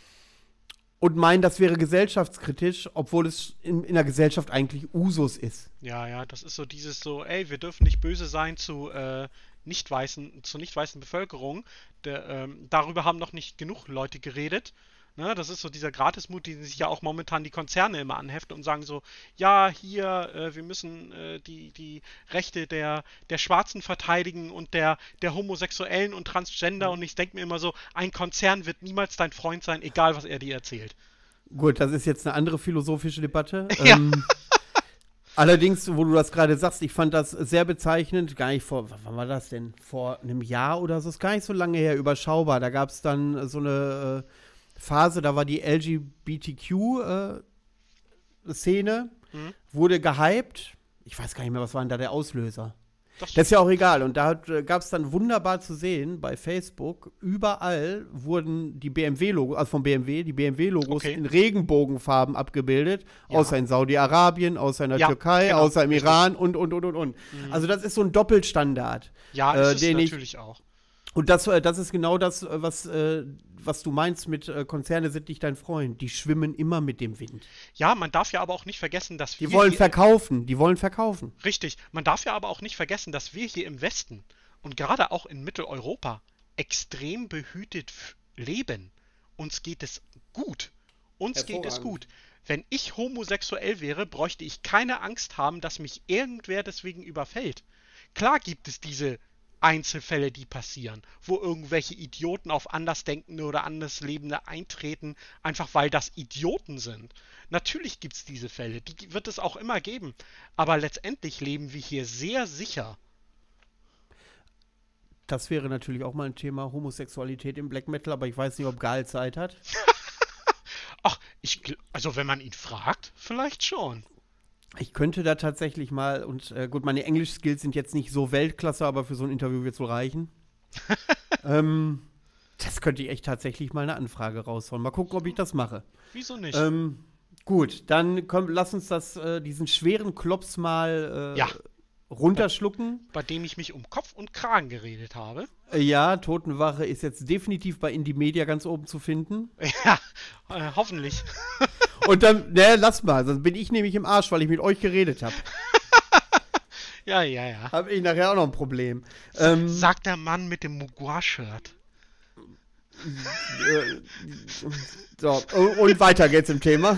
Und meinen, das wäre gesellschaftskritisch, obwohl es in, in der Gesellschaft eigentlich Usus ist. Ja, ja, das ist so dieses so, ey, wir dürfen nicht böse sein zu äh, nicht weißen, zur nicht weißen Bevölkerung. Der, ähm, darüber haben noch nicht genug Leute geredet. Ne, das ist so dieser Gratismut, den sich ja auch momentan die Konzerne immer anheften und sagen so, ja, hier, äh, wir müssen äh, die, die Rechte der, der Schwarzen verteidigen und der, der Homosexuellen und Transgender mhm. und ich denke mir immer so, ein Konzern wird niemals dein Freund sein, egal was er dir erzählt. Gut, das ist jetzt eine andere philosophische Debatte. Ja. Ähm, allerdings, wo du das gerade sagst, ich fand das sehr bezeichnend, gar nicht vor, wann war das denn? Vor einem Jahr oder so, ist gar nicht so lange her, überschaubar. Da gab es dann so eine äh, Phase, da war die LGBTQ-Szene, äh, mhm. wurde gehypt. Ich weiß gar nicht mehr, was war denn da der Auslöser? Das, das ist ja auch egal. Und da äh, gab es dann wunderbar zu sehen bei Facebook, überall wurden die BMW-Logos, also vom BMW, die BMW-Logos okay. in Regenbogenfarben abgebildet, ja. außer in Saudi-Arabien, außer in der ja, Türkei, genau, außer im richtig. Iran und, und, und, und, und. Mhm. Also das ist so ein Doppelstandard. Ja, äh, ist natürlich ich, auch. Und das, äh, das ist genau das, äh, was, äh, was du meinst mit äh, Konzerne sind nicht dein Freund. Die schwimmen immer mit dem Wind. Ja, man darf ja aber auch nicht vergessen, dass wir. Die wollen verkaufen, die wollen verkaufen. Richtig. Man darf ja aber auch nicht vergessen, dass wir hier im Westen und gerade auch in Mitteleuropa extrem behütet leben. Uns geht es gut. Uns geht es gut. Wenn ich homosexuell wäre, bräuchte ich keine Angst haben, dass mich irgendwer deswegen überfällt. Klar gibt es diese Einzelfälle, die passieren, wo irgendwelche Idioten auf Andersdenkende oder Anderslebende eintreten, einfach weil das Idioten sind. Natürlich gibt es diese Fälle, die wird es auch immer geben, aber letztendlich leben wir hier sehr sicher. Das wäre natürlich auch mal ein Thema Homosexualität im Black Metal, aber ich weiß nicht, ob Gal Zeit hat. Ach, ich, also wenn man ihn fragt, vielleicht schon. Ich könnte da tatsächlich mal, und äh, gut, meine Englisch-Skills sind jetzt nicht so Weltklasse, aber für so ein Interview wird es wohl reichen. ähm, das könnte ich echt tatsächlich mal eine Anfrage raushauen. Mal gucken, ob ich das mache. Wieso nicht? Ähm, gut, dann komm, lass uns das, äh, diesen schweren Klops mal äh, ja. runterschlucken. Bei, bei, dem ich mich um Kopf und Kragen geredet habe. Äh, ja, Totenwache ist jetzt definitiv bei Indie Media ganz oben zu finden. Ja, äh, hoffentlich. Und dann, ne, lass mal, sonst bin ich nämlich im Arsch, weil ich mit euch geredet habe. ja, ja, ja. Habe ich nachher auch noch ein Problem. Ähm, Sagt der Mann mit dem Mugua-Shirt. Äh, so, und weiter geht's im Thema.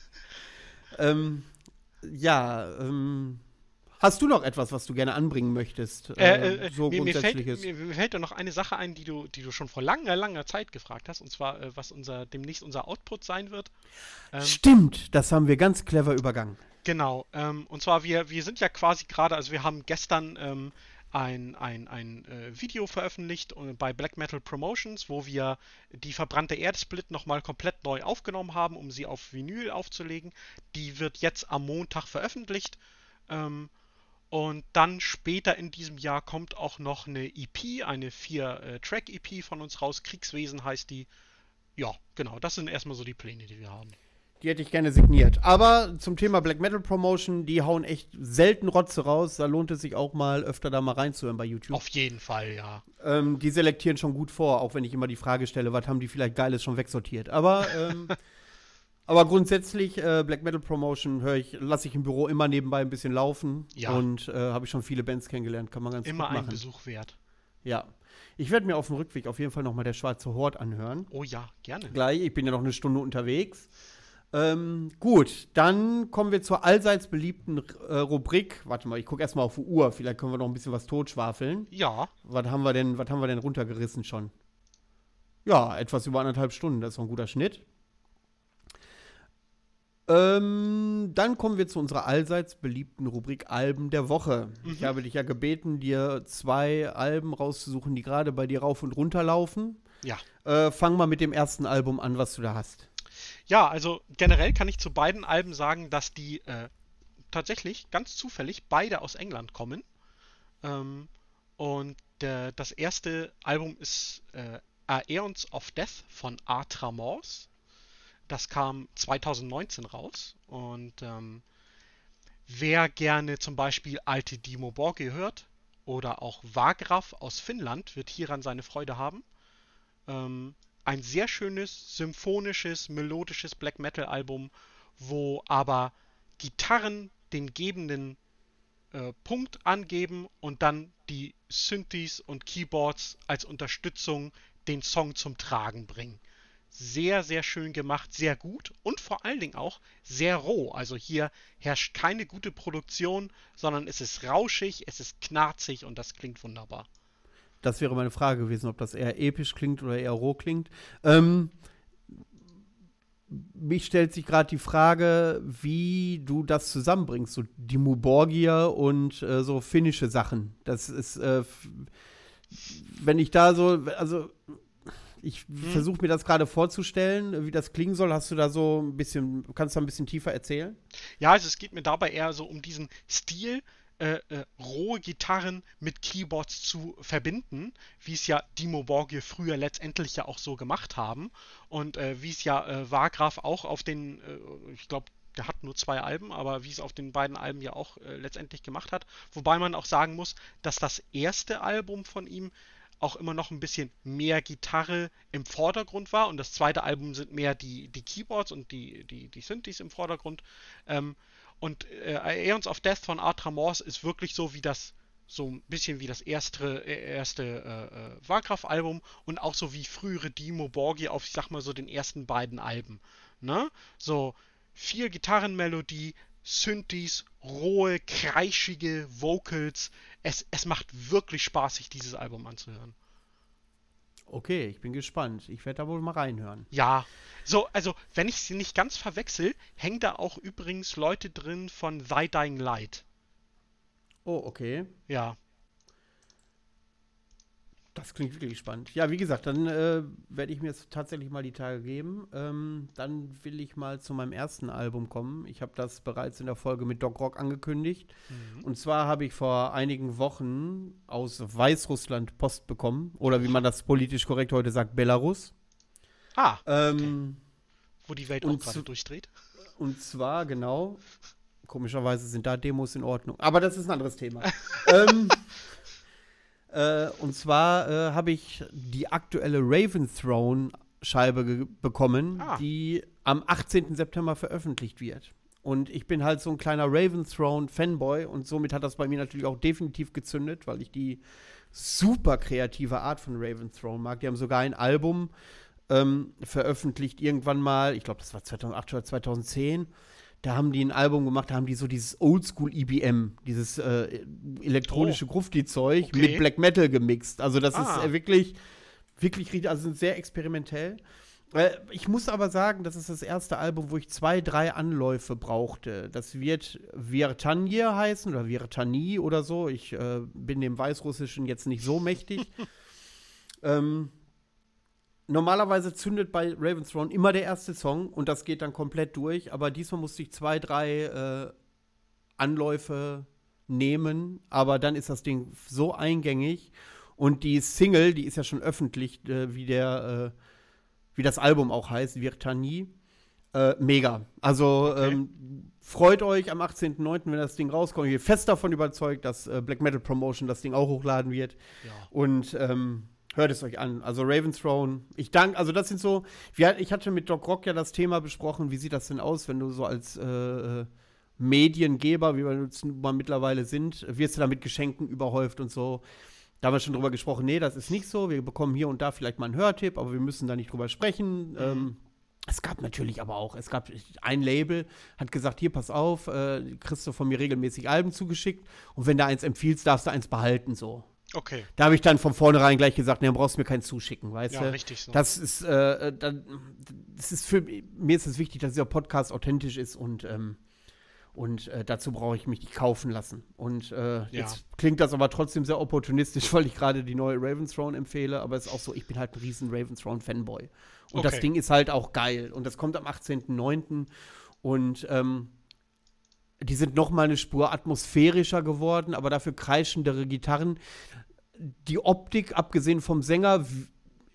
ähm, ja, ähm, Hast du noch etwas, was du gerne anbringen möchtest? Äh, äh, äh so mir, grundsätzliches. Mir fällt, mir, mir fällt da noch eine Sache ein, die du, die du schon vor langer, langer Zeit gefragt hast, und zwar, äh, was unser demnächst unser Output sein wird. Ähm, Stimmt, das haben wir ganz clever übergangen. Genau, ähm, und zwar wir, wir sind ja quasi gerade, also wir haben gestern ähm, ein, ein, ein äh, Video veröffentlicht äh, bei Black Metal Promotions, wo wir die verbrannte Erdsplit nochmal komplett neu aufgenommen haben, um sie auf Vinyl aufzulegen. Die wird jetzt am Montag veröffentlicht. Ähm, und dann später in diesem Jahr kommt auch noch eine EP, eine 4-Track-EP äh, von uns raus. Kriegswesen heißt die. Ja, genau, das sind erstmal so die Pläne, die wir haben. Die hätte ich gerne signiert. Aber zum Thema Black Metal Promotion, die hauen echt selten Rotze raus. Da lohnt es sich auch mal öfter da mal reinzuhören bei YouTube. Auf jeden Fall, ja. Ähm, die selektieren schon gut vor, auch wenn ich immer die Frage stelle, was haben die vielleicht Geiles schon wegsortiert. Aber, ähm, aber grundsätzlich, äh, Black Metal Promotion höre ich, lasse ich im Büro immer nebenbei ein bisschen laufen. Ja. Und äh, habe ich schon viele Bands kennengelernt, kann man ganz Immer gut ein machen. Besuch wert. Ja. Ich werde mir auf dem Rückweg auf jeden Fall nochmal der Schwarze Hort anhören. Oh ja, gerne. Gleich, ich bin ja noch eine Stunde unterwegs. Ähm, gut, dann kommen wir zur allseits beliebten äh, Rubrik. Warte mal, ich gucke erstmal auf die Uhr. Vielleicht können wir noch ein bisschen was totschwafeln. Ja, Was haben wir denn, was haben wir denn runtergerissen schon? Ja, etwas über anderthalb Stunden, das ist doch ein guter Schnitt. Ähm, dann kommen wir zu unserer allseits beliebten Rubrik Alben der Woche. Ich habe dich ja gebeten, dir zwei Alben rauszusuchen, die gerade bei dir rauf und runter laufen. ja. Äh, fang mal mit dem ersten Album an, was du da hast. Ja, also generell kann ich zu beiden Alben sagen, dass die äh, tatsächlich ganz zufällig beide aus England kommen. Ähm, und äh, das erste Album ist äh, Aeons of Death von Atra Morse. Das kam 2019 raus. Und ähm, wer gerne zum Beispiel alte Dimo Borghi hört oder auch Wagraf aus Finnland, wird hieran seine Freude haben. Ähm, ein sehr schönes, symphonisches, melodisches Black Metal Album, wo aber Gitarren den gebenden äh, Punkt angeben und dann die Synthes und Keyboards als Unterstützung den Song zum Tragen bringen. Sehr, sehr schön gemacht, sehr gut und vor allen Dingen auch sehr roh. Also hier herrscht keine gute Produktion, sondern es ist rauschig, es ist knarzig und das klingt wunderbar. Das wäre meine Frage gewesen, ob das eher episch klingt oder eher roh klingt. Ähm, mich stellt sich gerade die Frage, wie du das zusammenbringst, so die Muborgia und äh, so finnische Sachen. Das ist, äh, wenn ich da so, also ich versuche mir das gerade vorzustellen, wie das klingen soll. Hast du da so ein bisschen, kannst du da ein bisschen tiefer erzählen? Ja, also es geht mir dabei eher so um diesen Stil, äh, äh, rohe Gitarren mit Keyboards zu verbinden, wie es ja Dimo Borgir früher letztendlich ja auch so gemacht haben und äh, wie es ja äh, Wagraf auch auf den, äh, ich glaube, der hat nur zwei Alben, aber wie es auf den beiden Alben ja auch äh, letztendlich gemacht hat. Wobei man auch sagen muss, dass das erste Album von ihm auch immer noch ein bisschen mehr Gitarre im Vordergrund war und das zweite Album sind mehr die, die Keyboards und die, die, die Synthes im Vordergrund. Ähm, und äh, Aeons of Death von Atra Morse ist wirklich so wie das, so ein bisschen wie das erste, äh, erste äh, äh, Warcraft-Album und auch so wie frühere Dimo Borgi auf, ich sag mal so, den ersten beiden Alben. Ne? So viel Gitarrenmelodie, Synthes, rohe, kreischige Vocals. Es, es macht wirklich Spaß, sich dieses Album anzuhören. Okay, ich bin gespannt. Ich werde da wohl mal reinhören. Ja, so, also, wenn ich sie nicht ganz verwechsel, hängen da auch übrigens Leute drin von Thy Dying Light. Oh, okay. Ja, Das klingt wirklich spannend. Ja, wie gesagt, dann äh, werde ich mir jetzt tatsächlich mal die Tage geben. Ähm, dann will ich mal zu meinem ersten Album kommen. Ich habe das bereits in der Folge mit Dog Rock angekündigt. Und zwar habe ich vor einigen Wochen aus Weißrussland Post bekommen. Oder wie man das politisch korrekt heute sagt, Belarus. Ah, Ähm, wo die Welt auch gerade durchdreht. Und zwar, genau, komischerweise sind da Demos in Ordnung. Aber das ist ein anderes Thema. ähm, äh, und zwar äh, habe ich die aktuelle Raven Throne Scheibe bekommen, Ah. die am 18. September veröffentlicht wird. Und ich bin halt so ein kleiner Raven Throne Fanboy und somit hat das bei mir natürlich auch definitiv gezündet, weil ich die super kreative Art von Raven Throne mag. Die haben sogar ein Album ähm, veröffentlicht irgendwann mal, ich glaube, das war 2008 oder 2010. Da haben die ein Album gemacht, da haben die so dieses Oldschool EBM, dieses äh, elektronische Oh. Grufti-Zeug Okay. mit Black Metal gemixt. Also das Ah. ist äh, wirklich, wirklich, richtig- also sehr experimentell. Äh, ich muss aber sagen, das ist das erste Album, wo ich zwei, drei Anläufe brauchte. Das wird Virtanje heißen oder Virtani oder so. Ich äh, bin dem Weißrussischen jetzt nicht so mächtig. ähm, normalerweise zündet bei Raven's Throne immer der erste Song und das geht dann komplett durch, aber diesmal musste ich zwei, drei äh, Anläufe nehmen, aber dann ist das Ding so eingängig und die Single, die ist ja schon öffentlich, äh, wie der, äh, wie das Album auch heißt, Virtani. Äh, mega. Also Okay. ähm, freut euch am 18.09., wenn das Ding rauskommt. Ich bin fest davon überzeugt, dass äh, Black Metal Promotion das Ding auch hochladen wird. Ja. Und ähm, hört es euch an. Also Raven's Throne. Ich danke, also das sind so, wir, ich hatte mit Doc Rock ja das Thema besprochen, wie sieht das denn aus, wenn du so als äh, Mediengeber, wie wir jetzt mal mittlerweile sind, wirst du da mit Geschenken überhäuft und so. Da haben wir schon drüber gesprochen, nee, das ist nicht so. Wir bekommen hier und da vielleicht mal einen Hörtipp, aber wir müssen da nicht drüber sprechen. Ähm, es gab natürlich aber auch, es gab ein Label, hat gesagt, hier, pass auf, äh, kriegst du von mir regelmäßig Alben zugeschickt und wenn du eins empfiehlst, darfst du eins behalten, so. Okay. Da habe ich dann von vornherein gleich gesagt, nee, dann brauchst du mir keinen zuschicken, weißt Ja, du? richtig so. Das ist, äh, dann, das ist für mir ist es wichtig, dass dieser Podcast authentisch ist und, ähm, und äh, dazu brauche ich mich nicht kaufen lassen. Und äh, jetzt klingt das aber trotzdem sehr opportunistisch, weil ich gerade die neue Raven's Throne empfehle, aber es ist auch so, ich bin halt ein riesen Raven's Throne Fanboy. Und das Okay. Ding ist halt auch geil. Und das kommt am 18.09. Und ähm, die sind noch mal eine Spur atmosphärischer geworden, aber dafür kreischendere Gitarren. Die Optik, abgesehen vom Sänger,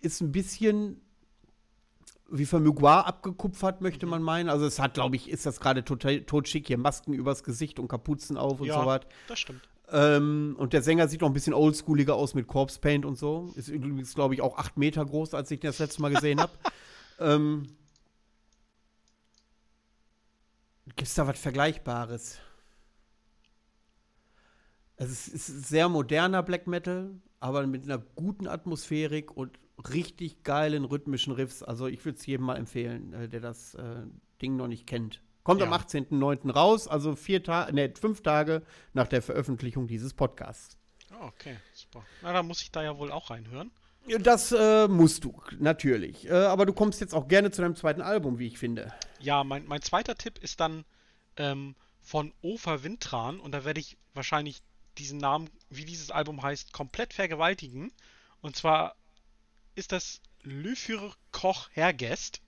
ist ein bisschen wie von Mugua abgekupfert, möchte man meinen. Also es hat, glaube ich, ist das gerade total totschick hier, Masken übers Gesicht und Kapuzen auf und ja, so was. das stimmt. Ähm, und der Sänger sieht noch ein bisschen oldschooliger aus mit Corpse Paint und so. Ist übrigens, glaube ich, auch acht Meter groß, als ich den das letzte Mal gesehen habe. ähm, Gibt es da was Vergleichbares? Es ist, es ist sehr moderner Black Metal, aber mit einer guten Atmosphärik und richtig geilen rhythmischen Riffs. Also ich würde es jedem mal empfehlen, äh, der das äh, Ding noch nicht kennt. Kommt am Ja. 18.09. raus, also vier Tage, nee, fünf Tage nach der Veröffentlichung dieses Podcasts. Ah, okay, super. Na, dann muss ich da ja wohl auch reinhören. Das äh, musst du, natürlich. Äh, aber du kommst jetzt auch gerne zu deinem zweiten Album, wie ich finde. Ja, mein, mein zweiter Tipp ist dann ähm, von Ofer Wintran und da werde ich wahrscheinlich diesen Namen, wie dieses Album heißt, komplett vergewaltigen. Und zwar ist das Lüfür Koch Hergest.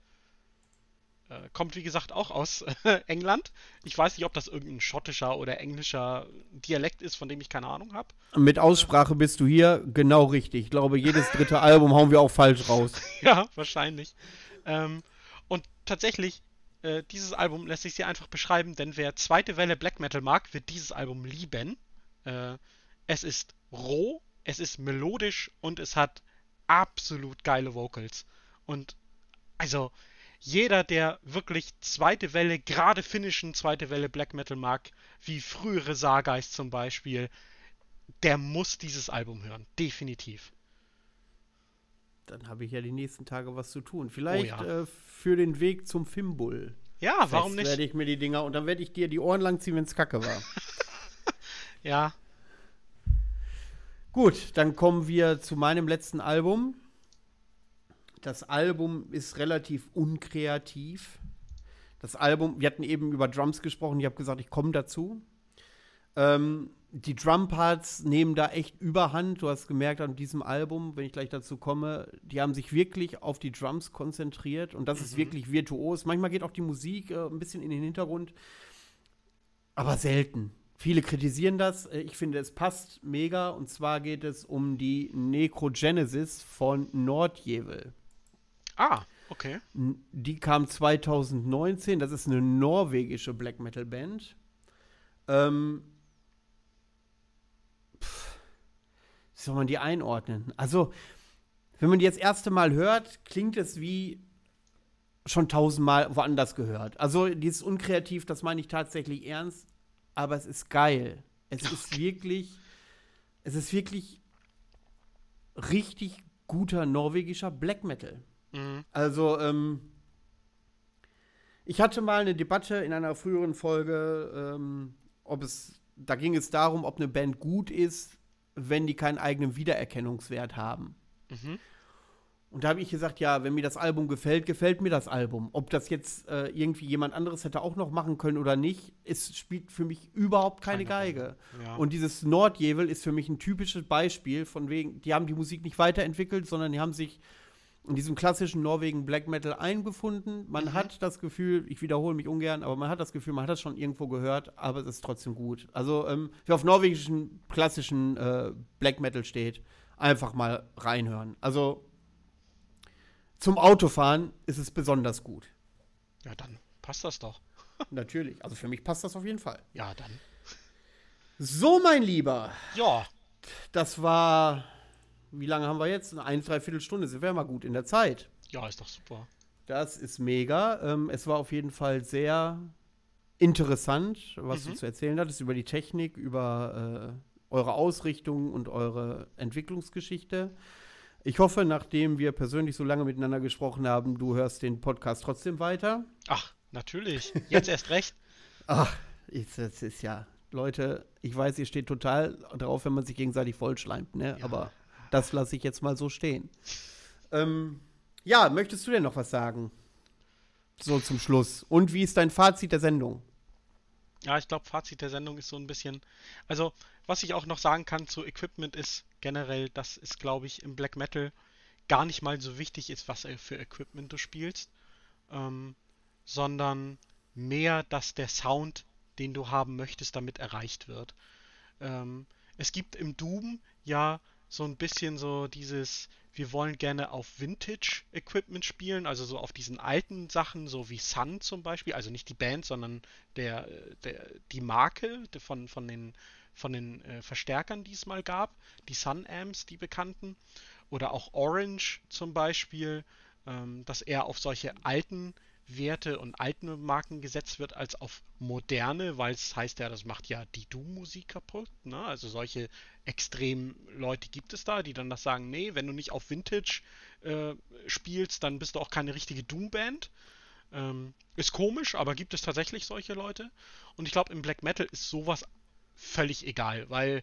Äh, kommt wie gesagt auch aus England. Ich weiß nicht, ob das irgendein schottischer oder englischer Dialekt ist, von dem ich keine Ahnung habe. Mit Aussprache bist du hier genau richtig. Ich glaube, jedes dritte Album hauen wir auch falsch raus. Ja, wahrscheinlich. Ähm, und tatsächlich, äh, dieses Album lässt sich sehr einfach beschreiben, denn wer zweite Welle Black Metal mag, wird dieses Album lieben. Äh, es ist roh, es ist melodisch und es hat absolut geile Vocals. Und also jeder, der wirklich zweite Welle, gerade finnischen zweite Welle Black Metal mag, wie frühere Sargeist zum Beispiel, der muss dieses Album hören. Definitiv. Dann habe ich ja die nächsten Tage was zu tun. Vielleicht Oh ja. äh, für den Weg zum Fimbul. Ja, warum nicht? werde ich mir die Dinger und dann werde ich dir die Ohren lang ziehen, wenn es kacke war. Ja, Gut, dann kommen wir zu meinem letzten Album. Das Album ist relativ unkreativ. Das Album, wir hatten eben über Drums gesprochen, ich habe gesagt, ich komme dazu. Ähm, die Drumparts nehmen da echt überhand. Du hast gemerkt an diesem Album, wenn ich gleich dazu komme, die haben sich wirklich auf die Drums konzentriert und das ist wirklich virtuos. Manchmal geht auch die Musik äh, ein bisschen in den Hintergrund, aber selten. Viele kritisieren das. Äh, Ich finde, es passt mega. Und zwar geht es um die Necrogenesis von Nordjevel. Ah, okay. Die kam 2019. Das ist eine norwegische Black Metal Band. Ähm, wie soll man die einordnen? Also, wenn man die jetzt das erste Mal hört, klingt es wie schon tausendmal woanders gehört. Also, die ist unkreativ, das meine ich tatsächlich ernst, aber es ist geil. Es ist wirklich, es ist wirklich richtig guter norwegischer Black Metal. Mhm. Also, ähm, ich hatte mal eine Debatte in einer früheren Folge, ähm, ob es, da ging es darum, ob eine Band gut ist, wenn die keinen eigenen Wiedererkennungswert haben. Mhm. Und da habe ich gesagt, ja, wenn mir das Album gefällt, gefällt mir das Album. Ob das jetzt äh, irgendwie jemand anderes hätte auch noch machen können oder nicht, es spielt für mich überhaupt keine, Keine Geige. Ja. Und dieses Nordjevel ist für mich ein typisches Beispiel von wegen, die haben die Musik nicht weiterentwickelt, sondern die haben sich in diesem klassischen Norwegen Black Metal eingefunden. Man Mhm. hat das Gefühl, ich wiederhole mich ungern, aber man hat das Gefühl, man hat das schon irgendwo gehört, aber es ist trotzdem gut. Also, ähm, wer auf norwegischen klassischen äh, Black Metal steht, einfach mal reinhören. Also, zum Autofahren ist es besonders gut. Ja, dann passt das doch. Natürlich. Also für mich passt das auf jeden Fall. Ja, dann. So, mein Lieber. Ja. Das war. Wie lange haben wir jetzt? Eine Dreiviertelstunde. Sind wir mal gut in der Zeit. Ja, ist doch super. Das ist mega. Ähm, es war auf jeden Fall sehr interessant, was mhm. du zu erzählen hattest über die Technik, über äh, eure Ausrichtung und eure Entwicklungsgeschichte. Ich hoffe, nachdem wir persönlich so lange miteinander gesprochen haben, du hörst den Podcast trotzdem weiter. Ach, natürlich. Jetzt erst recht. Ach, das ist ja. Leute, ich weiß, ihr steht total drauf, wenn man sich gegenseitig vollschleimt, ne? Ja. Aber das lasse ich jetzt mal so stehen. Ähm, ja, möchtest du denn noch was sagen? So zum Schluss. Und wie ist dein Fazit der Sendung? Ja, ich glaube, Fazit der Sendung ist so ein bisschen. Also, was ich auch noch sagen kann zu Equipment ist generell, dass es, glaube ich, im Black Metal gar nicht mal so wichtig ist, was für Equipment du spielst, ähm, sondern mehr, dass der Sound, den du haben möchtest, damit erreicht wird. Ähm, es gibt im Doom ja so ein bisschen so dieses, wir wollen gerne auf Vintage-Equipment spielen, also so auf diesen alten Sachen, so wie Sun zum Beispiel, also nicht die Band, sondern der, der, die Marke von, von den, von den äh, Verstärkern, die es mal gab, die Sun Amps, die bekannten, oder auch Orange zum Beispiel, ähm, dass er auf solche alten Werte und alten Marken gesetzt wird als auf moderne, weil es heißt ja, das macht ja die Doom-Musik kaputt. Ne? Also solche extremen Leute gibt es da, die dann das sagen, nee, wenn du nicht auf Vintage äh, spielst, dann bist du auch keine richtige Doom-Band. Ähm, ist komisch, aber gibt es tatsächlich solche Leute. Und ich glaube, im Black Metal ist sowas völlig egal, weil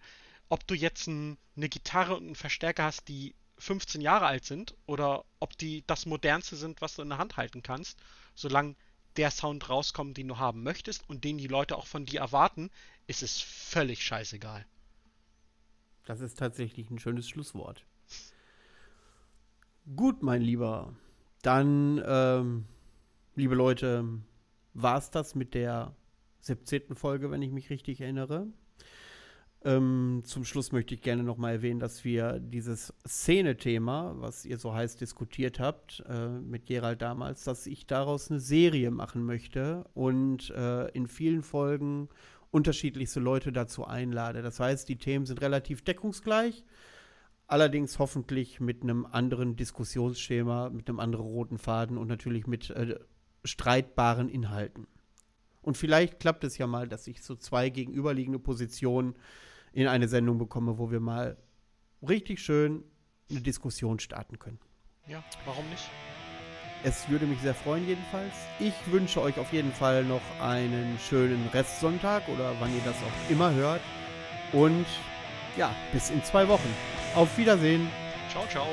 ob du jetzt ein, eine Gitarre und einen Verstärker hast, die 15 Jahre alt sind oder ob die das modernste sind, was du in der Hand halten kannst, solange der Sound rauskommt, den du haben möchtest und den die Leute auch von dir erwarten, ist es völlig scheißegal. Das ist tatsächlich ein schönes Schlusswort. Gut, mein Lieber. Dann, ähm, liebe Leute, war es das mit der 17. Folge, wenn ich mich richtig erinnere. Ähm, zum Schluss möchte ich gerne noch mal erwähnen, dass wir dieses Szene-Thema, was ihr so heiß diskutiert habt äh, mit Gerald damals, dass ich daraus eine Serie machen möchte und äh, in vielen Folgen unterschiedlichste Leute dazu einlade. Das heißt, die Themen sind relativ deckungsgleich, allerdings hoffentlich mit einem anderen Diskussionsschema, mit einem anderen roten Faden und natürlich mit äh, streitbaren Inhalten. Und vielleicht klappt es ja mal, dass ich so zwei gegenüberliegende Positionen in eine Sendung bekomme, wo wir mal richtig schön eine Diskussion starten können. Ja, warum nicht? Es würde mich sehr freuen jedenfalls. Ich wünsche euch auf jeden Fall noch einen schönen Restsonntag oder wann ihr das auch immer hört. Und ja, bis in zwei Wochen. Auf Wiedersehen. Ciao, ciao.